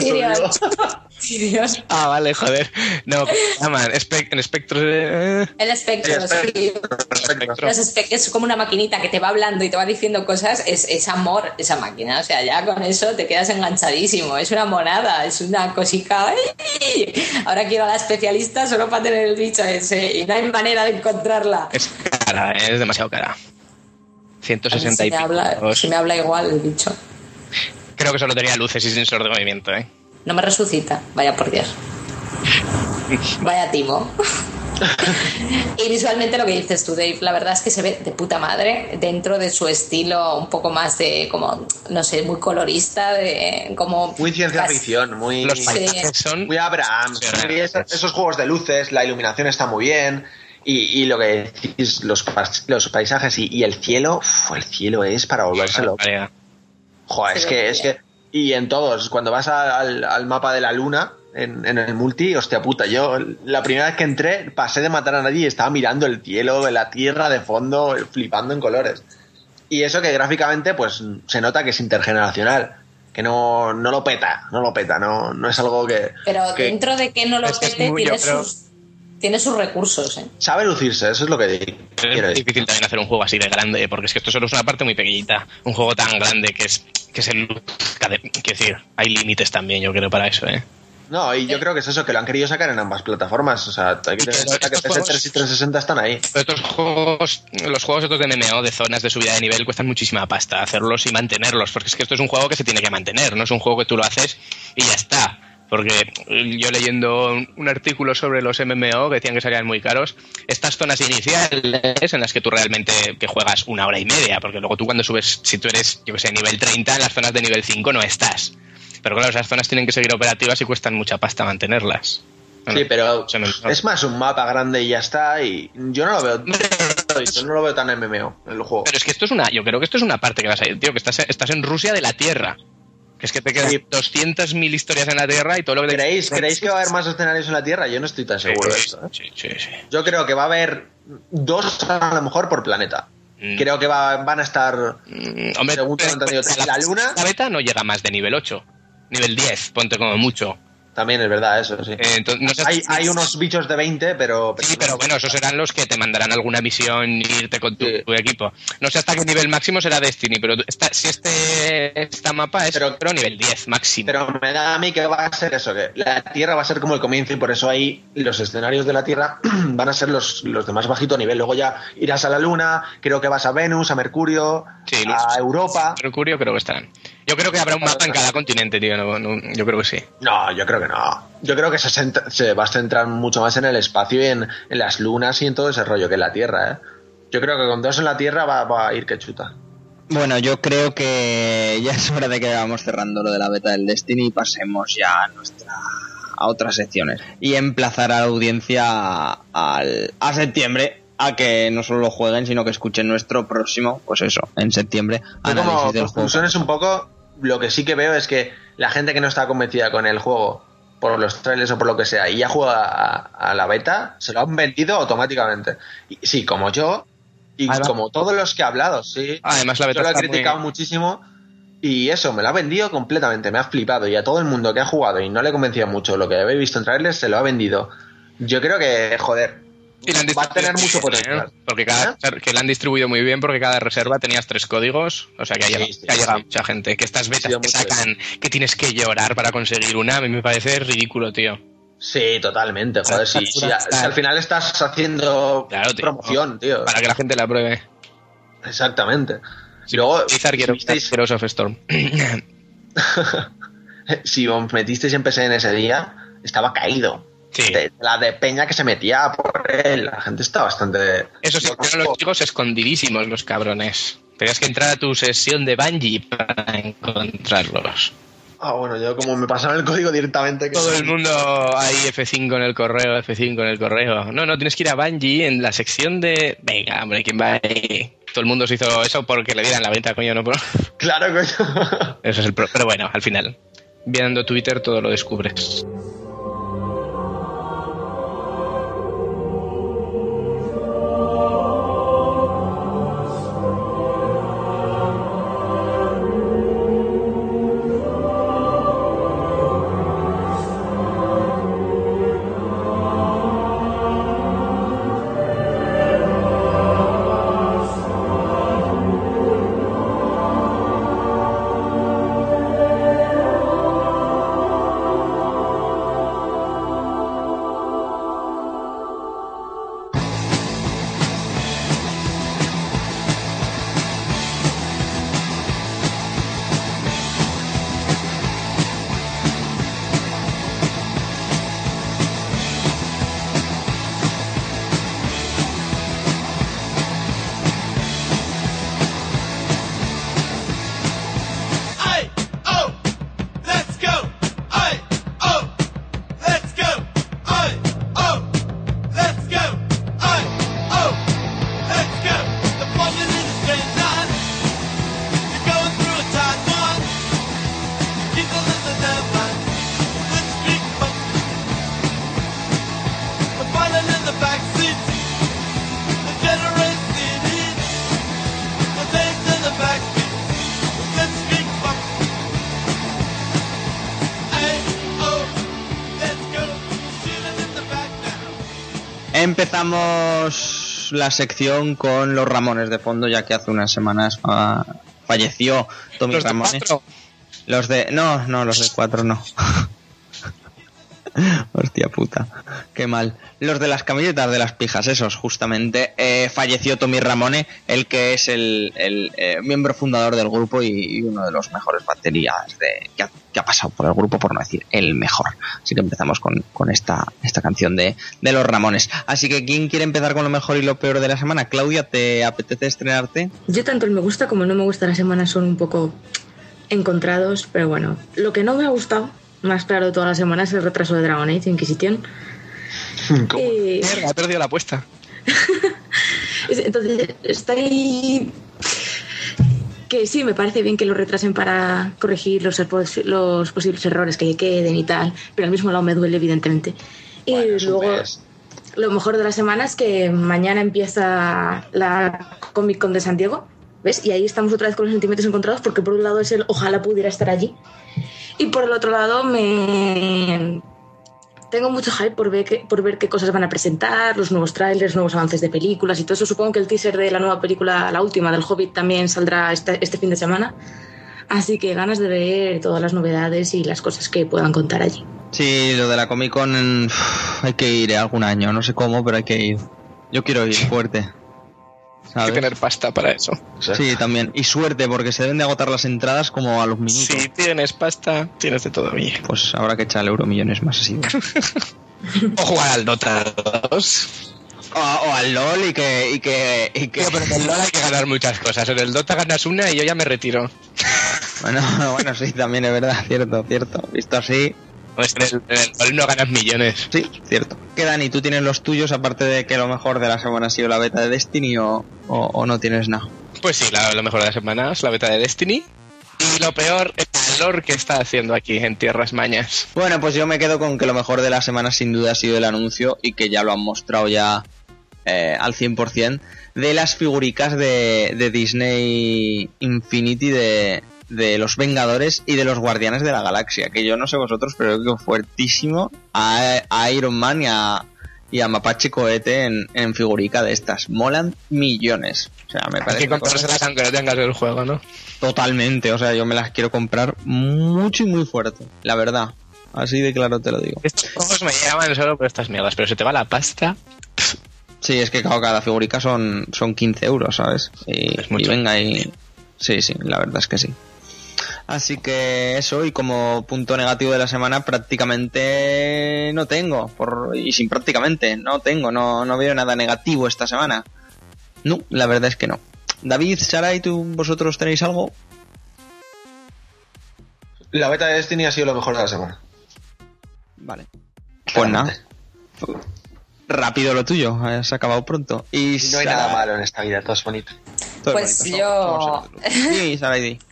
Ah, vale, joder. No, ¿cómo se llaman? Espe- en espectro de... eh, El espectro, Sí, espectro. sí. Perfecto. Los espe- es como una maquinita que te va hablando y te va diciendo cosas, es, es amor esa máquina. O sea, ya con eso te quedas enganchadísimo. Es una monada, es una cosica. ¡ay! Ahora quiero a la especialista solo para tener el bicho ese y no hay manera de encontrarla. Es cara, eh, es demasiado cara. A mí 160 si y pico. habla, si me habla igual el bicho. Creo que solo tenía luces y sensor de movimiento, ¿eh? No me resucita, vaya por Dios. Vaya timo. y visualmente lo que dices tú, Dave, la verdad es que se ve de puta madre dentro de su estilo un poco más de, como, no sé, muy colorista, de como... Muy ciencia casi- ficción, muy... Los Sí. son... Muy Abraham. Sí. Esos, esos juegos de luces, la iluminación está muy bien. Y, y lo que decís, los, los paisajes y, y el cielo, uf, el cielo es para. Vale, Joder, es que, es que. Y en todos, cuando vas a- al, al mapa de la luna, en, en el multi, hostia puta, yo la primera vez que entré pasé de matar a nadie y estaba mirando el cielo, la tierra de fondo, flipando en colores. Y eso que gráficamente, pues se nota que es intergeneracional. Que no, no lo peta, no lo peta, no, no es algo que. Pero que dentro de que no lo pete, tiene, sus, tiene sus recursos, ¿eh? Sabe lucirse, eso es lo que quiero Es difícil también hacer un juego así de grande, porque es que esto solo es una parte muy pequeñita. Un juego tan grande que es que se luzca de- Quiero decir, hay límites también, yo creo, para eso, ¿eh? No, y yo creo que es eso, que lo han querido sacar en ambas plataformas. O sea, hay que tener en cuenta que estos PS3 y juegos- 360 están ahí. Estos juegos, los juegos estos de MMO, de zonas de subida de nivel, cuestan muchísima pasta hacerlos y mantenerlos, porque es que esto es un juego que se tiene que mantener, no es un juego que tú lo haces y ya está. Porque yo leyendo un artículo sobre los MMO que decían que salían muy caros, estas zonas iniciales en las que tú realmente que juegas una hora y media, porque luego tú cuando subes, si tú eres, yo que sé, nivel 30, en las zonas de nivel 5 no estás. Pero claro, esas zonas tienen que seguir operativas y cuestan mucha pasta mantenerlas. Bueno, Sí, pero me- es más un mapa grande y ya está. Y yo no lo veo. visto, no lo veo tan MMO en el juego. Pero es que esto es una. Yo creo que esto es una parte que vas a ir, tío, que estás, estás en Rusia de la Tierra. Que es que te quedan Sí. 200.000 historias en la Tierra y todo lo que te- ¿Creéis, ¿Creéis que va a haber más escenarios en la Tierra? Yo no estoy tan seguro de eso. ¿eh? Sí, sí, sí. Yo creo que va a haber dos a lo mejor por planeta. Mm. Creo que va- van a estar Mm, Hombre, Según tengo entendido, la, la Luna- la beta no llega más de nivel 8. Nivel 10, ponte como mucho. También es verdad eso, sí. Eh, entonces, no sé- hay, hay unos bichos de 20, pero... Sí, pero bueno, esos serán los que te mandarán alguna misión y irte con tu, Sí. tu equipo. No sé hasta qué nivel máximo será Destiny, pero esta- si este esta mapa es Pero- pero, nivel 10 máximo. Pero me da a mí que va a ser eso, que la Tierra va a ser como el comienzo y por eso ahí los escenarios de la Tierra van a ser los, los de más bajito nivel. Luego ya irás a la Luna, creo que vas a Venus, a Mercurio, Sí, a Europa. Mercurio creo que estarán. Yo creo que habrá un mapa en cada continente, tío. no- no- yo creo que sí. No, yo creo que no. Yo creo que se, centra- se va a centrar mucho más en el espacio y en, en las lunas y en todo ese rollo que en la Tierra, ¿eh? Yo creo que con dos en la Tierra va, va a ir que chuta. Bueno, yo creo que ya es hora de que vamos cerrando lo de la beta del Destiny y pasemos ya a nuestra a otras secciones y emplazar a la audiencia al, a septiembre a que no solo lo jueguen sino que escuchen nuestro próximo, pues eso, en septiembre análisis como del juego. conclusiones un poco, lo que sí que veo es que la gente que no está convencida con el juego por los trailers o por lo que sea y ya juega a, a la beta, se lo han vendido automáticamente. Y, sí, como yo y como todos los que he hablado, sí. Además, la beta Yo lo he muy- criticado muchísimo y eso, me lo ha vendido completamente, me ha flipado y a todo el mundo que ha jugado y no le convencía mucho lo que había visto en trailers, se lo ha vendido. Yo creo que, joder, Y la han va a tener mucho potencial. ¿eh? Porque cada, que la han distribuido muy bien porque cada reserva tenías tres códigos. O sea que ha llegado, sí, sí. mucha gente. Que estas betas que sacan, que tienes que llorar para conseguir una, a mí me parece ridículo, tío. Sí, totalmente, joder, si al final estás haciendo Claro, tío. promoción, tío. Para que la gente la pruebe. Exactamente. Y luego, quiero si, visteis- of Storm. si os metisteis en PC en ese día, estaba caído. Sí. De- la de Peña que se metía por él, la gente está bastante... Eso sí, tienen los chicos escondidísimos, los cabrones. Tenías que entrar a tu sesión de Bungie para encontrarlos. Ah, bueno, yo como me pasaron el código directamente... Que Todo el mundo ahí F5 en el correo, F5 en el correo. No, no, tienes que ir a Bungie en la sección de... Venga, hombre, ¿quién va ahí? Todo el mundo se hizo eso porque le dieran la venta, coño, no por... Claro, coño. Eso es el pro... Pero bueno, al final, viendo Twitter todo lo descubres. La sección con los Ramones de fondo, ya que hace unas semanas ah, falleció Tommy Los de Ramones. cuatro. Los de. No, no, los de cuatro no. Hostia puta, qué mal. Los de las camisetas de las pijas, esos, justamente. Eh, falleció Tommy Ramone, el que es el, el, eh, miembro fundador del grupo y, y uno de los mejores baterías de, que, ha, que ha pasado por el grupo, por no decir el mejor. Así que empezamos con, con esta, esta canción de, de los Ramones. Así que, ¿quién quiere empezar con lo mejor y lo peor de la semana? Claudia, ¿te apetece estrenarte? Yo tanto el me gusta como el no me gusta la semana son un poco encontrados, pero bueno. Lo que no me ha gustado, más claro de toda la semana, es el retraso de Dragon Age Inquisition. ¿Cómo? Y Mierda, he perdido la apuesta. Es- Entonces, está ahí. Que sí, me parece bien que lo retrasen para corregir los, posibles errores que queden y tal, pero al mismo lado me duele, evidentemente. Y Bueno, luego, lo mejor de la semana es que mañana empieza la Comic Con de Santiago, ¿ves? Y ahí estamos otra vez con los sentimientos encontrados, porque por un lado es el ojalá pudiera estar allí, y por el otro lado me. Tengo mucho hype por ver, qué, por ver qué cosas van a presentar, los nuevos trailers, nuevos avances de películas y todo eso. Supongo que el teaser de la nueva película, la última del Hobbit, también saldrá este, este fin de semana. Así que ganas de ver todas las novedades y las cosas que puedan contar allí. Sí, lo de la Comic Con hay que ir eh, algún año, no sé cómo, pero hay que ir. Yo quiero ir fuerte. Hay ¿sabes? que tener pasta para eso. O sea, Sí, también. Y suerte, porque se deben de agotar las entradas como a los minutos. Si tienes pasta, tienes de todo, Miguel. Pues habrá que echarle euromillones más así. O jugar al Dota 2. o, o al LOL y que... Y que, y que... Pero en el LoL hay que ganar muchas cosas. En el Dota ganas una y yo ya me retiro. Bueno, bueno, sí, también es verdad, cierto, cierto. Visto así, Pues en el, en el ganas millones. sí, cierto. ¿Qué Dani, tú tienes los tuyos, aparte de que lo mejor de la semana ha sido la beta de Destiny o, o, o no tienes nada? Pues sí, la- lo mejor de la semana es la beta de Destiny. Y lo peor es el lore que está haciendo aquí en Tierras Mañas. Bueno, pues yo me quedo con que lo mejor de la semana sin duda ha sido el anuncio y que ya lo han mostrado ya eh, al 100% de las figuricas de, de Disney Infinity de, de los Vengadores y de los Guardianes de la Galaxia, que yo no sé vosotros, pero creo que fuertísimo a, a Iron Man y a, y a Mapache Cohete en, en figurica de estas. Molan millones. O sea, me Hay parece que comprárselas aunque no tengas el juego, ¿no? totalmente. O sea, yo me las quiero comprar mucho y muy fuerte, la verdad. Así de claro te lo digo. Estos juegos me llaman solo por estas mierdas, pero se te va la pasta. Sí, es que claro, cada figurica son, son 15 euros, ¿sabes? Y, Es mucho. y venga, y... Sí, sí, la verdad es que sí. Así que eso, y como punto negativo de la semana, prácticamente no tengo. Por, y sin prácticamente, no tengo, no, no veo nada negativo esta semana. No, la verdad es que no. David, Saray, ¿tú vosotros tenéis algo? La beta de Destiny ha sido lo mejor de la semana. Vale. Pues nada, rápido lo tuyo, has acabado pronto. Y, Y no hay nada malo en esta vida, todo es bonito. todo es Pues bonito, yo- somos- somos el- Sí, Saray, di.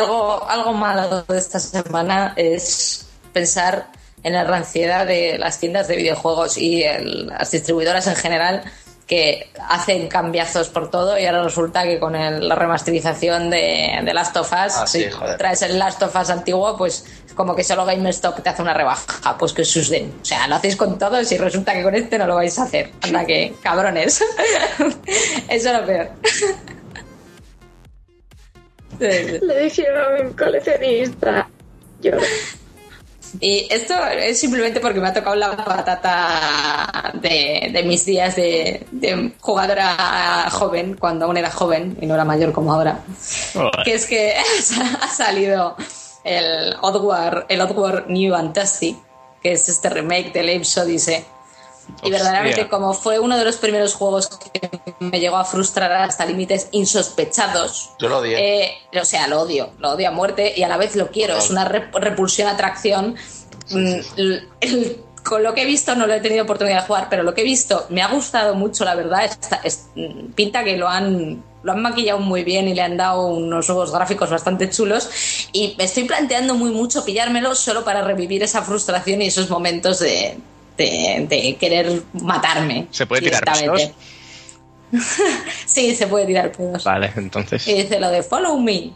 Algo, algo malo de esta semana es pensar en la ranciedad de las tiendas de videojuegos y el- las distribuidoras en general que hacen cambiazos por todo y ahora resulta que con el- la remasterización de, de Last of Us, Ah, sí, si traes el Last of Us antiguo, pues como que solo GameStop te hace una rebaja, pues que os den. O sea, lo hacéis con todos y resulta que con este no lo vais a hacer. Anda que, cabrones. Eso es lo peor. Le dijeron un coleccionista. Yo. Y esto es simplemente porque me ha tocado la patata de, de mis días de, de jugadora joven, cuando aún era joven y no era mayor como ahora. Que es que ha salido el Oddworld, el Oddworld New and Dusty, que es este remake del Apes Odyssey. Y Hostia. verdaderamente, como fue uno de los primeros juegos que me llegó a frustrar hasta límites insospechados, Yo lo odié. eh, o sea, lo odio, lo odio a muerte y a la vez lo quiero. Es una rep- repulsión, atracción. Mm, el- con lo que he visto no lo he tenido oportunidad de jugar, pero lo que he visto me ha gustado mucho, la verdad. Está- es- mm, pinta que lo han, lo han maquillado muy bien y le han dado unos nuevos gráficos bastante chulos. Y me estoy planteando muy mucho pillármelo solo para revivir esa frustración y esos momentos de, de, de querer matarme. ¿Se puede tirar directamente. sí, se puede tirar pedos. Vale, entonces. Y dice lo de follow me.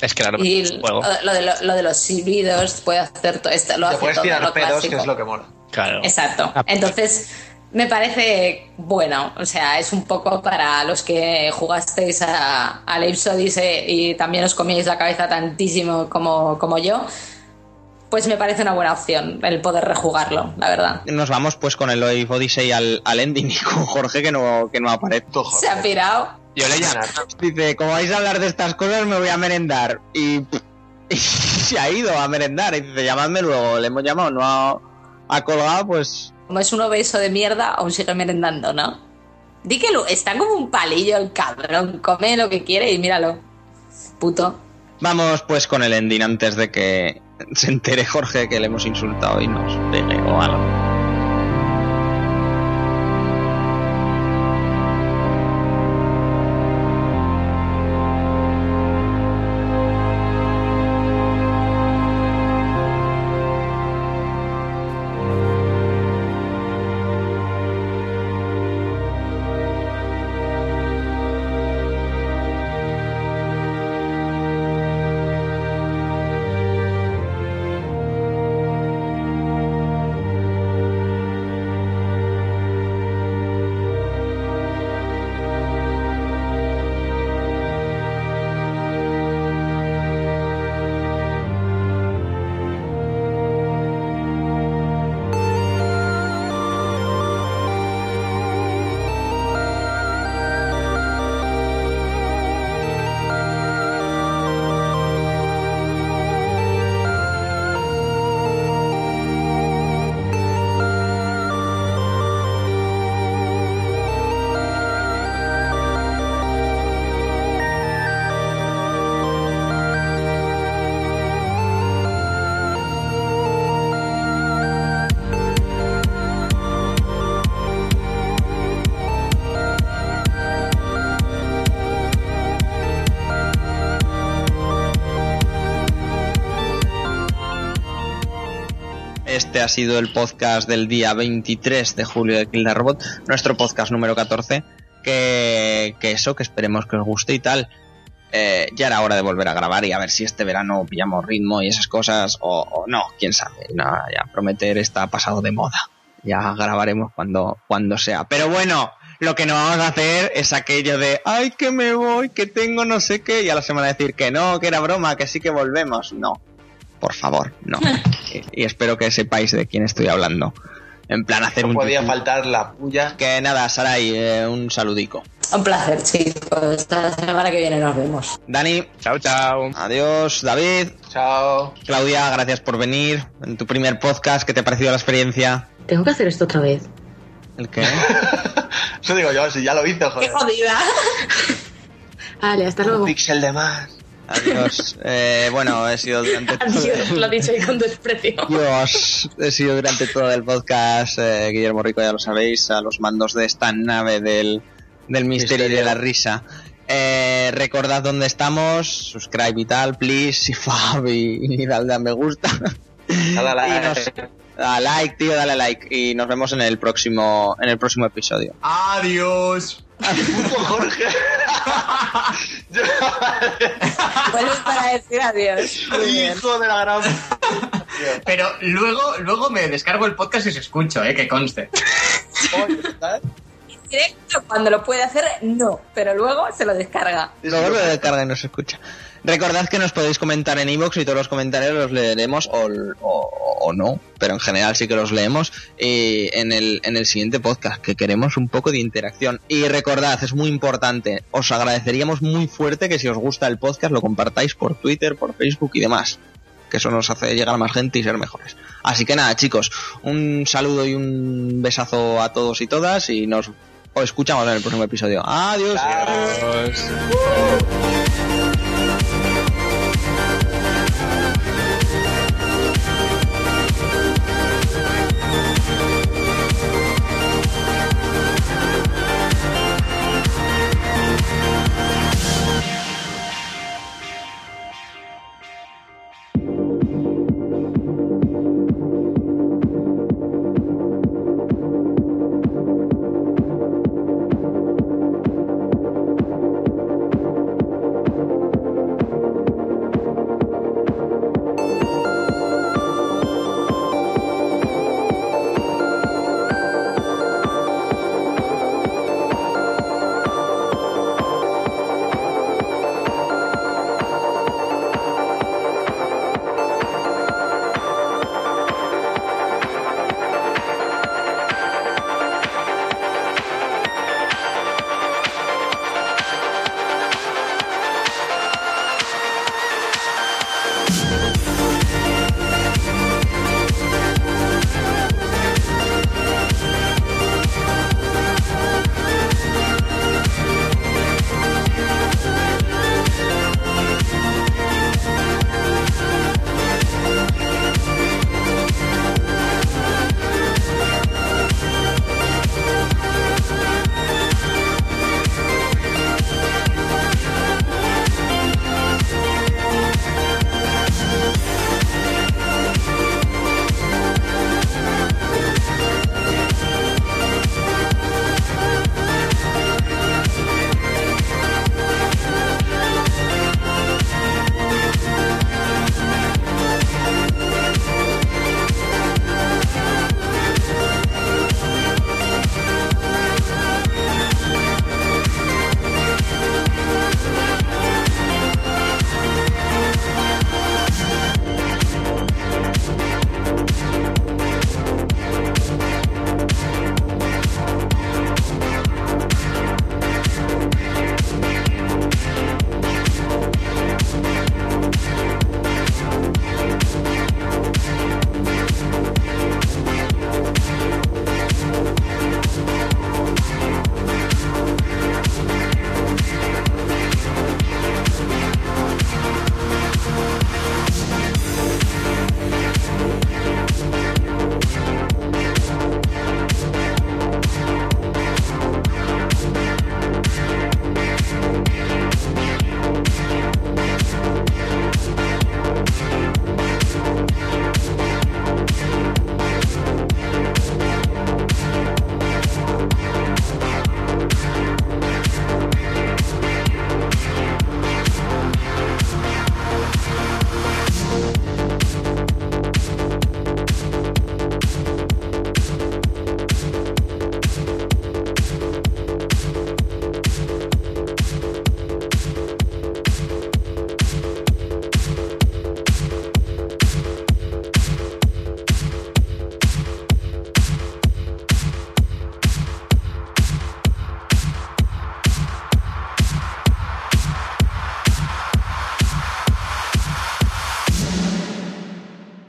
Es que lo Y lo, juego. lo de, lo, lo de los silbidos puede hacer todo esto. Lo Te hace puedes todo, tirar lo pedos, clásico. que es lo que mola. Claro. Exacto. Ah, Entonces, me parece bueno. O sea, es un poco para los que jugasteis a, a Odyssey y también os comíais la cabeza tantísimo como, como yo. Pues me parece una buena opción el poder rejugarlo, la verdad. Nos vamos pues con el Live Odyssey al, al ending y con Jorge que no, que no aparece. Se ha pirado. Yo le llamo. Dice, como vais a hablar de estas cosas me voy a merendar. Y, y se ha ido a merendar. Y dice, llamadme luego. Le hemos llamado, no ha, ha colgado, pues... Como es un obeso de mierda, aún sigue merendando, ¿no? Di que lo, está como un palillo el cabrón. Come lo que quiere y míralo. Puto. Vamos pues con el ending antes de que se entere Jorge que le hemos insultado y nos pegue o algo. Ha sido el podcast del día 23 de julio de Kill the Robot, nuestro podcast número 14. Que, que eso, que esperemos que os guste y tal. Eh, ya era hora de volver a grabar y a ver si este verano pillamos ritmo y esas cosas o, no, quién sabe. No, ya prometer está pasado de moda. Ya grabaremos cuando, cuando sea. Pero bueno, lo que no vamos a hacer es aquello de, ay, que me voy, que tengo no sé qué, y a la semana decir que no, que era broma, que sí que volvemos. No, por favor, no. y, y espero que sepáis de quién estoy hablando. En plan, hacer No un... podía YouTube. faltar la puya. Que nada, Sarai, eh, un saludico. Un placer, chicos. Esta semana que viene nos vemos. Dani, Chao, chao. adiós. David, Chao. Claudia, gracias por venir en tu primer podcast. ¿Qué te ha parecido la experiencia? Tengo que hacer esto otra vez. ¿El qué? Eso digo yo, si ya lo hice, ¡Qué joder. jodida! Vale, hasta luego. Un píxel de más. Adiós. Eh, bueno, he sido durante todo Adiós, lo ha dicho ahí con desprecio. Dios, he sido durante todo el podcast eh, Guillermo Rico, ya lo sabéis, a los mandos de esta nave del, del misterio y de la risa. Eh, recordad dónde estamos, subscribe y tal, please, y fab, y, y dale a me gusta. Dale a like. Y nos- a like, tío, dale a like. Y nos vemos en el próximo, en el próximo episodio. Adiós. Puto Jorge. Vuelves para decir adiós. Muy bien. Hijo de la gran. Pero luego, luego me descargo el podcast y os escucho, eh, que conste. En directo, cuando lo puede hacer, no. Pero luego se lo descarga. Luego lo descarga y nos escucha. Recordad que nos podéis comentar en iVoox y todos los comentarios los leeremos o, o- o no, pero en general sí que los leemos y en, el, en el siguiente podcast, que queremos un poco de interacción. Y recordad, es muy importante, os agradeceríamos muy fuerte que si os gusta el podcast lo compartáis por Twitter, por Facebook y demás, que eso nos hace llegar a más gente y ser mejores. Así que nada, chicos, un saludo y un besazo a todos y todas y nos os escuchamos en el próximo episodio. Adiós.